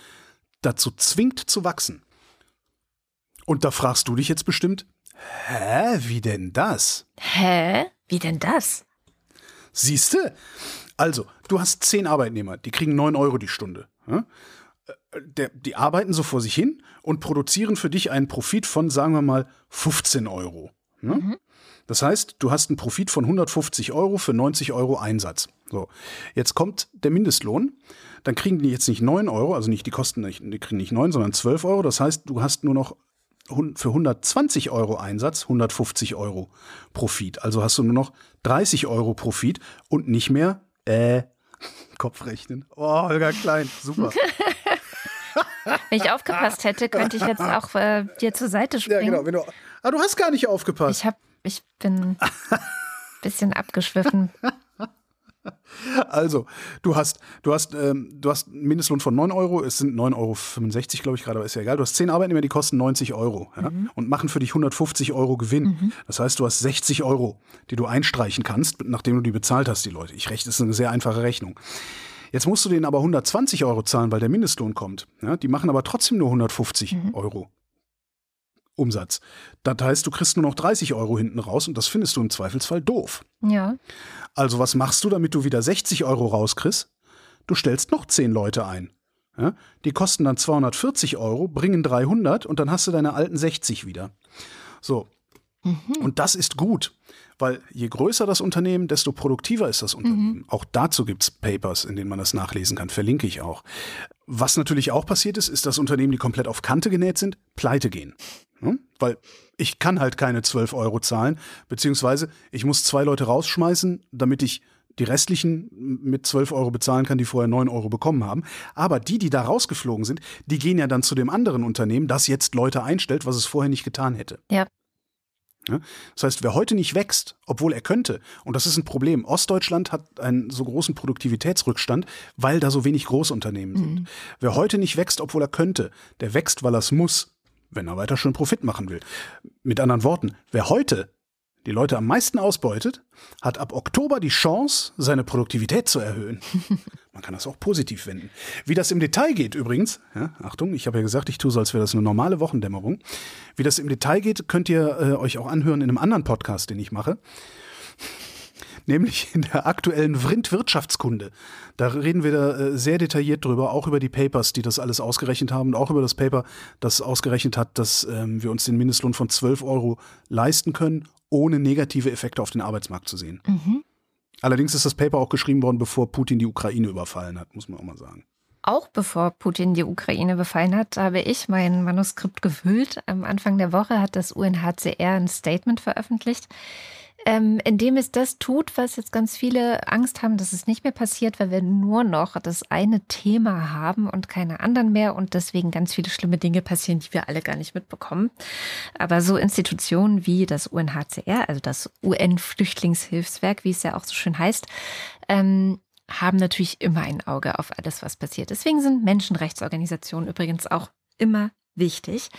S3: dazu zwingt zu wachsen. Und da fragst du dich jetzt bestimmt, hä, wie denn das?
S2: Hä? Wie denn das?
S3: Siehste? Also, du hast zehn Arbeitnehmer, die kriegen neun Euro die Stunde. Ja? Äh, der, die arbeiten so vor sich hin und produzieren für dich einen Profit von, sagen wir mal, 15 Euro. Ja? Mhm. Das heißt, du hast einen Profit von 150 Euro für 90 Euro Einsatz. So, jetzt kommt der Mindestlohn. Dann kriegen die jetzt nicht 9 Euro, also nicht die Kosten, die kriegen nicht 9, sondern 12 Euro. Das heißt, du hast nur noch für 120 Euro Einsatz 150 Euro Profit. Also hast du nur noch 30 Euro Profit und nicht mehr, äh, Kopfrechnen. Oh, Holger Klein, super.
S2: Wenn ich aufgepasst hätte, könnte ich jetzt auch äh, dir zur Seite springen. Ja, genau.
S3: Du, ah, du hast gar nicht aufgepasst.
S2: Ich, hab, ich bin ein bisschen abgeschwiffen.
S3: Also, du hast, du hast, ähm, du hast einen Mindestlohn von 9 Euro, es sind 9,65 Euro, glaube ich, gerade, aber ist ja egal. Du hast 10 Arbeitnehmer, die kosten 90 Euro ja, mhm. und machen für dich 150 Euro Gewinn. Mhm. Das heißt, du hast 60 Euro, die du einstreichen kannst, nachdem du die bezahlt hast, die Leute. Ich rechne, das ist eine sehr einfache Rechnung. Jetzt musst du denen aber 120 Euro zahlen, weil der Mindestlohn kommt. Ja, die machen aber trotzdem nur 150 mhm. Euro. Umsatz. Das heißt, du kriegst nur noch 30 Euro hinten raus und das findest du im Zweifelsfall doof.
S2: Ja.
S3: Also was machst du, damit du wieder 60 Euro rauskriegst? Du stellst noch 10 Leute ein. Ja? Die kosten dann 240 Euro, bringen 300 und dann hast du deine alten 60 wieder. So. Mhm. Und das ist gut, weil je größer das Unternehmen, desto produktiver ist das Unternehmen. Mhm. Auch dazu gibt es Papers, in denen man das nachlesen kann, verlinke ich auch. Was natürlich auch passiert ist, ist, dass Unternehmen, die komplett auf Kante genäht sind, pleite gehen. Hm? Weil ich kann halt keine 12 Euro zahlen, beziehungsweise ich muss zwei Leute rausschmeißen, damit ich die restlichen mit 12 Euro bezahlen kann, die vorher 9 Euro bekommen haben. Aber die, die da rausgeflogen sind, die gehen ja dann zu dem anderen Unternehmen, das jetzt Leute einstellt, was es vorher nicht getan hätte.
S2: Ja.
S3: Das heißt, wer heute nicht wächst, obwohl er könnte, und das ist ein Problem, Ostdeutschland hat einen so großen Produktivitätsrückstand, weil da so wenig Großunternehmen sind. Mhm. Wer heute nicht wächst, obwohl er könnte, der wächst, weil er es muss wenn er weiter schön Profit machen will. Mit anderen Worten, wer heute die Leute am meisten ausbeutet, hat ab Oktober die Chance, seine Produktivität zu erhöhen. Man kann das auch positiv wenden. Wie das im Detail geht übrigens, ja, Achtung, ich habe ja gesagt, ich tue so, als wäre das eine normale Wochendämmerung. Wie das im Detail geht, könnt ihr äh, euch auch anhören in einem anderen Podcast, den ich mache nämlich in der aktuellen Vrind-Wirtschaftskunde. Da reden wir da äh, sehr detailliert drüber, auch über die Papers, die das alles ausgerechnet haben und auch über das Paper, das ausgerechnet hat, dass ähm, wir uns den Mindestlohn von 12 Euro leisten können, ohne negative Effekte auf den Arbeitsmarkt zu sehen. Mhm. Allerdings ist das Paper auch geschrieben worden, bevor Putin die Ukraine überfallen hat, muss man auch mal sagen.
S2: Auch bevor Putin die Ukraine befallen hat, habe ich mein Manuskript gefüllt. Am Anfang der Woche hat das UNHCR ein Statement veröffentlicht, ähm, indem es das tut, was jetzt ganz viele Angst haben, dass es nicht mehr passiert, weil wir nur noch das eine Thema haben und keine anderen mehr und deswegen ganz viele schlimme Dinge passieren, die wir alle gar nicht mitbekommen. Aber so Institutionen wie das UNHCR, also das UN-Flüchtlingshilfswerk, wie es ja auch so schön heißt, ähm, haben natürlich immer ein Auge auf alles, was passiert. Deswegen sind Menschenrechtsorganisationen übrigens auch immer wichtig.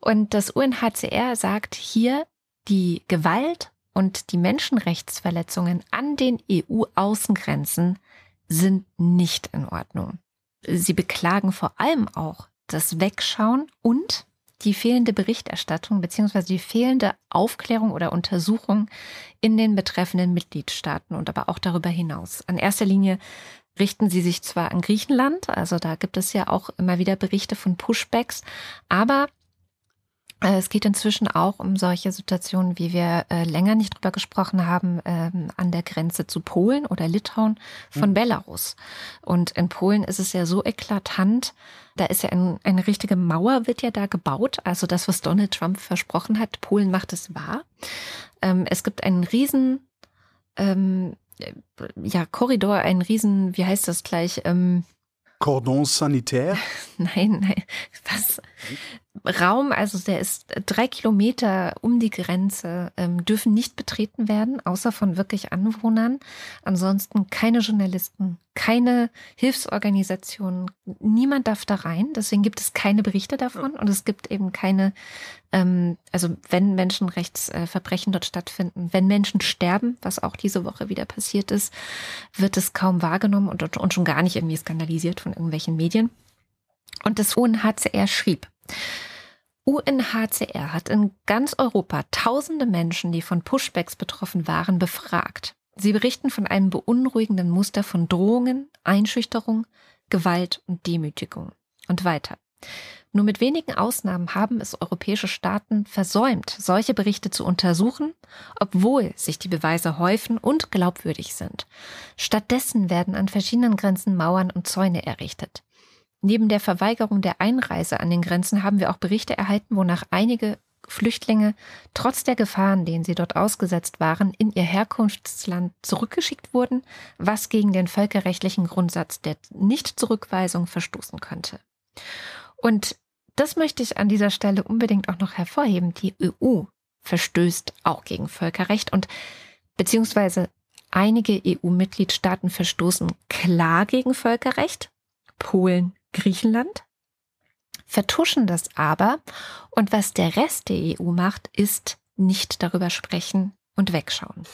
S2: Und das UNHCR sagt hier, die Gewalt und die Menschenrechtsverletzungen an den EU-Außengrenzen sind nicht in Ordnung. Sie beklagen vor allem auch das Wegschauen und die fehlende Berichterstattung bzw. die fehlende Aufklärung oder Untersuchung in den betreffenden Mitgliedstaaten und aber auch darüber hinaus. An erster Linie richten sie sich zwar an Griechenland, also da gibt es ja auch immer wieder Berichte von Pushbacks, aber es geht inzwischen auch um solche Situationen, wie wir äh, länger nicht drüber gesprochen haben, ähm, an der Grenze zu Polen oder Litauen von mhm. Belarus. Und in Polen ist es ja so eklatant, da ist ja ein, eine richtige Mauer, wird ja da gebaut. Also das, was Donald Trump versprochen hat, Polen macht es wahr. Ähm, es gibt einen riesen, ähm, ja, Korridor, einen riesen, wie heißt das gleich? Ähm,
S3: Cordon sanitaire?
S2: nein, nein, was? Raum, also der ist drei Kilometer um die Grenze, ähm, dürfen nicht betreten werden, außer von wirklich Anwohnern. Ansonsten keine Journalisten, keine Hilfsorganisationen, niemand darf da rein. Deswegen gibt es keine Berichte davon und es gibt eben keine, ähm, also wenn Menschenrechtsverbrechen dort stattfinden, wenn Menschen sterben, was auch diese Woche wieder passiert ist, wird es kaum wahrgenommen und, und schon gar nicht irgendwie skandalisiert von irgendwelchen Medien. Und das UNHCR schrieb, UNHCR hat in ganz Europa tausende Menschen, die von Pushbacks betroffen waren, befragt. Sie berichten von einem beunruhigenden Muster von Drohungen, Einschüchterung, Gewalt und Demütigung. Und weiter. Nur mit wenigen Ausnahmen haben es europäische Staaten versäumt, solche Berichte zu untersuchen, obwohl sich die Beweise häufen und glaubwürdig sind. Stattdessen werden an verschiedenen Grenzen Mauern und Zäune errichtet. Neben der Verweigerung der Einreise an den Grenzen haben wir auch Berichte erhalten, wonach einige Flüchtlinge trotz der Gefahren, denen sie dort ausgesetzt waren, in ihr Herkunftsland zurückgeschickt wurden, was gegen den völkerrechtlichen Grundsatz der Nichtzurückweisung verstoßen könnte. Und das möchte ich an dieser Stelle unbedingt auch noch hervorheben. Die EU verstößt auch gegen Völkerrecht und beziehungsweise einige EU-Mitgliedstaaten verstoßen klar gegen Völkerrecht. Polen, Griechenland, vertuschen das aber und was der Rest der EU macht, ist nicht darüber sprechen und wegschauen.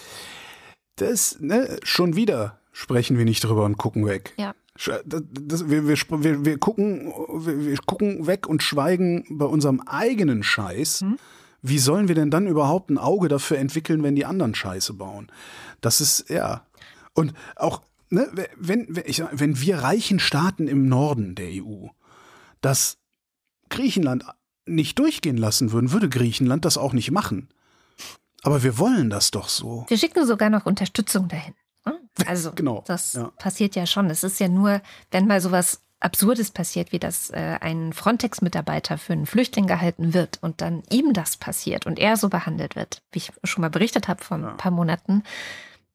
S3: Das, ne, schon wieder sprechen wir nicht drüber und gucken weg.
S2: Ja.
S3: Das, das, wir, wir, wir, wir, gucken, wir, wir, gucken weg und schweigen bei unserem eigenen Scheiß. Hm? Wie sollen wir denn dann überhaupt ein Auge dafür entwickeln, wenn die anderen Scheiße bauen? Das ist, ja. Und auch ne, wenn, wenn, ich, wenn wir reichen Staaten im Norden der EU das Griechenland nicht durchgehen lassen würden, würde Griechenland das auch nicht machen. Aber wir wollen das doch so.
S2: Wir schicken sogar noch Unterstützung dahin. Ne? Also genau, das ja. passiert ja schon. Es ist ja nur, wenn mal sowas Absurdes passiert, wie dass äh, ein Frontex-Mitarbeiter für einen Flüchtling gehalten wird und dann ihm das passiert und er so behandelt wird, wie ich schon mal berichtet habe vor ja. ein paar Monaten,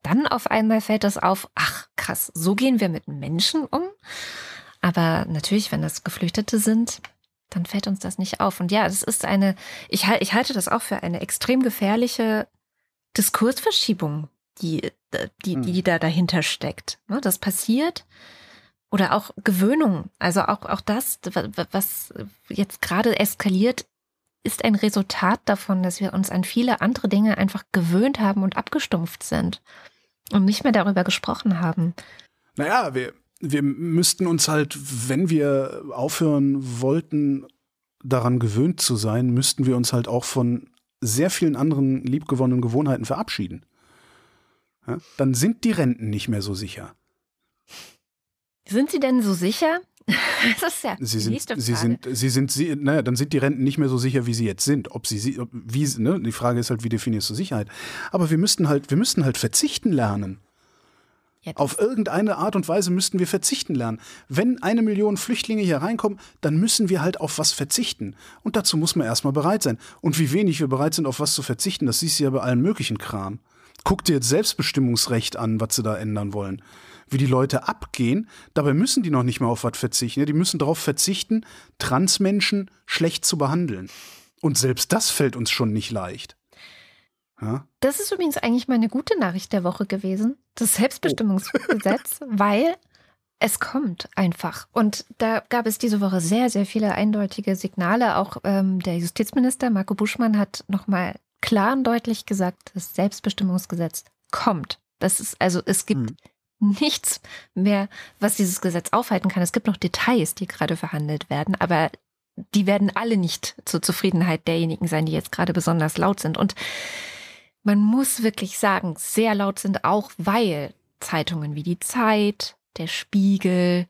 S2: dann auf einmal fällt das auf, ach krass, so gehen wir mit Menschen um. Aber natürlich, wenn das Geflüchtete sind, dann fällt uns das nicht auf. Und ja, das ist eine, ich, ich halte das auch für eine extrem gefährliche Diskursverschiebung, die, die, die hm. da dahinter steckt. Ne, das passiert. Oder auch Gewöhnung. Also auch, auch das, was jetzt gerade eskaliert, ist ein Resultat davon, dass wir uns an viele andere Dinge einfach gewöhnt haben und abgestumpft sind und nicht mehr darüber gesprochen haben.
S3: Naja, wir, wir müssten uns halt, wenn wir aufhören wollten, daran gewöhnt zu sein, müssten wir uns halt auch von sehr vielen anderen liebgewonnenen Gewohnheiten verabschieden. Ja? Dann sind die Renten nicht mehr so sicher.
S2: Sind sie denn so sicher? Das ist ja
S3: sie sind, nächste Frage. Sie sind, sie sind, sie, naja, dann sind die Renten nicht mehr so sicher, wie sie jetzt sind. Ob sie, ob, wie, ne? Die Frage ist halt, wie definierst du Sicherheit? Aber wir müssten halt, wir müssten halt verzichten lernen. Jetzt. Auf irgendeine Art und Weise müssten wir verzichten lernen. Wenn eine Million Flüchtlinge hier reinkommen, dann müssen wir halt auf was verzichten. Und dazu muss man erstmal bereit sein. Und wie wenig wir bereit sind, auf was zu verzichten, das siehst du ja bei allen möglichen Kram. Guck dir jetzt Selbstbestimmungsrecht an, was sie da ändern wollen wie die Leute abgehen. Dabei müssen die noch nicht mal auf was verzichten. Die müssen darauf verzichten, Transmenschen schlecht zu behandeln. Und selbst das fällt uns schon nicht leicht.
S2: Ja? Das ist übrigens eigentlich meine gute Nachricht der Woche gewesen, das Selbstbestimmungsgesetz, oh. weil es kommt einfach. Und da gab es diese Woche sehr, sehr viele eindeutige Signale. Auch ähm, der Justizminister Marco Buschmann hat nochmal klar und deutlich gesagt, das Selbstbestimmungsgesetz kommt. Das ist also, es gibt hm nichts mehr, was dieses Gesetz aufhalten kann. Es gibt noch Details, die gerade verhandelt werden, aber die werden alle nicht zur Zufriedenheit derjenigen sein, die jetzt gerade besonders laut sind. Und man muss wirklich sagen, sehr laut sind auch, weil Zeitungen wie die Zeit, der Spiegel,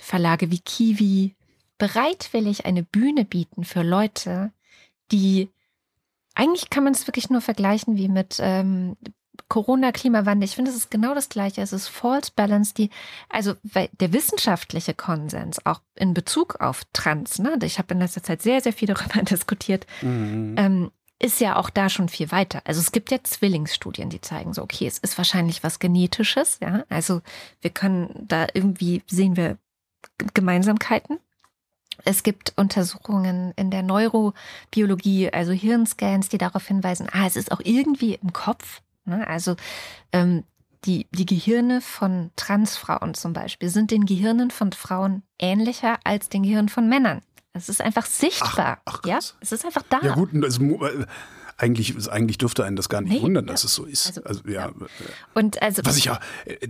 S2: Verlage wie Kiwi bereitwillig eine Bühne bieten für Leute, die eigentlich kann man es wirklich nur vergleichen wie mit ähm, Corona, Klimawandel, ich finde, es ist genau das Gleiche. Es ist False Balance, die, also der wissenschaftliche Konsens, auch in Bezug auf Trans, ne, ich habe in letzter Zeit sehr, sehr viel darüber diskutiert, mhm. ähm, ist ja auch da schon viel weiter. Also es gibt ja Zwillingsstudien, die zeigen so, okay, es ist wahrscheinlich was Genetisches, ja. Also wir können da irgendwie sehen wir Gemeinsamkeiten. Es gibt Untersuchungen in der Neurobiologie, also Hirnscans, die darauf hinweisen, ah, es ist auch irgendwie im Kopf. Ne? Also ähm, die, die Gehirne von Transfrauen zum Beispiel sind den Gehirnen von Frauen ähnlicher als den Gehirnen von Männern. Es ist einfach sichtbar. Ach, ach, ja, es ist einfach da.
S3: Ja gut, also, eigentlich, eigentlich dürfte einen das gar nicht nee, wundern, dass ja. es so ist. Also, also ja. ja.
S2: Und also
S3: was ich ja, äh,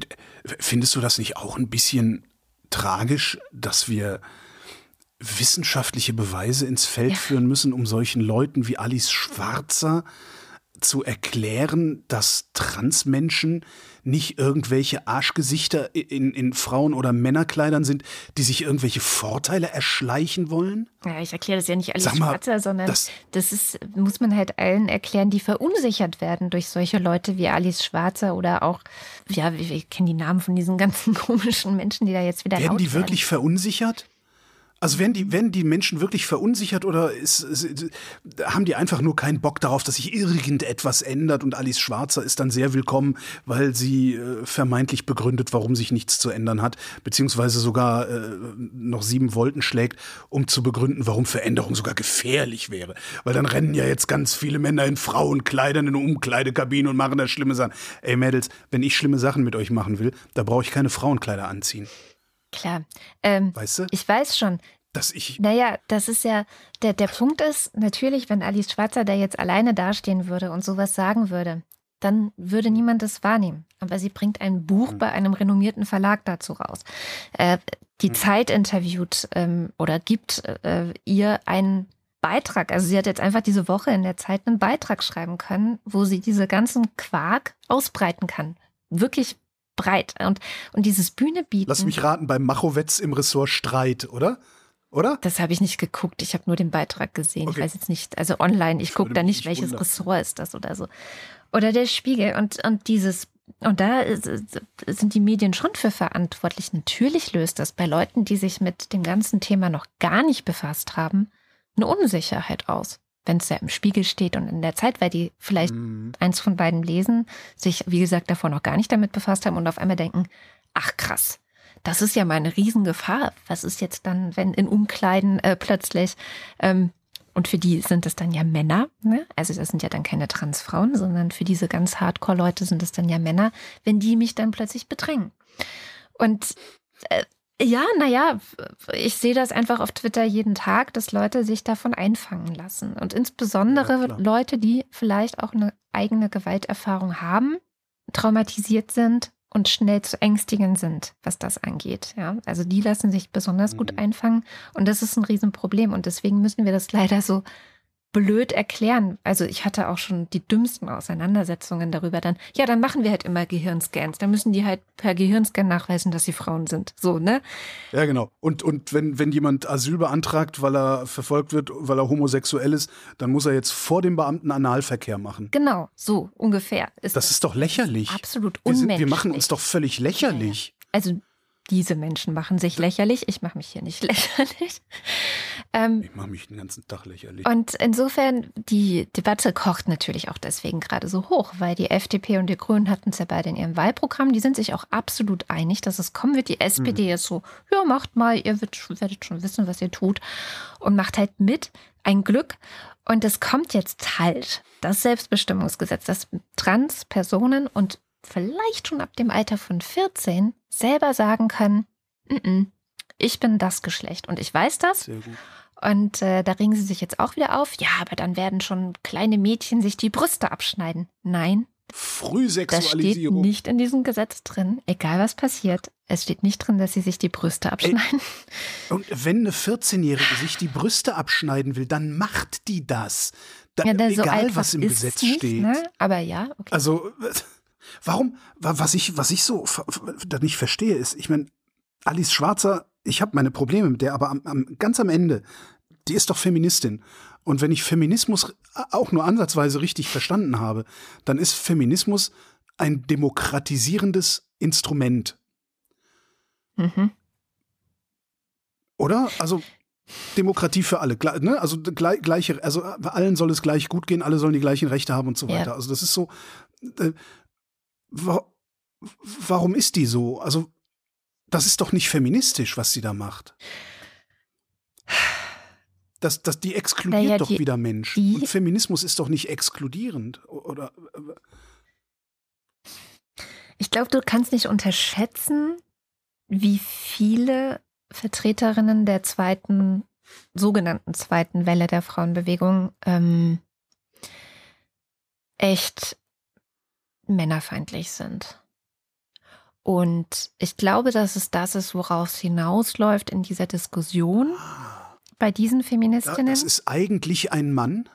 S3: findest du das nicht auch ein bisschen tragisch, dass wir wissenschaftliche Beweise ins Feld ja. führen müssen, um solchen Leuten wie Alice Schwarzer zu erklären, dass Transmenschen nicht irgendwelche Arschgesichter in, in Frauen- oder Männerkleidern sind, die sich irgendwelche Vorteile erschleichen wollen?
S2: Ja, ich erkläre das ja nicht alles Schwarzer, sondern das, das ist, muss man halt allen erklären, die verunsichert werden durch solche Leute wie Alice Schwarzer oder auch, ja, wir, wir kennen die Namen von diesen ganzen komischen Menschen, die da jetzt wieder
S3: Werden die wirklich werden. verunsichert? Also werden die, werden die Menschen wirklich verunsichert oder ist, ist, haben die einfach nur keinen Bock darauf, dass sich irgendetwas ändert und Alice Schwarzer ist dann sehr willkommen, weil sie äh, vermeintlich begründet, warum sich nichts zu ändern hat, beziehungsweise sogar äh, noch sieben Volten schlägt, um zu begründen, warum Veränderung sogar gefährlich wäre. Weil dann rennen ja jetzt ganz viele Männer in Frauenkleidern in eine Umkleidekabine und machen da schlimme Sachen. Ey Mädels, wenn ich schlimme Sachen mit euch machen will, da brauche ich keine Frauenkleider anziehen.
S2: Klar. Ähm,
S3: weißt du?
S2: Ich weiß schon.
S3: Dass ich.
S2: Naja, das ist ja, der, der Punkt ist, natürlich, wenn Alice Schwarzer da jetzt alleine dastehen würde und sowas sagen würde, dann würde niemand das wahrnehmen. Aber sie bringt ein Buch hm. bei einem renommierten Verlag dazu raus. Äh, die hm. Zeit interviewt ähm, oder gibt äh, ihr einen Beitrag. Also sie hat jetzt einfach diese Woche in der Zeit einen Beitrag schreiben können, wo sie diese ganzen Quark ausbreiten kann. Wirklich breit. Und, und dieses Bühne bieten.
S3: Lass mich raten, beim Machowetz im Ressort Streit, oder? Oder?
S2: Das habe ich nicht geguckt. Ich habe nur den Beitrag gesehen. Okay. Ich weiß jetzt nicht, also online, ich gucke da nicht, welches wundern. Ressort ist das oder so. Oder der Spiegel. Und, und dieses, und da sind die Medien schon für verantwortlich. Natürlich löst das bei Leuten, die sich mit dem ganzen Thema noch gar nicht befasst haben, eine Unsicherheit aus wenn es ja im Spiegel steht und in der Zeit, weil die vielleicht mhm. eins von beiden lesen, sich, wie gesagt, davor noch gar nicht damit befasst haben und auf einmal denken, ach krass, das ist ja mal eine Riesengefahr. Was ist jetzt dann, wenn in Umkleiden äh, plötzlich, ähm, und für die sind es dann ja Männer, ne? also das sind ja dann keine Transfrauen, sondern für diese ganz Hardcore-Leute sind es dann ja Männer, wenn die mich dann plötzlich bedrängen. Und äh, ja, naja, ich sehe das einfach auf Twitter jeden Tag, dass Leute sich davon einfangen lassen. Und insbesondere ja, Leute, die vielleicht auch eine eigene Gewalterfahrung haben, traumatisiert sind und schnell zu ängstigen sind, was das angeht. Ja, also die lassen sich besonders gut mhm. einfangen und das ist ein Riesenproblem und deswegen müssen wir das leider so blöd erklären. Also ich hatte auch schon die dümmsten Auseinandersetzungen darüber dann. Ja, dann machen wir halt immer Gehirnscans. Dann müssen die halt per Gehirnscan nachweisen, dass sie Frauen sind. So, ne?
S3: Ja, genau. Und, und wenn, wenn jemand Asyl beantragt, weil er verfolgt wird, weil er homosexuell ist, dann muss er jetzt vor dem Beamten Analverkehr machen.
S2: Genau, so ungefähr.
S3: Ist das, das ist doch lächerlich.
S2: Absolut unmenschlich.
S3: Wir, sind, wir machen uns doch völlig lächerlich.
S2: Also diese Menschen machen sich lächerlich. Ich mache mich hier nicht lächerlich. Ähm,
S3: ich mache mich den ganzen Tag lächerlich.
S2: Und insofern, die Debatte kocht natürlich auch deswegen gerade so hoch, weil die FDP und die Grünen hatten es ja beide in ihrem Wahlprogramm. Die sind sich auch absolut einig, dass es kommen wird. Die SPD mhm. ist so, ja, macht mal, ihr werdet schon wissen, was ihr tut. Und macht halt mit. Ein Glück. Und es kommt jetzt halt das Selbstbestimmungsgesetz, das Transpersonen und vielleicht schon ab dem Alter von 14 selber sagen können, N -n, ich bin das Geschlecht und ich weiß das. Sehr gut. Und äh, da regen sie sich jetzt auch wieder auf. Ja, aber dann werden schon kleine Mädchen sich die Brüste abschneiden. Nein.
S3: Frühsexualisierung.
S2: Das steht nicht in diesem Gesetz drin, egal was passiert. Es steht nicht drin, dass sie sich die Brüste abschneiden.
S3: Ey, und wenn eine 14-Jährige sich die Brüste abschneiden will, dann macht die das. Da,
S2: ja,
S3: egal, was im Gesetz
S2: nicht,
S3: steht.
S2: Ne? Aber ja, okay.
S3: Also Warum, was ich, was ich so da nicht verstehe, ist, ich meine, Alice Schwarzer, ich habe meine Probleme mit der, aber am, am, ganz am Ende, die ist doch Feministin. Und wenn ich Feminismus auch nur ansatzweise richtig verstanden habe, dann ist Feminismus ein demokratisierendes Instrument. Mhm. Oder? Also Demokratie für alle, ne? Also gleiche, also allen soll es gleich gut gehen, alle sollen die gleichen Rechte haben und so weiter. Ja. Also das ist so. Äh, wa warum ist die so? Also, das ist doch nicht feministisch, was sie da macht. Das, das, die exkludiert
S2: Naja,
S3: doch
S2: die-
S3: wieder Mensch.
S2: die-
S3: Und Feminismus ist doch nicht exkludierend. Oder
S2: Ich glaube, du kannst nicht unterschätzen, wie viele Vertreterinnen der zweiten, sogenannten zweiten Welle der Frauenbewegung ähm, echt männerfeindlich sind. Und ich glaube, dass es das ist, woraus es hinausläuft in dieser Diskussion bei diesen Feministinnen.
S3: das ist eigentlich ein Mann?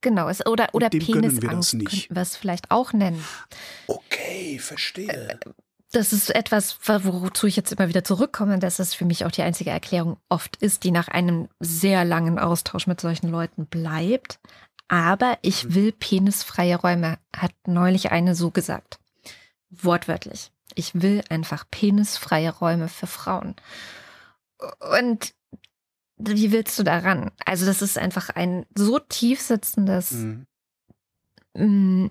S2: genau, es, oder, oder
S3: gönnen wir das
S2: Penisangst
S3: nicht.
S2: könnten wir es vielleicht auch nennen.
S3: Okay, verstehe.
S2: das ist etwas, wozu ich jetzt immer wieder zurückkomme, dass es für mich auch die einzige Erklärung oft ist, die nach einem sehr langen Austausch mit solchen Leuten bleibt. Aber ich will penisfreie Räume, hat neulich eine so gesagt. Wortwörtlich. Ich will einfach penisfreie Räume für Frauen. Und wie willst du daran? Also das ist einfach ein so tief sitzendes
S3: Mhm.
S2: Mm,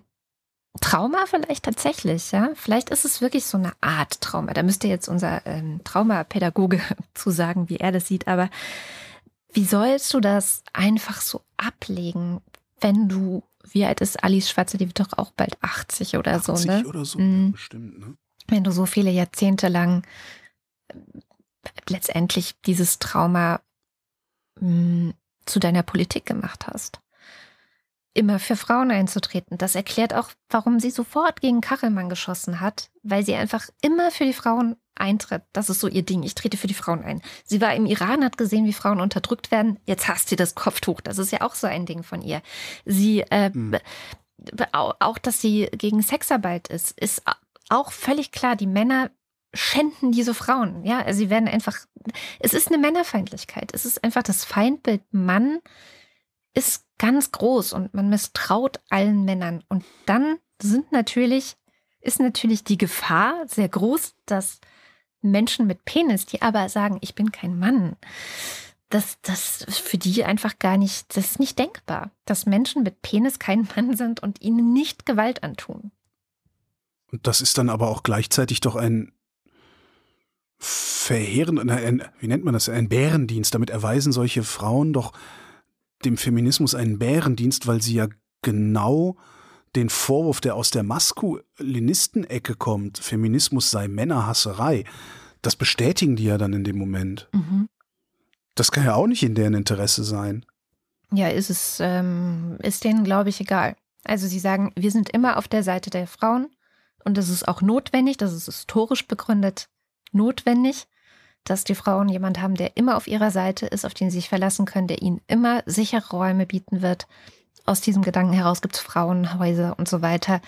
S2: Trauma vielleicht tatsächlich, ja. Vielleicht ist es wirklich so eine Art Trauma. Da müsste jetzt unser ähm, Traumapädagoge zu sagen, wie er das sieht. Aber wie sollst du das einfach so ablegen, wenn du, wie alt ist Alice Schwarze, die wird doch auch bald 80 oder so,
S3: 80
S2: ne?
S3: oder so,
S2: Mhm.
S3: ja, bestimmt. Ne?
S2: wenn du so viele Jahrzehnte lang äh, letztendlich dieses Trauma mh, zu deiner Politik gemacht hast. Immer für Frauen einzutreten. Das erklärt auch, warum sie sofort gegen Kachelmann geschossen hat, weil sie einfach immer für die Frauen eintritt. Das ist so ihr Ding. Ich trete für die Frauen ein. Sie war im Iran, hat gesehen, wie Frauen unterdrückt werden. Jetzt hasst sie das Kopftuch. Das ist ja auch so ein Ding von ihr. Sie, äh,
S3: Hm.
S2: au- auch, dass sie gegen Sexarbeit ist, ist auch völlig klar. Die Männer schänden diese Frauen. Ja, sie werden einfach, es ist eine Männerfeindlichkeit. Es ist einfach das Feindbild Mann ist ganz groß und man misstraut allen Männern. Und dann sind natürlich, ist natürlich die Gefahr sehr groß, dass Menschen mit Penis, die aber sagen, ich bin kein Mann, das, das für die einfach gar nicht, das ist nicht denkbar, dass Menschen mit Penis kein Mann sind und ihnen nicht Gewalt antun.
S3: Und das ist dann aber auch gleichzeitig doch ein verheerend, ein, wie nennt man das, ein Bärendienst. Damit erweisen solche Frauen doch dem Feminismus einen Bärendienst, weil sie ja genau den Vorwurf, der aus der Maskulinisten-Ecke kommt, Feminismus sei Männerhasserei, das bestätigen die ja dann in dem Moment. Das kann ja auch nicht in deren Interesse sein.
S2: Ja, ist es, ähm, ist denen, glaube ich, egal. Also sie sagen, wir sind immer auf der Seite der Frauen und das ist auch notwendig, das ist historisch begründet notwendig, dass die Frauen jemand haben, der immer auf ihrer Seite ist, auf den sie sich verlassen können, der ihnen immer sichere Räume bieten wird. Aus diesem Gedanken heraus gibt es Frauenhäuser und so weiter,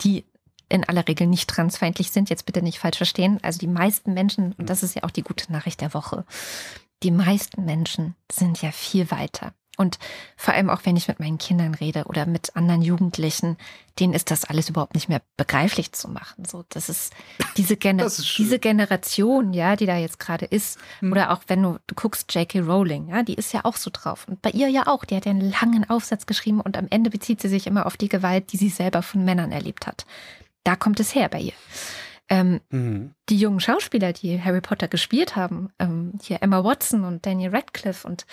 S2: die in aller Regel nicht transfeindlich sind. Jetzt bitte nicht falsch verstehen. Also die meisten Menschen, und das ist ja auch die gute Nachricht der Woche, die meisten Menschen sind ja viel weiter. Und vor allem auch, wenn ich mit meinen Kindern rede oder mit anderen Jugendlichen, denen ist das alles überhaupt nicht mehr begreiflich zu machen. So, das ist diese, Gener
S3: ist
S2: diese Generation, ja, die da jetzt gerade ist. Oder auch wenn du, du guckst J.K. Rowling, ja, die ist ja auch so drauf. Und bei ihr ja auch. Die hat ja einen langen Aufsatz geschrieben und am Ende bezieht sie sich immer auf die Gewalt, die sie selber von Männern erlebt hat. Da kommt es her bei ihr. Ähm,
S3: Mhm.
S2: die jungen Schauspieler, die Harry Potter gespielt haben, ähm, hier Emma Watson und Daniel Radcliffe und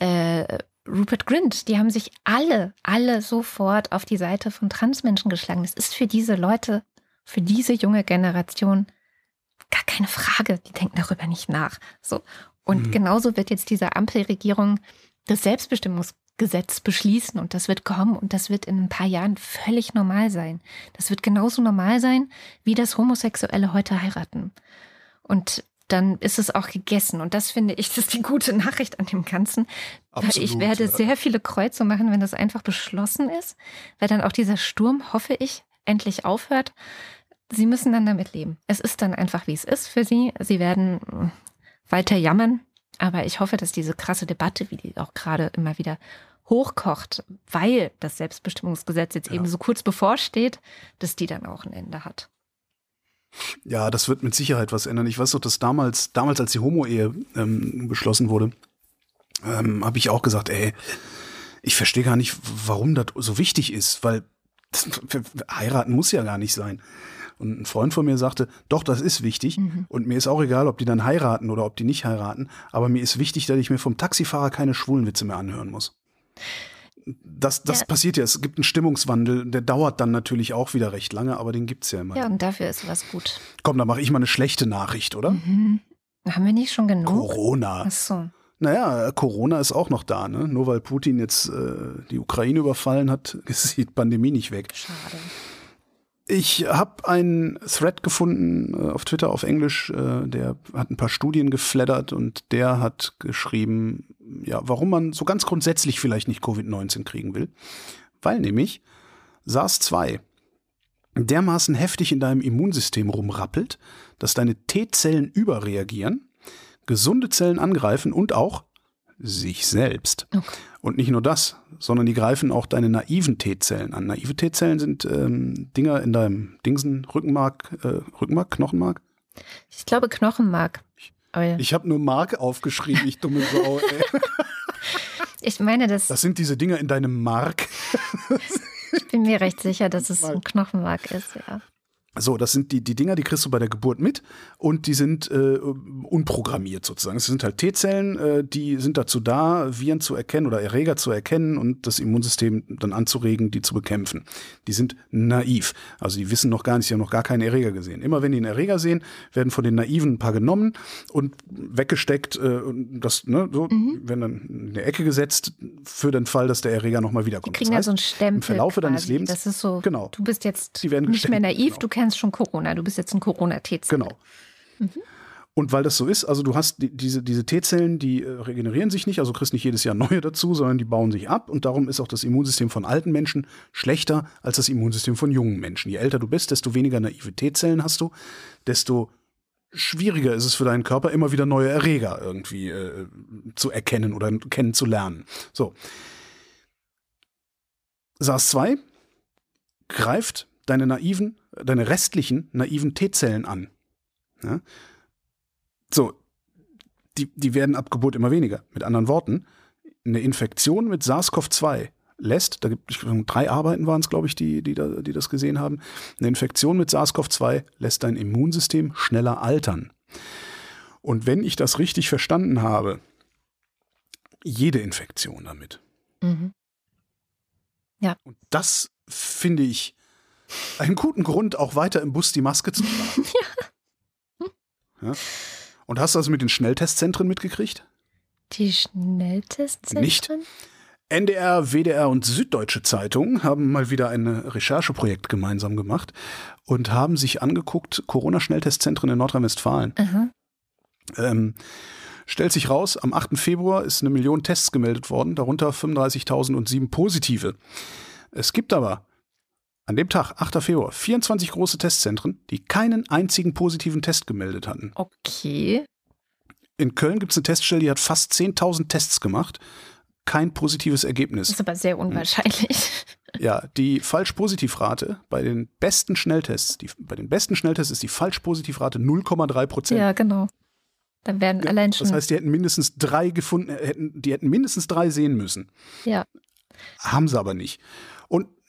S2: äh, Rupert Grint, die haben sich alle, alle sofort auf die Seite von Transmenschen geschlagen. Das ist für diese Leute, für diese junge Generation gar keine Frage. Die denken darüber nicht nach. So. Und
S3: Mhm.
S2: genauso wird jetzt diese Ampelregierung das Selbstbestimmungsgesetz beschließen und das wird kommen und das wird in ein paar Jahren völlig normal sein. Das wird genauso normal sein, wie das Homosexuelle heute heiraten. Und dann ist es auch gegessen. Und das finde ich, das ist die gute Nachricht an dem Ganzen. Weil ich
S3: Absolut,
S2: werde
S3: ja.
S2: sehr viele Kreuze machen, wenn das einfach beschlossen ist, weil dann auch dieser Sturm, hoffe ich, endlich aufhört. Sie müssen dann damit leben. Es ist dann einfach, wie es ist für sie. Sie werden mm, weiter jammern. Aber ich hoffe, dass diese krasse Debatte, wie die auch gerade immer wieder hochkocht, weil das Selbstbestimmungsgesetz jetzt
S3: Ja.
S2: eben so kurz bevorsteht, dass die dann auch ein Ende hat.
S3: Ja, das wird mit Sicherheit was ändern. Ich weiß doch, dass damals, damals als die Homo-Ehe ähm, beschlossen wurde, ähm, habe ich auch gesagt, ey, ich verstehe gar nicht, warum das so wichtig ist, weil das, heiraten muss ja gar nicht sein. Und ein Freund von mir sagte, doch, das ist wichtig.
S2: Mhm.
S3: Und mir ist auch egal, ob die dann heiraten oder ob die nicht heiraten. Aber mir ist wichtig, dass ich mir vom Taxifahrer keine Schwulenwitze mehr anhören muss. Das, das
S2: Ja.
S3: passiert ja. Es gibt einen Stimmungswandel, der dauert dann natürlich auch wieder recht lange, aber den gibt's ja immer.
S2: Ja, und dafür ist was gut.
S3: Komm, da mache ich mal eine schlechte Nachricht, oder?
S2: Mhm. Haben wir nicht schon genug?
S3: Corona.
S2: Ach so.
S3: Naja, Corona ist auch noch da, ne? Nur weil Putin jetzt äh, die Ukraine überfallen hat, ist die Pandemie nicht weg.
S2: Schade.
S3: Ich habe einen Thread gefunden äh, auf Twitter auf Englisch, äh, der hat ein paar Studien geflattert und der hat geschrieben, ja, warum man so ganz grundsätzlich vielleicht nicht Covid-19 kriegen will. Weil nämlich SARS-2 dermaßen heftig in deinem Immunsystem rumrappelt, dass deine T-Zellen überreagieren, gesunde Zellen angreifen und auch sich selbst.
S2: Okay.
S3: Und nicht nur das, sondern die greifen auch deine naiven T-Zellen an. Naive T-Zellen sind ähm, Dinger in deinem Dingsen, Rückenmark, äh, Rückenmark, Knochenmark.
S2: Ich glaube Knochenmark. Aber ich,
S3: Ich habe nur Mark aufgeschrieben, ich dumme Sau. Ey.
S2: meine, das,
S3: Das sind diese Dinger in deinem Mark.
S2: ich bin mir recht sicher, dass es ein Knochenmark ist, ja.
S3: So, das sind die, die Dinger, die kriegst du bei der Geburt mit und die sind äh, unprogrammiert sozusagen. Es sind halt T-Zellen, äh, die sind dazu da, Viren zu erkennen oder Erreger zu erkennen und das Immunsystem dann anzuregen, die zu bekämpfen. Die sind naiv. Also die wissen noch gar nicht, sie haben noch gar keinen Erreger gesehen. Immer wenn die einen Erreger sehen, werden von den Naiven ein paar genommen und weggesteckt äh, und das, ne, so, werden dann in eine Ecke gesetzt für den Fall, dass der Erreger nochmal
S2: Die
S3: wiederkommt.
S2: kriegen
S3: Das
S2: da
S3: heißt,
S2: so einen Stempel.
S3: im Verlaufe deines
S2: quasi.
S3: Lebens-
S2: Das ist so,
S3: Genau.
S2: du bist jetzt
S3: Die werden
S2: nicht mehr naiv,
S3: genau.
S2: du kennst schon Corona, du bist jetzt ein Corona-T-Zelle.
S3: Genau. Und weil das so ist, also du hast die, diese, diese T-Zellen, die äh, regenerieren sich nicht, also kriegst nicht jedes Jahr neue dazu, sondern die bauen sich ab und darum ist auch das Immunsystem von alten Menschen schlechter als das Immunsystem von jungen Menschen. Je älter du bist, desto weniger naive T-Zellen hast du, desto schwieriger ist es für deinen Körper, immer wieder neue Erreger irgendwie äh, zu erkennen oder kennenzulernen. So. SARS-2 greift deine naiven, deine restlichen naiven T-Zellen an. Ja? So, die, die werden ab Geburt immer weniger. Mit anderen Worten, eine Infektion mit SARS-CoV-2 lässt, da gibt es drei Arbeiten waren es, glaube ich, die, die, da, die das gesehen haben, eine Infektion mit SARS-CoV-2 lässt dein Immunsystem schneller altern. Und wenn ich das richtig verstanden habe, jede Infektion damit.
S2: Mhm.
S3: Und das finde ich einen guten Grund, auch weiter im Bus die Maske zu tragen. ja. Und hast du das mit den Schnelltestzentren mitgekriegt?
S2: Die Schnelltestzentren?
S3: Nicht. NDR, WDR und Süddeutsche Zeitung haben mal wieder ein Rechercheprojekt gemeinsam gemacht und haben sich angeguckt, Corona-Schnelltestzentren in Nordrhein-Westfalen. Ähm, stellt sich raus, am 8. Februar ist eine Million Tests gemeldet worden, darunter 35.007 positive. Es gibt aber an dem Tag, 8. Februar, 24 große Testzentren, die keinen einzigen positiven Test gemeldet hatten.
S2: Okay.
S3: In Köln gibt es eine Teststelle, die hat fast 10.000 Tests gemacht. Kein positives
S2: Das
S3: Ergebnis.
S2: ist aber sehr unwahrscheinlich.
S3: Ja, die Falsch-Positiv-Rate bei den besten Schnelltests, die, bei den besten Schnelltests ist die Falsch-Positiv-Rate 0,3 Prozent.
S2: Ja, genau. Dann werden allein schon.
S3: Das heißt, die hätten mindestens drei gefunden, äh, hätten, die hätten mindestens drei sehen müssen.
S2: ja.
S3: Haben sie aber nicht.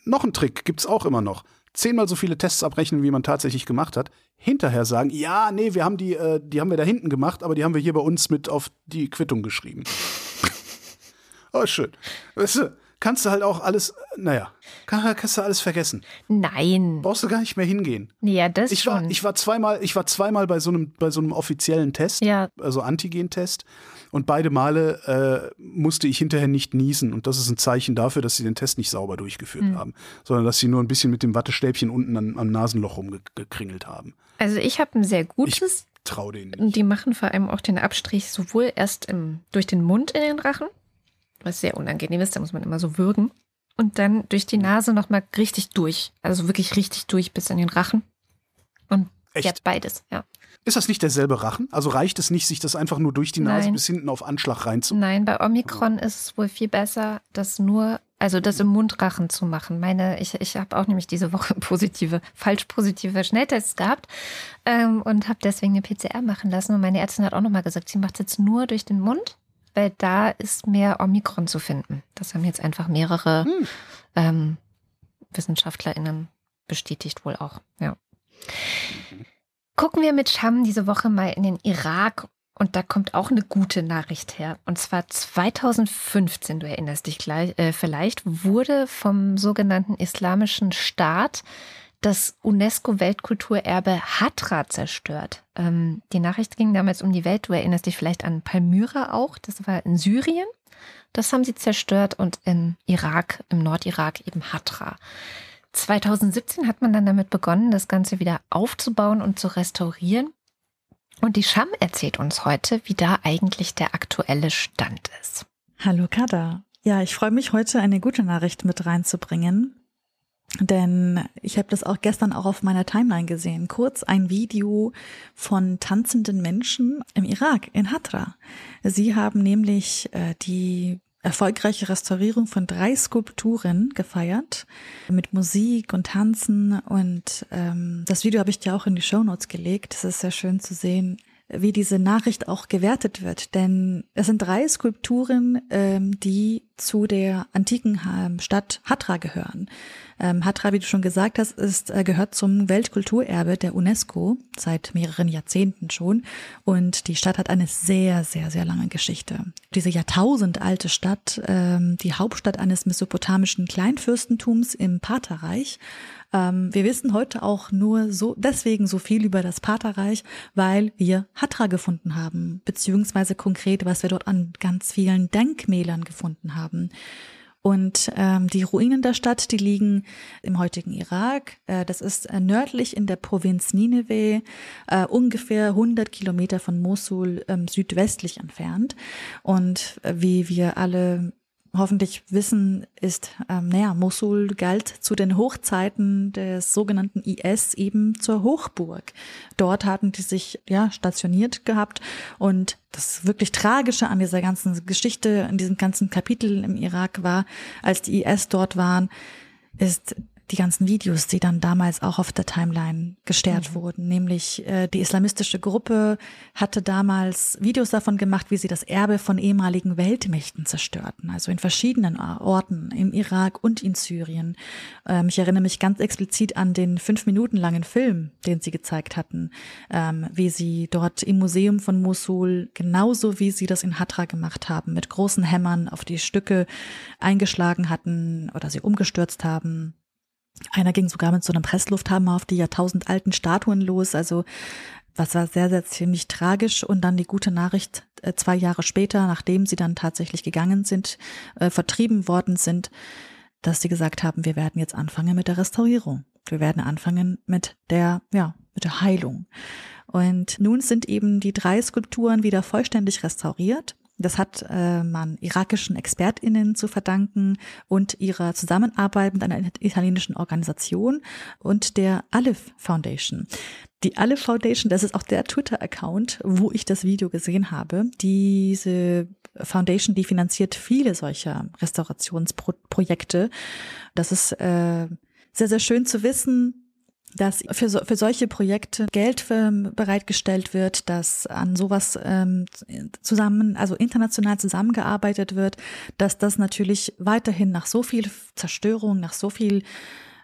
S3: Noch ein Trick gibt's auch immer noch. Zehnmal so viele Tests abrechnen, wie man tatsächlich gemacht hat. Hinterher sagen, ja, nee, wir haben die, äh, die haben wir da hinten gemacht, aber die haben wir hier bei uns mit auf die Quittung geschrieben. oh, schön. Weißt du, kannst du halt auch alles, naja, kann, kannst du alles vergessen.
S2: Nein.
S3: Brauchst du gar nicht mehr hingehen.
S2: Ja, das
S3: Ich
S2: schon.
S3: war, ich war zweimal, ich war zweimal bei so einem, bei so einem offiziellen Test,
S2: Ja.
S3: also Antigen-Test. Und beide Male äh, musste ich hinterher nicht niesen. Und das ist ein Zeichen dafür, dass sie den Test nicht sauber durchgeführt
S2: Hm.
S3: haben, sondern dass sie nur ein bisschen mit dem Wattestäbchen unten am, am Nasenloch rumgekringelt haben.
S2: also ich habe ein sehr gutes.
S3: Trau denen nicht.
S2: Und die machen vor allem auch den Abstrich sowohl erst im, durch den Mund in den Rachen, was sehr unangenehm ist, da muss man immer so würgen. Und dann durch die Nase nochmal richtig durch. Also wirklich richtig durch bis in den Rachen. Und
S3: Echt?
S2: ja, beides, ja.
S3: Ist das nicht derselbe Rachen? Also reicht es nicht, sich das einfach nur durch die Nase
S2: Nein.
S3: bis hinten auf Anschlag reinzu?
S2: Nein, bei Omikron ist es wohl viel besser, das nur, also das im Mundrachen zu machen. Meine, ich, ich habe auch nämlich diese Woche positive, falsch positive Schnelltests gehabt ähm, und habe deswegen eine PCR machen lassen. Und meine Ärztin hat auch nochmal gesagt, sie macht es jetzt nur durch den Mund, weil da ist mehr Omikron zu finden. Das haben jetzt einfach mehrere
S3: Hm.
S2: ähm, WissenschaftlerInnen bestätigt wohl auch. Ja. Gucken wir mit Scham diese Woche mal in den Irak und da kommt auch eine gute Nachricht her. Und zwar 2015, du erinnerst dich gleich, äh, vielleicht, wurde vom sogenannten Islamischen Staat das UNESCO-Weltkulturerbe Hatra zerstört. Ähm, die Nachricht ging damals um die Welt. Du erinnerst dich vielleicht an Palmyra auch. Das war in Syrien. Das haben sie zerstört und in Irak, im Nordirak eben Hatra. 2017 hat man dann damit begonnen, das Ganze wieder aufzubauen und zu restaurieren. Und die Scham erzählt uns heute, wie da eigentlich der aktuelle Stand ist.
S5: Hallo Kada. Ja, ich freue mich heute eine gute Nachricht mit reinzubringen. Denn ich habe das auch gestern auch auf meiner Timeline gesehen. Kurz ein Video von tanzenden Menschen im Irak, in Hatra. Sie haben nämlich äh, die erfolgreiche Restaurierung von drei Skulpturen gefeiert mit Musik und Tanzen und ähm, das Video habe ich dir auch in die Show Notes gelegt. Es ist sehr schön zu sehen, wie diese Nachricht auch gewertet wird. Denn es sind drei Skulpturen, ähm, die zu der antiken ähm, Stadt Hatra gehören. Ähm, Hatra, wie du schon gesagt hast, ist, äh, gehört zum Weltkulturerbe der UNESCO seit mehreren Jahrzehnten schon. Und die Stadt hat eine sehr, sehr, sehr lange Geschichte. Diese jahrtausendalte Stadt, ähm, die Hauptstadt eines mesopotamischen Kleinfürstentums im Partherreich, ähm, wir wissen heute auch nur so deswegen so viel über das Paterreich, weil wir Hatra gefunden haben, beziehungsweise konkret, was wir dort an ganz vielen Denkmälern gefunden haben. Und ähm, die Ruinen der Stadt, die liegen im heutigen Irak. Äh, das ist äh, nördlich in der Provinz Nineveh, äh, ungefähr 100 Kilometer von Mosul ähm, südwestlich entfernt. Und äh, wie wir alle hoffentlich wissen, ist, ähm, naja, Mosul galt zu den Hochzeiten des sogenannten IS eben zur Hochburg. Dort hatten die sich ja stationiert gehabt und das wirklich Tragische an dieser ganzen Geschichte, in diesem ganzen Kapitel im Irak war, als die IS dort waren, ist die ganzen Videos, die dann damals auch auf der Timeline gestärkt mhm. wurden. Nämlich äh, die islamistische Gruppe hatte damals Videos davon gemacht, wie sie das Erbe von ehemaligen Weltmächten zerstörten. Also in verschiedenen Orten, im Irak und in Syrien. Ähm, ich erinnere mich ganz explizit an den fünf Minuten langen Film, den sie gezeigt hatten, ähm, wie sie dort im Museum von Mosul, genauso wie sie das in Hatra gemacht haben, mit großen Hämmern auf die Stücke eingeschlagen hatten oder sie umgestürzt haben einer ging sogar mit so einem Presslufthammer auf die jahrtausendalten Statuen los. Also was war sehr, sehr ziemlich tragisch. Und dann die gute Nachricht, äh, zwei Jahre später, nachdem sie dann tatsächlich gegangen sind, äh, vertrieben worden sind, dass sie gesagt haben, wir werden jetzt anfangen mit der Restaurierung. Wir werden anfangen mit der, ja, mit der Heilung. Und nun sind eben die drei Skulpturen wieder vollständig restauriert. Das hat äh, man irakischen ExpertInnen zu verdanken und ihrer Zusammenarbeit mit einer italienischen Organisation und der Aleph Foundation. Die Aleph Foundation, das ist auch der Twitter-Account, wo ich das Video gesehen habe. Diese Foundation, die finanziert viele solcher Restaurationsprojekte. Das ist äh, sehr, sehr schön zu wissen, dass für, so, für solche Projekte Geld für, bereitgestellt wird, dass an sowas ähm, zusammen, also international zusammengearbeitet wird, dass das natürlich weiterhin nach so viel Zerstörung, nach so viel,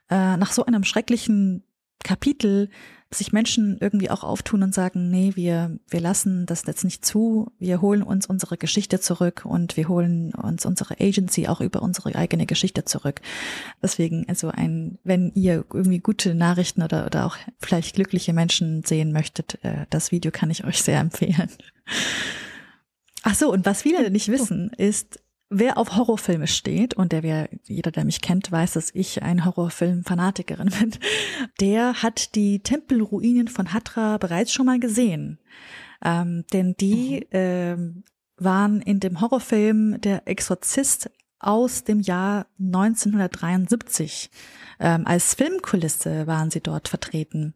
S5: äh, nach so einem schrecklichen Kapitel sich Menschen irgendwie auch auftun und sagen, nee, wir, wir lassen das jetzt nicht zu, wir holen uns unsere Geschichte zurück und wir holen uns unsere Agency auch über unsere eigene Geschichte zurück. Deswegen, also ein, wenn ihr irgendwie gute Nachrichten oder, oder auch vielleicht glückliche Menschen sehen möchtet, äh, das Video kann ich euch sehr empfehlen. Ach so, und was viele nicht wissen, ist, Wer auf Horrorfilme steht, und der wer, jeder, der mich kennt, weiß, dass ich ein Horrorfilm-Fanatikerin bin, der hat die Tempelruinen von Hatra bereits schon mal gesehen. Ähm, denn die mhm. ähm, waren in dem Horrorfilm Der Exorzist aus dem Jahr 1973. Ähm, als Filmkulisse waren sie dort vertreten.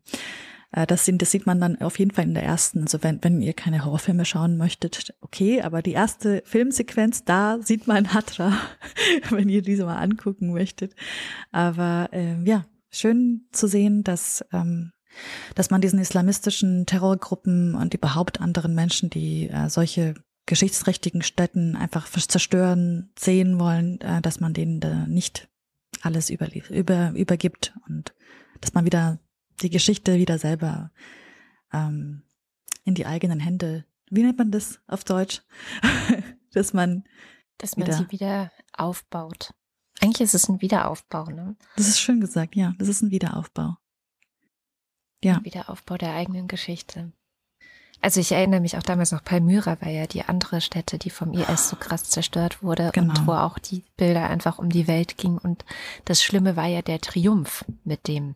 S5: Äh, das, sind, das sieht man dann auf jeden Fall in der ersten. Also wenn, wenn ihr keine Horrorfilme schauen möchtet, okay, aber die erste Filmsequenz, da sieht man Hatra, wenn ihr diese mal angucken möchtet. Aber äh, ja, schön zu sehen, dass, ähm, dass man diesen islamistischen Terrorgruppen und überhaupt anderen Menschen, die äh, solche geschichtsträchtigen Städten einfach zerstören, sehen wollen, äh, dass man denen da nicht alles über, über, übergibt und dass man wieder die Geschichte wieder selber ähm, in die eigenen Hände. Wie nennt man das auf Deutsch? Dass man
S2: Dass man
S5: Wieder.
S2: sie wieder aufbaut. Eigentlich ist es ein Wiederaufbau, ne?
S5: Das ist schön gesagt, ja. Das ist ein Wiederaufbau. Ja.
S2: Ein Wiederaufbau der eigenen Geschichte. Also ich erinnere mich auch damals noch, Palmyra war ja die andere Stätte, die vom IS so krass zerstört wurde
S5: Genau.
S2: und wo auch die Bilder einfach um die Welt gingen. Und das Schlimme war ja der Triumph, mit dem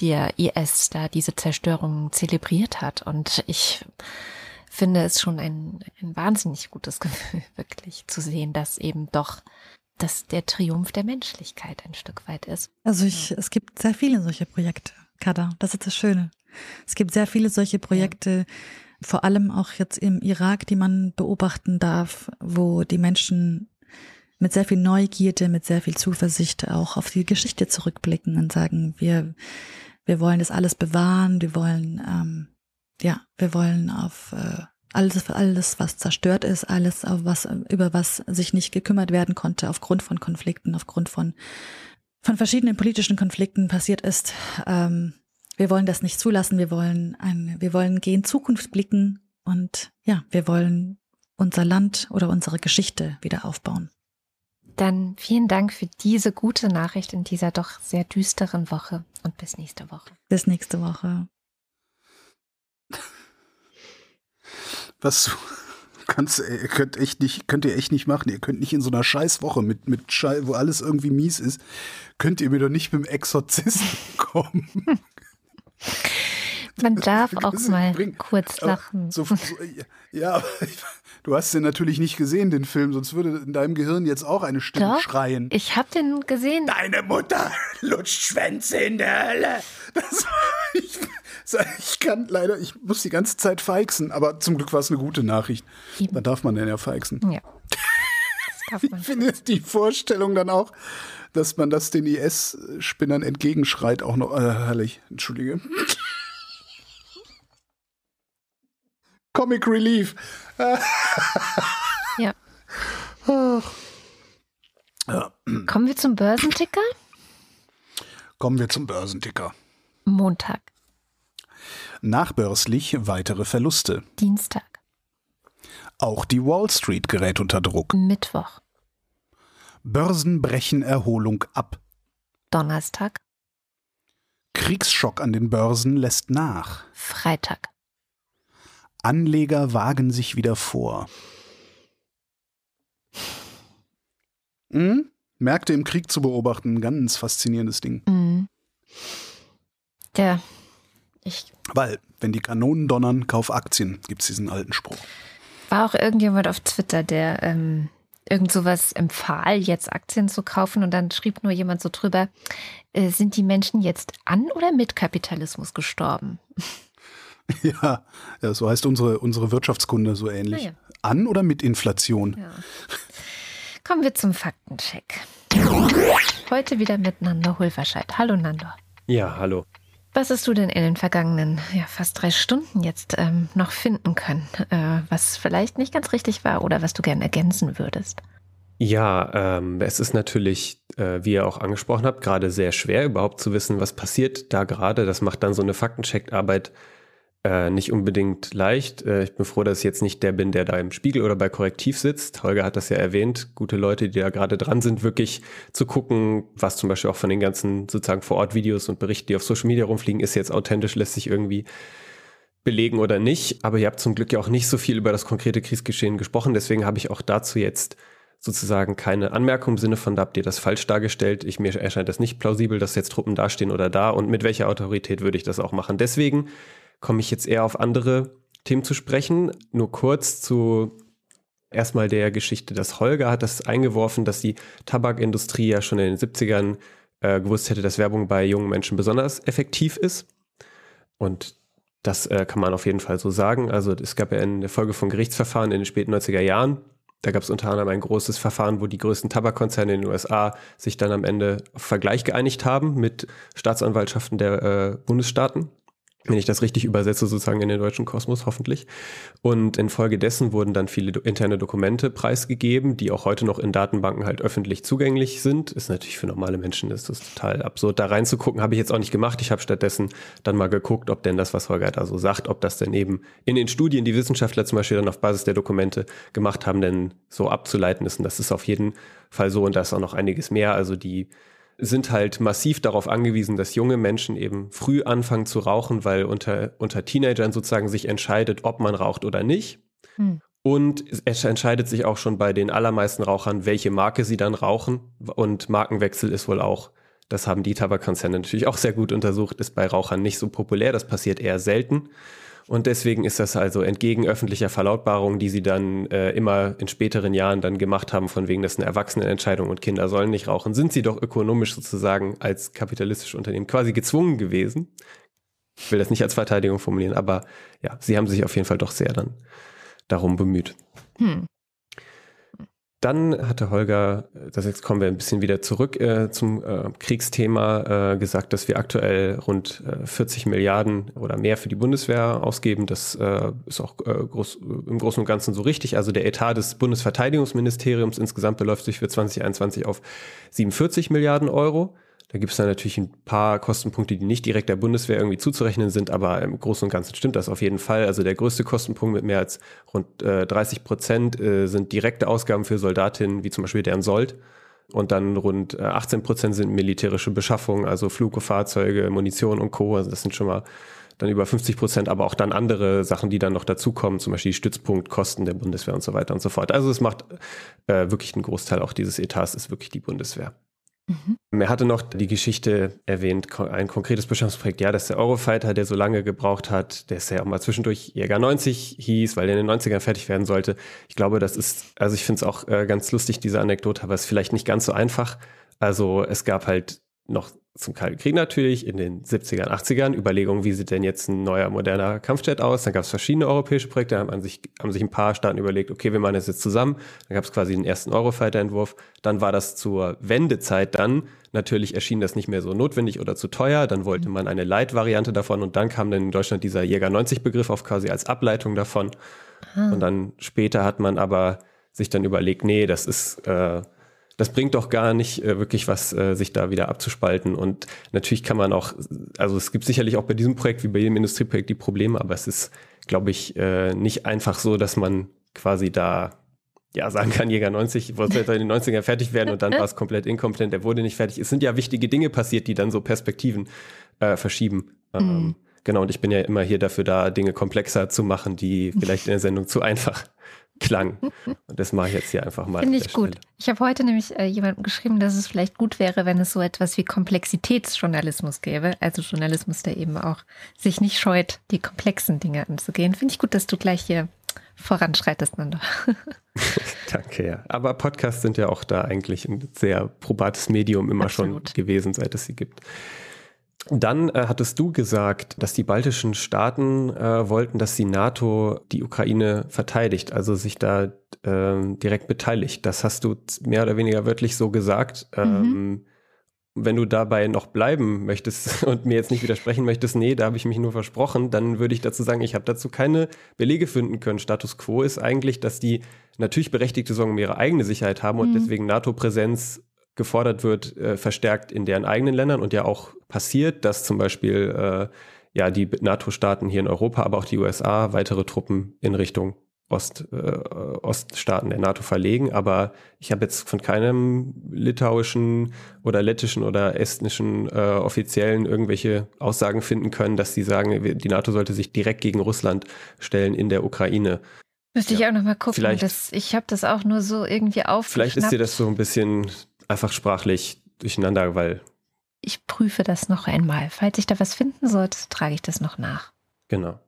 S2: der IS da diese Zerstörung zelebriert hat. Und ich finde es schon ein, ein wahnsinnig gutes Gefühl, wirklich zu sehen, dass eben doch dass der Triumph der Menschlichkeit ein Stück weit ist.
S5: Also ich, es gibt sehr viele solche Projekte, Kada. Das ist das Schöne. Es gibt sehr viele solche Projekte, vor allem auch jetzt im Irak, die man beobachten darf, wo die Menschen mit sehr viel Neugierde, mit sehr viel Zuversicht auch auf die Geschichte zurückblicken und sagen, wir, wir wollen das alles bewahren, wir wollen, ähm, ja, wir wollen auf äh, alles, alles, was zerstört ist, alles, auf was, über was sich nicht gekümmert werden konnte, aufgrund von Konflikten, aufgrund von, von verschiedenen politischen Konflikten passiert ist. Ähm, wir wollen das nicht zulassen. Wir wollen ein, wir wollen gehen Zukunft blicken und ja, wir wollen unser Land oder unsere Geschichte wieder aufbauen.
S2: Dann vielen Dank für diese gute Nachricht in dieser doch sehr düsteren Woche und bis nächste Woche.
S5: Bis nächste Woche.
S3: Was du kannst, ihr könnt echt nicht, könnt ihr echt nicht machen. Ihr könnt nicht in so einer Scheißwoche mit, mit Schei wo alles irgendwie mies ist, könnt ihr mir doch nicht mit dem Exorzisten kommen.
S2: Man darf auch mal
S3: bringt-
S2: kurz lachen.
S3: So, so, ja, aber ich, du hast den natürlich nicht gesehen, den Film, sonst würde in deinem Gehirn jetzt auch eine Stimme
S2: Doch.
S3: schreien.
S2: Ich habe den gesehen.
S3: Deine Mutter lutscht Schwänze in der Hölle. Das, ich, ich kann leider, ich muss die ganze Zeit feixen, aber zum Glück war es eine gute Nachricht. Da darf man dann ja feixen.
S2: Ja.
S3: Ich finde die Vorstellung dann auch, dass man das den IS-Spinnern entgegenschreit, auch noch äh, herrlich. Entschuldige. Comic Relief.
S2: Ja.
S3: Ja.
S2: Kommen wir zum Börsenticker?
S3: Kommen wir zum Börsenticker.
S2: Montag,
S3: Nachbörslich weitere Verluste.
S2: Dienstag,
S3: Auch die Wall Street gerät unter Druck.
S2: Mittwoch,
S3: Börsen brechen Erholung ab.
S2: Donnerstag,
S3: Kriegsschock an den Börsen lässt nach.
S2: Freitag.
S3: Anleger wagen sich wieder vor. Hm? Märkte im Krieg zu beobachten, ganz faszinierendes Ding.
S2: Mhm. Ja, ich
S3: Weil, wenn die Kanonen donnern, kauf Aktien, gibt's diesen alten Spruch.
S2: war auch irgendjemand auf Twitter, der ähm, irgend sowas empfahl, jetzt Aktien zu kaufen und dann schrieb nur jemand so drüber, äh, sind die Menschen jetzt an oder mit Kapitalismus gestorben?
S3: Ja, ja so heißt unsere, unsere Wirtschaftskunde so ähnlich.
S2: Ja.
S3: An oder mit Inflation?
S2: Ja. Kommen wir zum Faktencheck. Heute wieder mit Nando Hulverscheid. Hallo Nando.
S6: Ja, hallo.
S2: Was hast du denn in den vergangenen ja, fast drei Stunden jetzt ähm, noch finden können, äh, was vielleicht nicht ganz richtig war oder was du gerne ergänzen würdest?
S6: Ja, ähm, es ist natürlich, äh, wie ihr auch angesprochen habt, gerade sehr schwer überhaupt zu wissen, was passiert da gerade. Das macht dann so eine Faktencheck-Arbeit äh, nicht unbedingt leicht. Äh, ich bin froh, dass ich jetzt nicht der bin, der da im Spiegel oder bei Korrektiv sitzt. Holger hat das ja erwähnt. Gute Leute, die da gerade dran sind, wirklich zu gucken, was zum Beispiel auch von den ganzen sozusagen Vor-Ort-Videos und Berichten, die auf Social Media rumfliegen, ist jetzt authentisch, lässt sich irgendwie belegen oder nicht. Aber ihr habt zum Glück ja auch nicht so viel über das konkrete Kriegsgeschehen gesprochen. Deswegen habe ich auch dazu jetzt sozusagen keine Anmerkung im Sinne von, da habt ihr das falsch dargestellt. Ich, mir erscheint das nicht plausibel, dass jetzt Truppen dastehen oder da und mit welcher Autorität würde ich das auch machen. Deswegen komme ich jetzt eher auf andere Themen zu sprechen. Nur kurz zu erstmal der Geschichte, dass Holger hat das eingeworfen, dass die Tabakindustrie ja schon in den 70ern äh, gewusst hätte, dass Werbung bei jungen Menschen besonders effektiv ist. Und das äh, kann man auf jeden Fall so sagen. Also es gab ja in der Folge von Gerichtsverfahren in den späten 90er Jahren, da gab es unter anderem ein großes Verfahren, wo die größten Tabakkonzerne in den USA sich dann am Ende auf Vergleich geeinigt haben mit Staatsanwaltschaften der äh, Bundesstaaten. Wenn ich das richtig übersetze, sozusagen in den deutschen Kosmos, hoffentlich. Und infolgedessen wurden dann viele interne Dokumente preisgegeben, die auch heute noch in Datenbanken halt öffentlich zugänglich sind. Ist natürlich für normale Menschen ist das total absurd. Da reinzugucken, habe ich jetzt auch nicht gemacht. Ich habe stattdessen dann mal geguckt, ob denn das, was Holger da so sagt, ob das denn eben in den Studien, die Wissenschaftler zum Beispiel dann auf Basis der Dokumente gemacht haben, denn so abzuleiten ist. Und das ist auf jeden Fall so. Und da ist auch noch einiges mehr. Also die sind halt massiv darauf angewiesen, dass junge Menschen eben früh anfangen zu rauchen, weil unter, unter Teenagern sozusagen sich entscheidet, ob man raucht oder nicht. Hm. Und es entscheidet sich auch schon bei den allermeisten Rauchern, welche Marke sie dann rauchen. Und Markenwechsel ist wohl auch, das haben die Tabakkonzerne natürlich auch sehr gut untersucht, ist bei Rauchern nicht so populär. Das passiert eher selten. Und deswegen ist das also entgegen öffentlicher Verlautbarungen, die sie dann äh, immer in späteren Jahren dann gemacht haben, von wegen, das ist eine Erwachsenenentscheidung und Kinder sollen nicht rauchen, sind sie doch ökonomisch sozusagen als kapitalistisches Unternehmen quasi gezwungen gewesen. Ich will das nicht als Verteidigung formulieren, aber ja, sie haben sich auf jeden Fall doch sehr dann darum bemüht. Hm. Dann hatte Holger, das jetzt kommen wir ein bisschen wieder zurück äh, zum äh, Kriegsthema, äh, gesagt, dass wir aktuell rund 40 äh, Milliarden oder mehr für die Bundeswehr ausgeben. Das äh, ist auch äh, groß, im Großen und Ganzen so richtig. Also der Etat des Bundesverteidigungsministeriums insgesamt beläuft sich für 2021 auf 47 Milliarden Euro. Da gibt es dann natürlich ein paar Kostenpunkte, die nicht direkt der Bundeswehr irgendwie zuzurechnen sind, aber im Großen und Ganzen stimmt das auf jeden Fall. Also der größte Kostenpunkt mit mehr als rund äh, 30 Prozent äh, sind direkte Ausgaben für Soldatinnen, wie zum Beispiel deren Sold. Und dann rund äh, 18 Prozent sind militärische Beschaffungen, also Flugfahrzeuge, Munition und Co. Also das sind schon mal dann über 50 Prozent, aber auch dann andere Sachen, die dann noch dazukommen, zum Beispiel Stützpunktkosten der Bundeswehr und so weiter und so fort. Also es macht äh, wirklich einen Großteil auch dieses Etats, ist wirklich die Bundeswehr. Mhm. Er hatte noch die Geschichte erwähnt, ein konkretes Beschaffungsprojekt, ja, dass der Eurofighter, der so lange gebraucht hat, der ist ja auch mal zwischendurch Jäger 90 hieß, weil der in den 90ern fertig werden sollte. Ich glaube, das ist, also ich finde es auch äh, ganz lustig, diese Anekdote, aber es ist vielleicht nicht ganz so einfach. Also es gab halt noch zum Kalten Krieg natürlich, in den 70ern, 80ern, Überlegungen, wie sieht denn jetzt ein neuer, moderner Kampfjet aus? Dann gab es verschiedene europäische Projekte, haben, sich, haben sich ein paar Staaten überlegt, okay, wir machen das jetzt zusammen. Dann gab es quasi den ersten Eurofighter-Entwurf. Dann war das zur Wendezeit dann. Natürlich erschien das nicht mehr so notwendig oder zu teuer. Dann wollte man eine Light-Variante davon und dann kam dann in Deutschland dieser Jäger-90-Begriff auf quasi als Ableitung davon. Aha. Und dann später hat man aber sich dann überlegt, nee, das ist... Äh, das bringt doch gar nicht äh, wirklich was, äh, sich da wieder abzuspalten. Und natürlich kann man auch, also es gibt sicherlich auch bei diesem Projekt wie bei jedem Industrieprojekt die Probleme, aber es ist, glaube ich, äh, nicht einfach so, dass man quasi da ja, sagen kann, Jäger 90 wollte in den 90ern fertig werden und dann war es komplett inkompetent, der wurde nicht fertig. Es sind ja wichtige Dinge passiert, die dann so Perspektiven äh, verschieben. Mhm. Ähm, genau, und ich bin ja immer hier dafür da, Dinge komplexer zu machen, die vielleicht in der Sendung zu einfach klang. Und das mache ich jetzt hier einfach mal.
S2: Finde ich gut. Stelle. Ich habe heute nämlich äh, jemandem geschrieben, dass es vielleicht gut wäre, wenn es so etwas wie Komplexitätsjournalismus gäbe. Also Journalismus, der eben auch sich nicht scheut, die komplexen Dinge anzugehen. Finde ich gut, dass du gleich hier voranschreitest, Nando.
S6: Danke, ja. Aber Podcasts sind ja auch da eigentlich ein sehr probates Medium immer Absolut. schon gewesen, seit es sie gibt. Dann äh, hattest du gesagt, dass die baltischen Staaten äh, wollten, dass die NATO die Ukraine verteidigt, also sich da äh, direkt beteiligt. Das hast du mehr oder weniger wörtlich so gesagt. Mhm. Ähm, wenn du dabei noch bleiben möchtest und mir jetzt nicht widersprechen möchtest, nee, da habe ich mich nur versprochen, dann würde ich dazu sagen, ich habe dazu keine Belege finden können. Status quo ist eigentlich, dass die natürlich berechtigte Sorgen um ihre eigene Sicherheit haben und mhm. deswegen NATO-Präsenz gefordert wird, äh, verstärkt in deren eigenen Ländern und ja auch passiert, dass zum Beispiel äh, ja die NATO-Staaten hier in Europa, aber auch die USA weitere Truppen in Richtung Ost, äh, Oststaaten der NATO verlegen. Aber ich habe jetzt von keinem litauischen oder lettischen oder estnischen äh, Offiziellen irgendwelche Aussagen finden können, dass sie sagen, die NATO sollte sich direkt gegen Russland stellen in der Ukraine.
S2: Müsste ja. ich auch nochmal gucken. Vielleicht, das, ich habe das auch nur so irgendwie aufgeschnappt.
S6: Vielleicht ist dir das so ein bisschen einfach sprachlich durcheinander, weil.
S2: Ich prüfe das noch einmal. Falls ich da was finden sollte, trage ich das noch nach.
S6: Genau.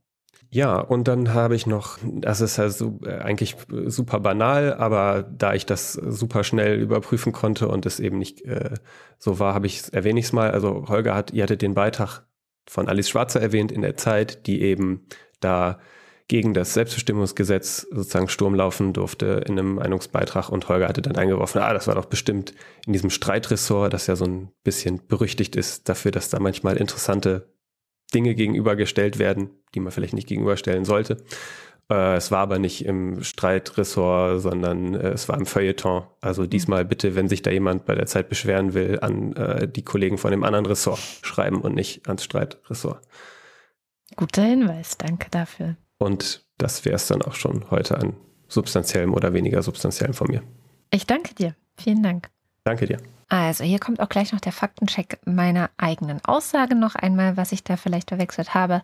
S6: Ja, und dann habe ich noch, das ist also eigentlich super banal, aber da ich das super schnell überprüfen konnte und es eben nicht äh, so war, habe ich erwähne ich es mal. Also Holger hat, ihr hattet den Beitrag von Alice Schwarzer erwähnt in der Zeit, die eben da gegen das Selbstbestimmungsgesetz sozusagen Sturm laufen durfte in einem Meinungsbeitrag und Holger hatte dann eingeworfen, ah, das war doch bestimmt in diesem Streitressort, das ja so ein bisschen berüchtigt ist dafür, dass da manchmal interessante Dinge gegenübergestellt werden, die man vielleicht nicht gegenüberstellen sollte. Äh, es war aber nicht im Streitressort, sondern äh, es war im Feuilleton. Also diesmal bitte, wenn sich da jemand bei der Zeit beschweren will, an äh, die Kollegen von dem anderen Ressort schreiben und nicht ans Streitressort.
S2: Guter Hinweis, danke dafür.
S6: Und das wäre es dann auch schon heute an substanziellem oder weniger substanziellem von mir.
S2: Ich danke dir. Vielen Dank.
S6: Danke dir.
S2: Also hier kommt auch gleich noch der Faktencheck meiner eigenen Aussage noch einmal, was ich da vielleicht verwechselt habe.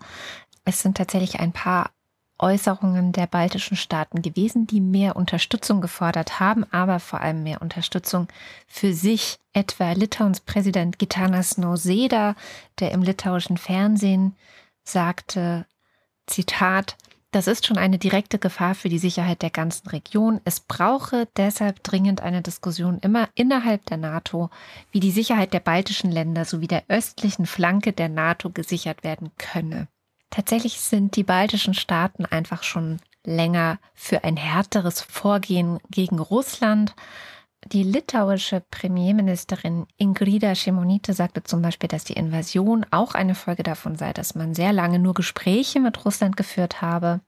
S2: Es sind tatsächlich ein paar Äußerungen der baltischen Staaten gewesen, die mehr Unterstützung gefordert haben, aber vor allem mehr Unterstützung für sich. Etwa Litauens Präsident Gitanas Nausėda, der im litauischen Fernsehen sagte, Zitat, das ist schon eine direkte Gefahr für die Sicherheit der ganzen Region. Es brauche deshalb dringend eine Diskussion immer innerhalb der NATO, wie die Sicherheit der baltischen Länder sowie der östlichen Flanke der NATO gesichert werden könne. Tatsächlich sind die baltischen Staaten einfach schon länger für ein härteres Vorgehen gegen Russland. Die litauische Premierministerin Ingrida Šimonytė sagte zum Beispiel, dass die Invasion auch eine Folge davon sei, dass man sehr lange nur Gespräche mit Russland geführt habe.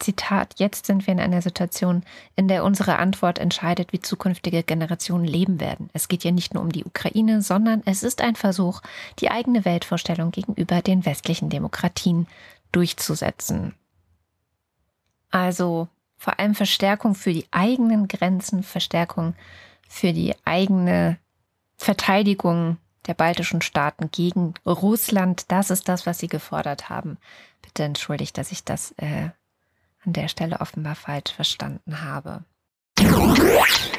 S2: Zitat, jetzt sind wir in einer Situation, in der unsere Antwort entscheidet, wie zukünftige Generationen leben werden. Es geht ja nicht nur um die Ukraine, sondern es ist ein Versuch, die eigene Weltvorstellung gegenüber den westlichen Demokratien durchzusetzen. Also vor allem Verstärkung für die eigenen Grenzen, Verstärkung für die eigene Verteidigung der baltischen Staaten gegen Russland. Das ist das, was sie gefordert haben. Bitte entschuldigt, dass ich das äh, an der Stelle offenbar falsch verstanden habe.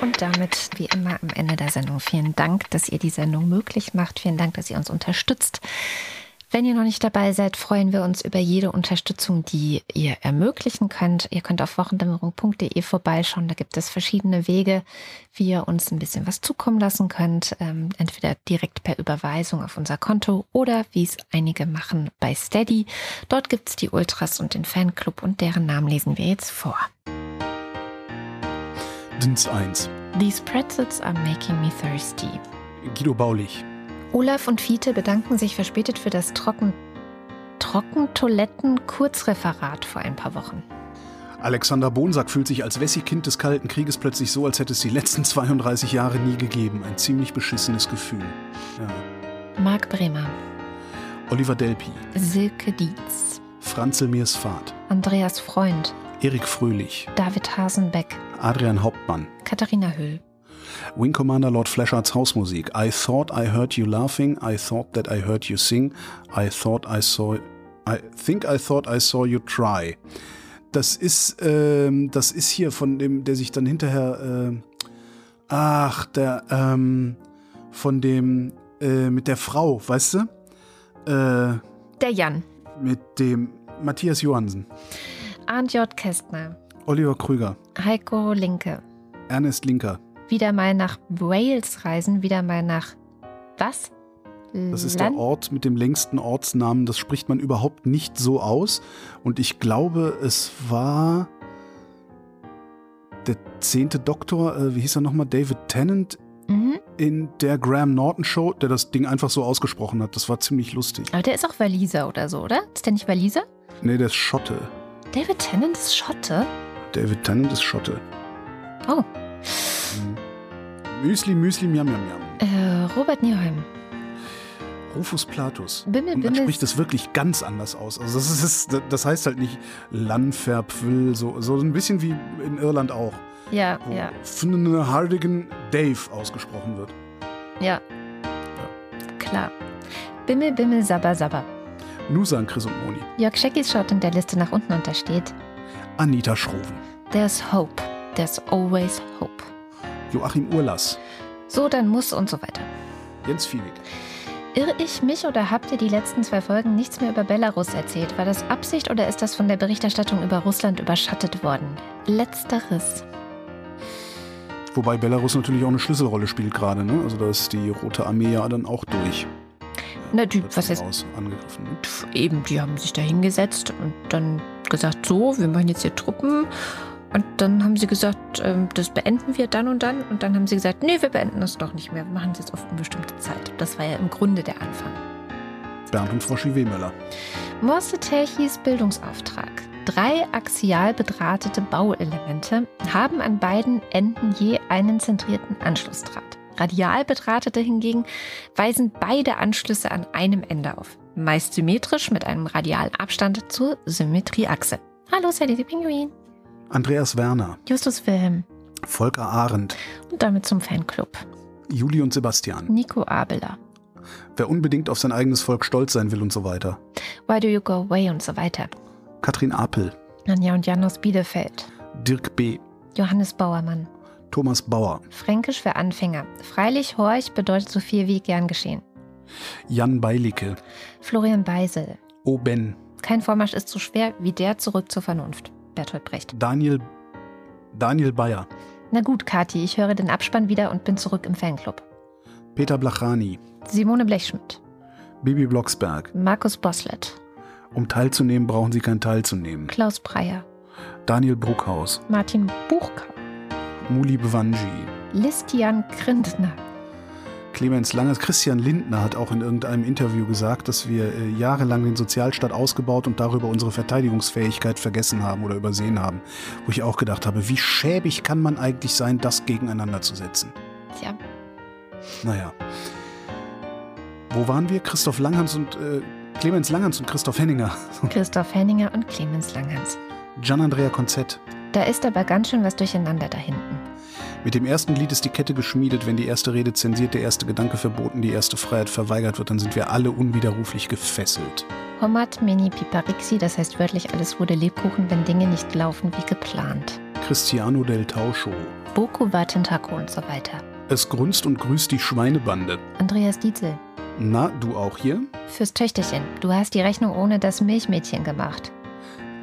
S2: Und damit, wie immer, am Ende der Sendung vielen Dank, dass ihr die Sendung möglich macht. Vielen Dank, dass ihr uns unterstützt. Wenn ihr noch nicht dabei seid, freuen wir uns über jede Unterstützung, die ihr ermöglichen könnt. Ihr könnt auf wochendämmerung.de vorbeischauen. Da gibt es verschiedene Wege, wie ihr uns ein bisschen was zukommen lassen könnt. Ähm, entweder direkt per Überweisung auf unser Konto oder wie es einige machen bei Steady. Dort gibt es die Ultras und den Fanclub und deren Namen lesen wir jetzt vor.
S3: Dins 1.
S2: These pretzels are making me thirsty.
S3: Guido Baulich.
S2: Olaf und Fiete bedanken sich verspätet für das Trocken Trockentoiletten-Kurzreferat vor ein paar Wochen.
S3: Alexander Bonsack fühlt sich als Wessi-Kind des Kalten Krieges plötzlich so, als hätte es die letzten 32 Jahre nie gegeben. Ein ziemlich beschissenes Gefühl. Ja.
S2: Marc Bremer,
S3: Oliver Delpi,
S2: Silke Dietz,
S3: Franzel Mirsfahrt,
S2: Andreas Freund,
S3: Erik Fröhlich,
S2: David Hasenbeck,
S3: Adrian Hauptmann,
S2: Katharina Höhl,
S3: Wing Commander Lord Flashards Hausmusik. I thought I heard you laughing. I thought that I heard you sing. I thought I saw. I think I thought I saw you try. Das ist, ähm, das ist hier von dem, der sich dann hinterher, ähm, ach, der, ähm, von dem, äh, mit der Frau, weißt du? Äh,
S2: der Jan,
S3: mit dem Matthias Johansen,
S2: Arndt J. Kästner,
S3: Oliver Krüger,
S2: Heiko Linke.
S3: Ernest Linker.
S2: Wieder mal nach Wales reisen, wieder mal nach was?
S3: Das ist der Ort mit dem längsten Ortsnamen. Das spricht man überhaupt nicht so aus. Und ich glaube, es war der zehnte Doktor, äh, wie hieß er nochmal? David Tennant
S2: Mhm.
S3: in der Graham Norton Show, der das Ding einfach so ausgesprochen hat. Das war ziemlich lustig.
S2: Aber der ist auch Waliser oder so, oder? Ist der nicht Waliser?
S3: Nee, der ist Schotte.
S2: David Tennant ist Schotte?
S3: David Tennant ist Schotte.
S2: Oh.
S3: Mhm. Müsli, Müsli, Miam, Miam, Miam.
S2: Äh, Robert Nieheim.
S3: Rufus Platus.
S2: Bimmel,
S3: Und man
S2: Bimmel.
S3: spricht das wirklich ganz anders aus. Also das, ist, das heißt halt nicht Lanferpfil, so, so ein bisschen wie in Irland auch.
S2: Ja,
S3: wo
S2: ja,
S3: Hardigan Dave ausgesprochen wird.
S2: ja. Klar. Bimmel, Bimmel, Sabber, Sabber.
S3: Nusan Chris und Moni.
S2: Jörg Scheckis schaut in der Liste nach unten und da steht
S3: Anita Schroven.
S2: There's hope. There's always hope.
S3: Joachim Urlass.
S2: So, dann muss und so weiter.
S3: Jens Fiebig.
S2: Irre ich mich oder habt ihr die letzten zwei Folgen nichts mehr über Belarus erzählt? War das Absicht oder ist das von der Berichterstattung über Russland überschattet worden? Letzteres.
S3: Wobei Belarus natürlich auch eine Schlüsselrolle spielt gerade. Ne? Also da ist die Rote Armee ja dann auch durch.
S2: Na, die, was heißt
S3: aus angegriffen. Ne?
S2: Eben, die haben sich da hingesetzt und dann gesagt, so, wir machen jetzt hier Truppen. Und dann haben sie gesagt, ähm, das beenden wir dann und dann. Und dann haben sie gesagt, nee, wir beenden das doch nicht mehr. Wir machen es jetzt auf unbestimmte Zeit. Das war ja im Grunde der Anfang.
S3: Bernd und Frau Schiwemöller.
S2: Morse Terchis Bildungsauftrag. Drei axial bedrahtete Bauelemente haben an beiden Enden je einen zentrierten Anschlussdraht. Radial bedrahtete hingegen weisen beide Anschlüsse an einem Ende auf. Meist symmetrisch mit einem Radialabstand zur Symmetrieachse. Hallo, Sally die Pinguin.
S3: Andreas Werner,
S2: Justus Wilhelm.
S3: Volker Arendt,
S2: Und damit zum Fanclub.
S3: Juli und Sebastian.
S2: Nico Abeler.
S3: Wer unbedingt auf sein eigenes Volk stolz sein will und so weiter.
S2: Why do you go away und so weiter.
S3: Katrin Apel,
S2: Anja und Jan aus Bielefeld.
S3: Dirk B.,
S2: Johannes Bauermann.
S3: Thomas Bauer,
S2: Fränkisch für Anfänger. Freilich Horch bedeutet so viel wie gern geschehen.
S3: Jan Beilicke,
S2: Florian Beisel.
S3: O. Ben,
S2: Kein Vormarsch ist so schwer wie der zurück zur Vernunft. Bertolt Brecht.
S3: Daniel, Daniel Bayer,
S2: Na gut, Kathi, ich höre den Abspann wieder und bin zurück im Fanclub.
S3: Peter Blachani,
S2: Simone Blechschmidt.
S3: Bibi Blocksberg.
S2: Markus Boslett.
S3: Um teilzunehmen, brauchen Sie kein Teilzunehmen.
S2: Klaus Breyer.
S3: Daniel Bruckhaus,
S2: Martin Buchka.
S3: Muli Bwanji,
S2: Listian Grindner.
S3: Clemens Langers, Christian Lindner hat auch in irgendeinem Interview gesagt, dass wir äh, jahrelang den Sozialstaat ausgebaut und darüber unsere Verteidigungsfähigkeit vergessen haben oder übersehen haben. Wo ich auch gedacht habe, wie schäbig kann man eigentlich sein, das gegeneinander zu setzen?
S2: Tja,
S3: Naja. Wo waren wir? Christoph Langhans und äh, Clemens Langhans und Christoph Henninger.
S2: Christoph Henninger und Clemens Langhans.
S3: Gian-Andrea Konzett.
S2: Da ist aber ganz schön was durcheinander da hinten.
S3: Mit dem ersten Glied ist die Kette geschmiedet. Wenn die erste Rede zensiert, der erste Gedanke verboten, die erste Freiheit verweigert wird, dann sind wir alle unwiderruflich gefesselt.
S2: Homat meni piparixi, das heißt wörtlich alles wurde Lebkuchen, wenn Dinge nicht laufen wie geplant.
S3: Cristiano del Tauscho.
S2: Boku war Tentaco und so weiter.
S3: Es grunzt und grüßt die Schweinebande.
S2: Andreas Dietzel.
S3: Na, du auch hier?
S2: Fürs Töchterchen. Du hast die Rechnung ohne das Milchmädchen gemacht.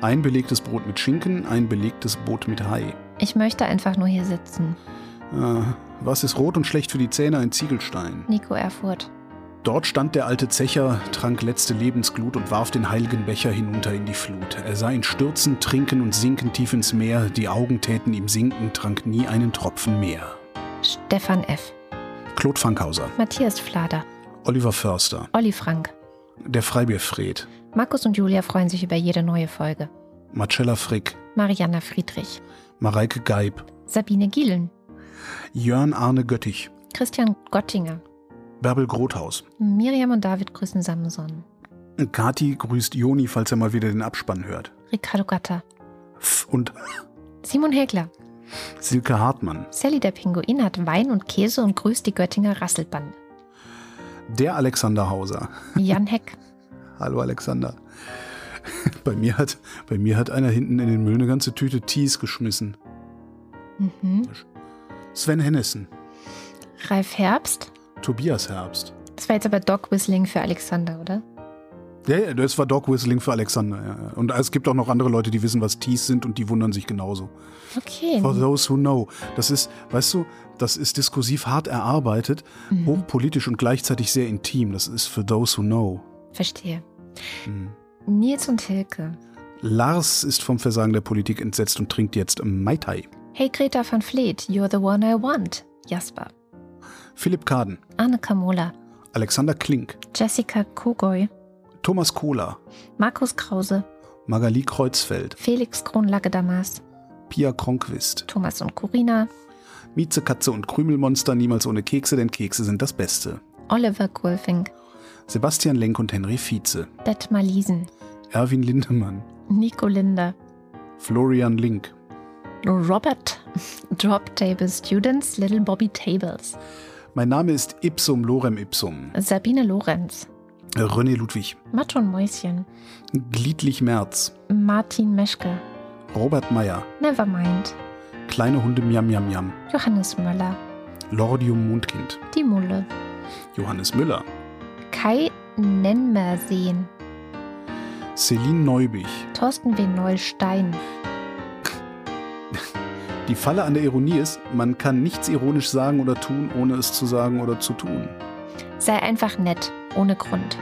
S3: Ein belegtes Brot mit Schinken, ein belegtes Boot mit Hai.
S2: Ich möchte einfach nur hier sitzen.
S3: Äh, was ist rot und schlecht für die Zähne? Ein Ziegelstein.
S2: Nico Erfurt.
S3: Dort stand der alte Zecher, trank letzte Lebensglut und warf den heiligen Becher hinunter in die Flut. Er sah ihn stürzen, trinken und sinken tief ins Meer. Die Augen täten ihm sinken, trank nie einen Tropfen mehr.
S2: Stefan F.
S3: Claude Fankhauser,
S2: Matthias Flader.
S3: Oliver Förster,
S2: Olli Frank.
S3: der Freibierfred,
S2: Markus und Julia freuen sich über jede neue Folge.
S3: Marcella Frick,
S2: Marianna Friedrich.
S3: Mareike Geib,
S2: Sabine Gielen.
S3: Jörn Arne Göttich,
S2: Christian Gottinger.
S3: Bärbel Grothaus.
S2: Miriam und David grüßen Samson.
S3: Kati grüßt Joni, falls er mal wieder den Abspann hört.
S2: Ricardo Gatter.
S3: Und
S2: Simon Hägler.
S3: Silke Hartmann,
S2: Sally der Pinguin hat Wein und Käse und grüßt die Göttinger Rasselbande.
S3: der Alexander Hauser.
S2: Jan Heck.
S3: Hallo Alexander. Bei mir hat, bei mir hat einer hinten in den Müll eine ganze Tüte Tees geschmissen.
S2: Mhm.
S3: Sven Hennissen,
S2: Ralf Herbst.
S3: Tobias Herbst.
S2: Das war jetzt aber Dog Whistling für Alexander, oder?
S3: Ja, ja, das war Dog Whistling für Alexander. Ja. Und es gibt auch noch andere Leute, die wissen, was Tees sind und die wundern sich genauso.
S2: Okay.
S3: For those who know. Das ist, weißt du, das ist diskursiv hart erarbeitet,
S2: Mhm.
S3: hochpolitisch und gleichzeitig sehr intim. Das ist for those who know.
S2: Verstehe.
S3: Mhm.
S2: Nils und Hilke.
S3: Lars ist vom Versagen der Politik entsetzt und trinkt jetzt Mai Tai.
S2: Hey Greta van Fleet, you're the one I want. Jasper.
S3: Philipp Kaden,
S2: Arne Kamola.
S3: Alexander Klink,
S2: Jessica Kogoy.
S3: Thomas Kohler,
S2: Markus Krause.
S3: Magali Kreuzfeld,
S2: Felix Kronlage-Damas.
S3: Pia Kronquist,
S2: Thomas und Corina.
S3: Mieze Katze und Krümelmonster niemals ohne Kekse, denn Kekse sind das Beste.
S2: Oliver Gulfing.
S3: Sebastian Lenk und Henry Vize,
S2: Detmar Liesen.
S3: Erwin Lindemann,
S2: Nico Linder.
S3: Florian Link,
S2: Robert. Drop Table Students, Little Bobby Tables.
S3: Mein Name ist Ipsum Lorem Ipsum.
S2: Sabine Lorenz.
S3: René Ludwig,
S2: und Mäuschen.
S3: Gliedlich Merz,
S2: Martin Meschke.
S3: Robert Meyer,
S2: Nevermind.
S3: Kleine Hunde Miam Miam Miam,
S2: Johannes Möller.
S3: Lordium Mondkind,
S2: Die Mulle.
S3: Johannes Müller,
S2: Kai Nenmerseen.
S3: Celine Neubich.
S2: Thorsten W. Neulstein.
S3: Die Falle an der Ironie ist, man kann nichts ironisch sagen oder tun, ohne es zu sagen oder zu tun.
S2: Sei einfach nett, ohne Grund.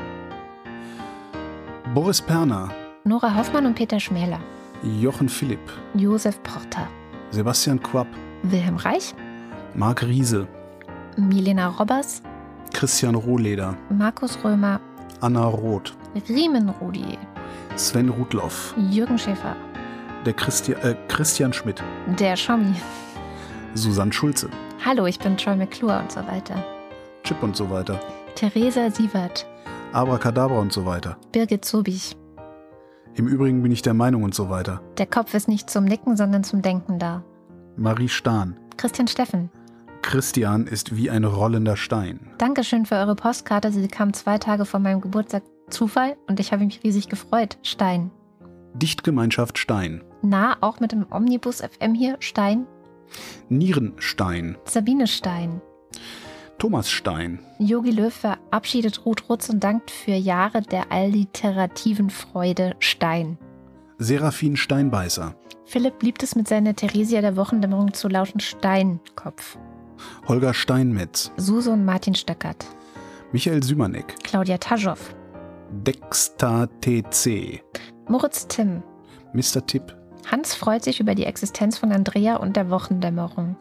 S3: Boris Perner,
S2: Nora Hoffmann und Peter Schmäler.
S3: Jochen Philipp,
S2: Josef Porter.
S3: Sebastian Quapp,
S2: Wilhelm Reich.
S3: Marc Riese,
S2: Milena Robbers.
S3: Christian Rohleder,
S2: Markus Römer.
S3: Anna Roth,
S2: Riemenrudi,
S3: Sven Rudloff,
S2: Jürgen Schäfer,
S3: der Christi äh, Christian Schmidt,
S2: der Schommi.
S3: Susanne Schulze,
S2: Hallo, ich bin Troy McClure und so weiter.
S3: Chip und so weiter,
S2: Theresa Sievert,
S3: Abracadabra und so weiter.
S2: Birgit Zobich.
S3: Im Übrigen bin ich der Meinung und so weiter.
S2: Der Kopf ist nicht zum Nicken, sondern zum Denken da.
S3: Marie Stahn,
S2: Christian Steffen.
S3: Christian ist wie ein rollender Stein.
S2: Dankeschön für eure Postkarte. Sie kam zwei Tage vor meinem Geburtstag. Zufall und ich habe mich riesig gefreut. Stein.
S3: Dichtgemeinschaft Stein,
S2: Na, auch mit dem Omnibus FM hier. Stein.
S3: Nierenstein,
S2: Sabine Stein.
S3: Thomas Stein,
S2: Yogi Löw verabschiedet Ruth Rutz und dankt für Jahre der alliterativen Freude Stein.
S3: Seraphin Steinbeißer,
S2: Philipp liebt es mit seiner Theresia der Wochendämmerung zu lauten Steinkopf.
S3: Holger Steinmetz,
S2: Suse und Martin Stöckert.
S3: Michael Sümanek,
S2: Claudia Taschow.
S3: Dexter TC,
S2: Moritz Timm.
S3: Mr. Tipp,
S2: Hans freut sich über die Existenz von Andrea und der Wochendämmerung.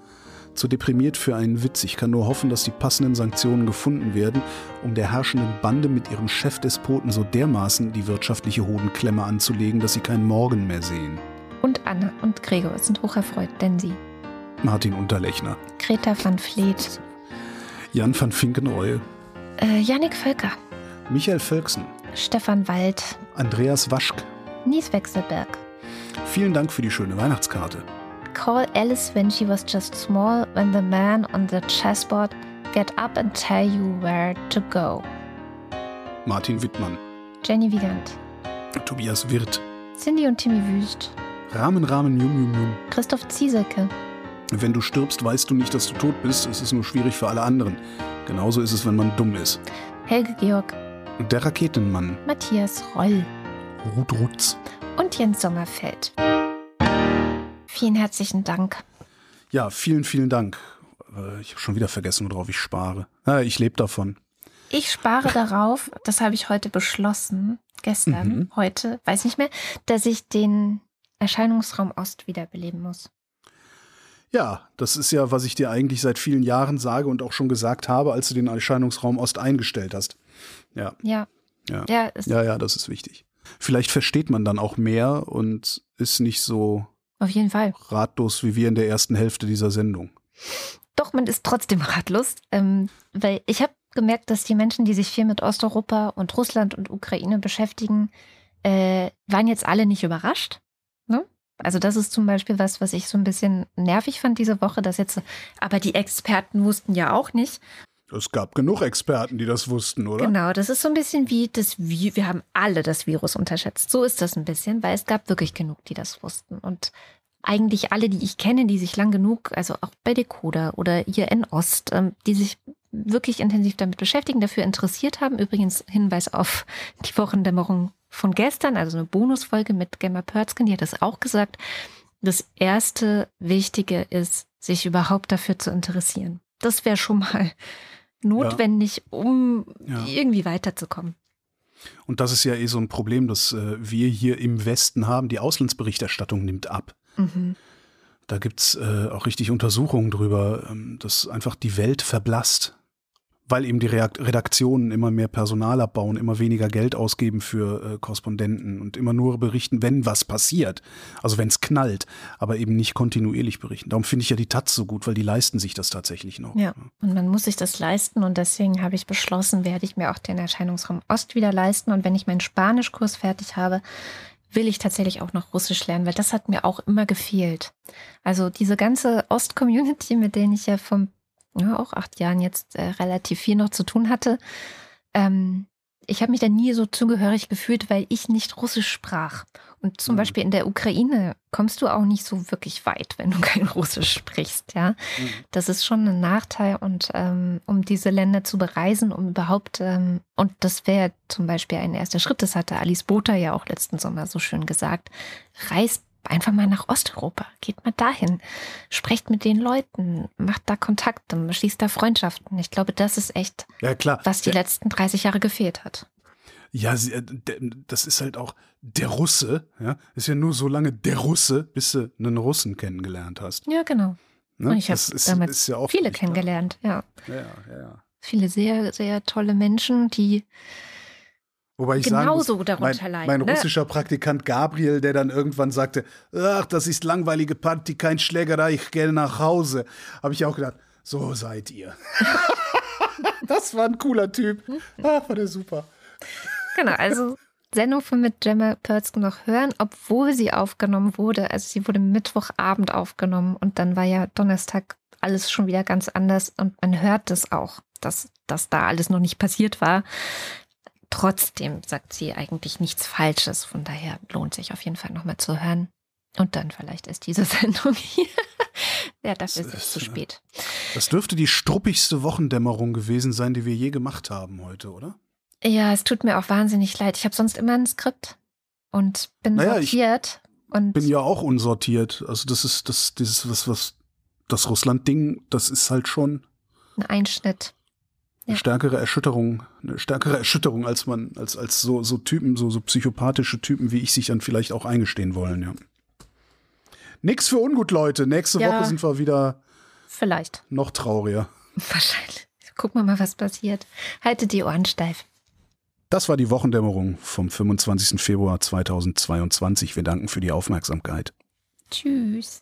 S3: zu deprimiert für einen Witz. Ich kann nur hoffen, dass die passenden Sanktionen gefunden werden, um der herrschenden Bande mit ihrem Chefdespoten so dermaßen die wirtschaftliche Hodenklemme anzulegen, dass sie keinen Morgen mehr sehen.
S2: Und Anna und Gregor sind hocherfreut, denn sie.
S3: Martin Unterlechner,
S2: Greta van Vleet.
S3: Jan van Finkenreue,
S2: Äh, Yannick Völker.
S3: Michael Völksen,
S2: Stefan Wald.
S3: Andreas Waschk.
S2: Nies Wechselberg.
S3: Vielen Dank für die schöne Weihnachtskarte.
S2: Call Alice when she was just small, when the man on the chessboard get up and tell you where to go.
S3: Martin Wittmann,
S2: Jenny Wiegand.
S3: Tobias Wirth,
S2: Cindy und Timmy Wüst.
S3: Rahmen Rahmen Jum Jum Jum.
S2: Christoph Ziesecke.
S3: Wenn du stirbst, weißt du nicht, dass du tot bist. Es ist nur schwierig für alle anderen. Genauso ist es, wenn man dumm ist.
S2: Helge Georg.
S3: Der Raketenmann,
S2: Matthias Roll.
S3: Ruth Rutz.
S2: Und Jens Sommerfeld. Vielen herzlichen Dank.
S3: Ja, vielen, vielen Dank. Äh, Ich habe schon wieder vergessen, worauf ich spare. Ah, ich lebe davon.
S2: Ich spare darauf, das habe ich heute beschlossen, gestern,
S3: Mhm.
S2: heute, weiß nicht mehr, dass ich den Erscheinungsraum Ost wiederbeleben muss.
S3: Ja, das ist ja, was ich dir eigentlich seit vielen Jahren sage und auch schon gesagt habe, als du den Erscheinungsraum Ost eingestellt hast. Ja,
S2: Ja.
S3: Ja.
S2: Ja,
S3: ja, ja, das ist wichtig. Vielleicht versteht man dann auch mehr und ist nicht so
S2: auf jeden Fall.
S3: ratlos wie wir in der ersten Hälfte dieser Sendung.
S2: Doch, man ist trotzdem ratlos, ähm, weil ich habe gemerkt, dass die Menschen, die sich viel mit Osteuropa und Russland und Ukraine beschäftigen, äh, waren jetzt alle nicht überrascht. Ne? Also das ist zum Beispiel was, was ich so ein bisschen nervig fand diese Woche, dass jetzt, aber die Experten wussten ja auch nicht.
S3: Es gab genug Experten, die das wussten, oder?
S2: Genau, das ist so ein bisschen wie das, Vi- wir haben alle das Virus unterschätzt. So ist das ein bisschen, weil es gab wirklich genug, die das wussten. Und eigentlich alle, die ich kenne, die sich lang genug, also auch bei Decoder oder hier in Ost, ähm, die sich wirklich intensiv damit beschäftigen, dafür interessiert haben. Übrigens Hinweis auf die Wochendämmerung von gestern, also eine Bonusfolge mit Gemma Pörzgen, die hat das auch gesagt. Das erste Wichtige ist, sich überhaupt dafür zu interessieren. Das wäre schon mal notwendig, um
S3: Ja.
S2: irgendwie weiterzukommen.
S3: Und das ist ja eh so ein Problem, das äh, wir hier im Westen haben. Die Auslandsberichterstattung nimmt ab.
S2: Mhm.
S3: Da gibt's äh, auch richtig Untersuchungen drüber, ähm, dass einfach die Welt verblasst. Weil eben die Redaktionen immer mehr Personal abbauen, immer weniger Geld ausgeben für äh, Korrespondenten und immer nur berichten, wenn was passiert. Also wenn es knallt, aber eben nicht kontinuierlich berichten. Darum finde ich ja die Taz so gut, weil die leisten sich das tatsächlich noch.
S2: Ja, und man muss sich das leisten und deswegen habe ich beschlossen, werde ich mir auch den Erscheinungsraum Ost wieder leisten und wenn ich meinen Spanischkurs fertig habe, will ich tatsächlich auch noch Russisch lernen, weil das hat mir auch immer gefehlt. Also diese ganze Ost-Community, mit denen ich ja vom ja, auch acht Jahren jetzt äh, relativ viel noch zu tun hatte, ähm, ich habe mich da nie so zugehörig gefühlt, weil ich nicht Russisch sprach. Und zum
S3: Mhm.
S2: Beispiel in der Ukraine kommst du auch nicht so wirklich weit, wenn du kein Russisch sprichst, ja.
S3: Mhm.
S2: Das ist schon ein Nachteil und ähm, um diese Länder zu bereisen, um überhaupt, ähm, und das wäre zum Beispiel ein erster Schritt, das hatte Alice Botha ja auch letzten Sommer so schön gesagt, reist einfach mal nach Osteuropa, geht mal dahin, sprecht mit den Leuten, macht da Kontakte, schließt da Freundschaften. Ich glaube, das ist echt,
S3: Ja, klar.
S2: was die
S3: Der-
S2: letzten 30 Jahre gefehlt hat.
S3: Ja, äh, das ist halt auch der Russe, ja. Ist ja nur so lange der Russe, bis du einen Russen kennengelernt hast.
S2: Ja, genau.
S3: Ne?
S2: Und ich habe damals
S3: ist ja
S2: viele
S3: klar.
S2: kennengelernt, ja.
S3: Ja, ja, ja, ja.
S2: Viele sehr, sehr tolle Menschen, die
S3: Wobei ich
S2: genauso
S3: sagen muss,
S2: darunter
S3: mein,
S2: leiden.
S3: mein
S2: ne?
S3: russischer Praktikant Gabriel, der dann irgendwann sagte, ach, das ist langweilige Party, kein Schlägerei, ich gehe nach Hause, habe ich auch gedacht, so seid ihr. das war ein cooler Typ. Ach, war der super.
S2: Genau, also Sendung von mit Gemma Purtzke noch hören, obwohl sie aufgenommen wurde. Also sie wurde Mittwochabend aufgenommen und dann war ja Donnerstag alles schon wieder ganz anders und man hört es auch, dass das da alles noch nicht passiert war. Trotzdem sagt sie eigentlich nichts Falsches. Von daher lohnt sich auf jeden Fall nochmal zu hören. Und dann vielleicht ist diese Sendung hier. ja, dafür ist es zu spät.
S3: Das dürfte die struppigste Wochendämmerung gewesen sein, die wir je gemacht haben heute, oder?
S2: Ja, es tut mir auch wahnsinnig leid. Ich habe sonst immer ein Skript und bin
S3: Naja, ich
S2: sortiert. und
S3: Bin ja auch unsortiert. Also das ist das, dieses, was, was, das Russland-Ding, das ist halt schon
S2: ein Einschnitt.
S3: Eine
S2: Ja.
S3: stärkere Erschütterung, eine stärkere Erschütterung, als man, als, als so, so Typen, so, so psychopathische Typen wie ich sich dann vielleicht auch eingestehen wollen, ja. Nix für ungut, Leute. Nächste
S2: Ja.
S3: Woche sind wir wieder
S2: Vielleicht.
S3: noch trauriger.
S2: Wahrscheinlich. Gucken wir mal, was passiert. Haltet die Ohren steif.
S3: Das war die Wochendämmerung vom 25. Februar 2022. Wir danken für die Aufmerksamkeit.
S2: Tschüss.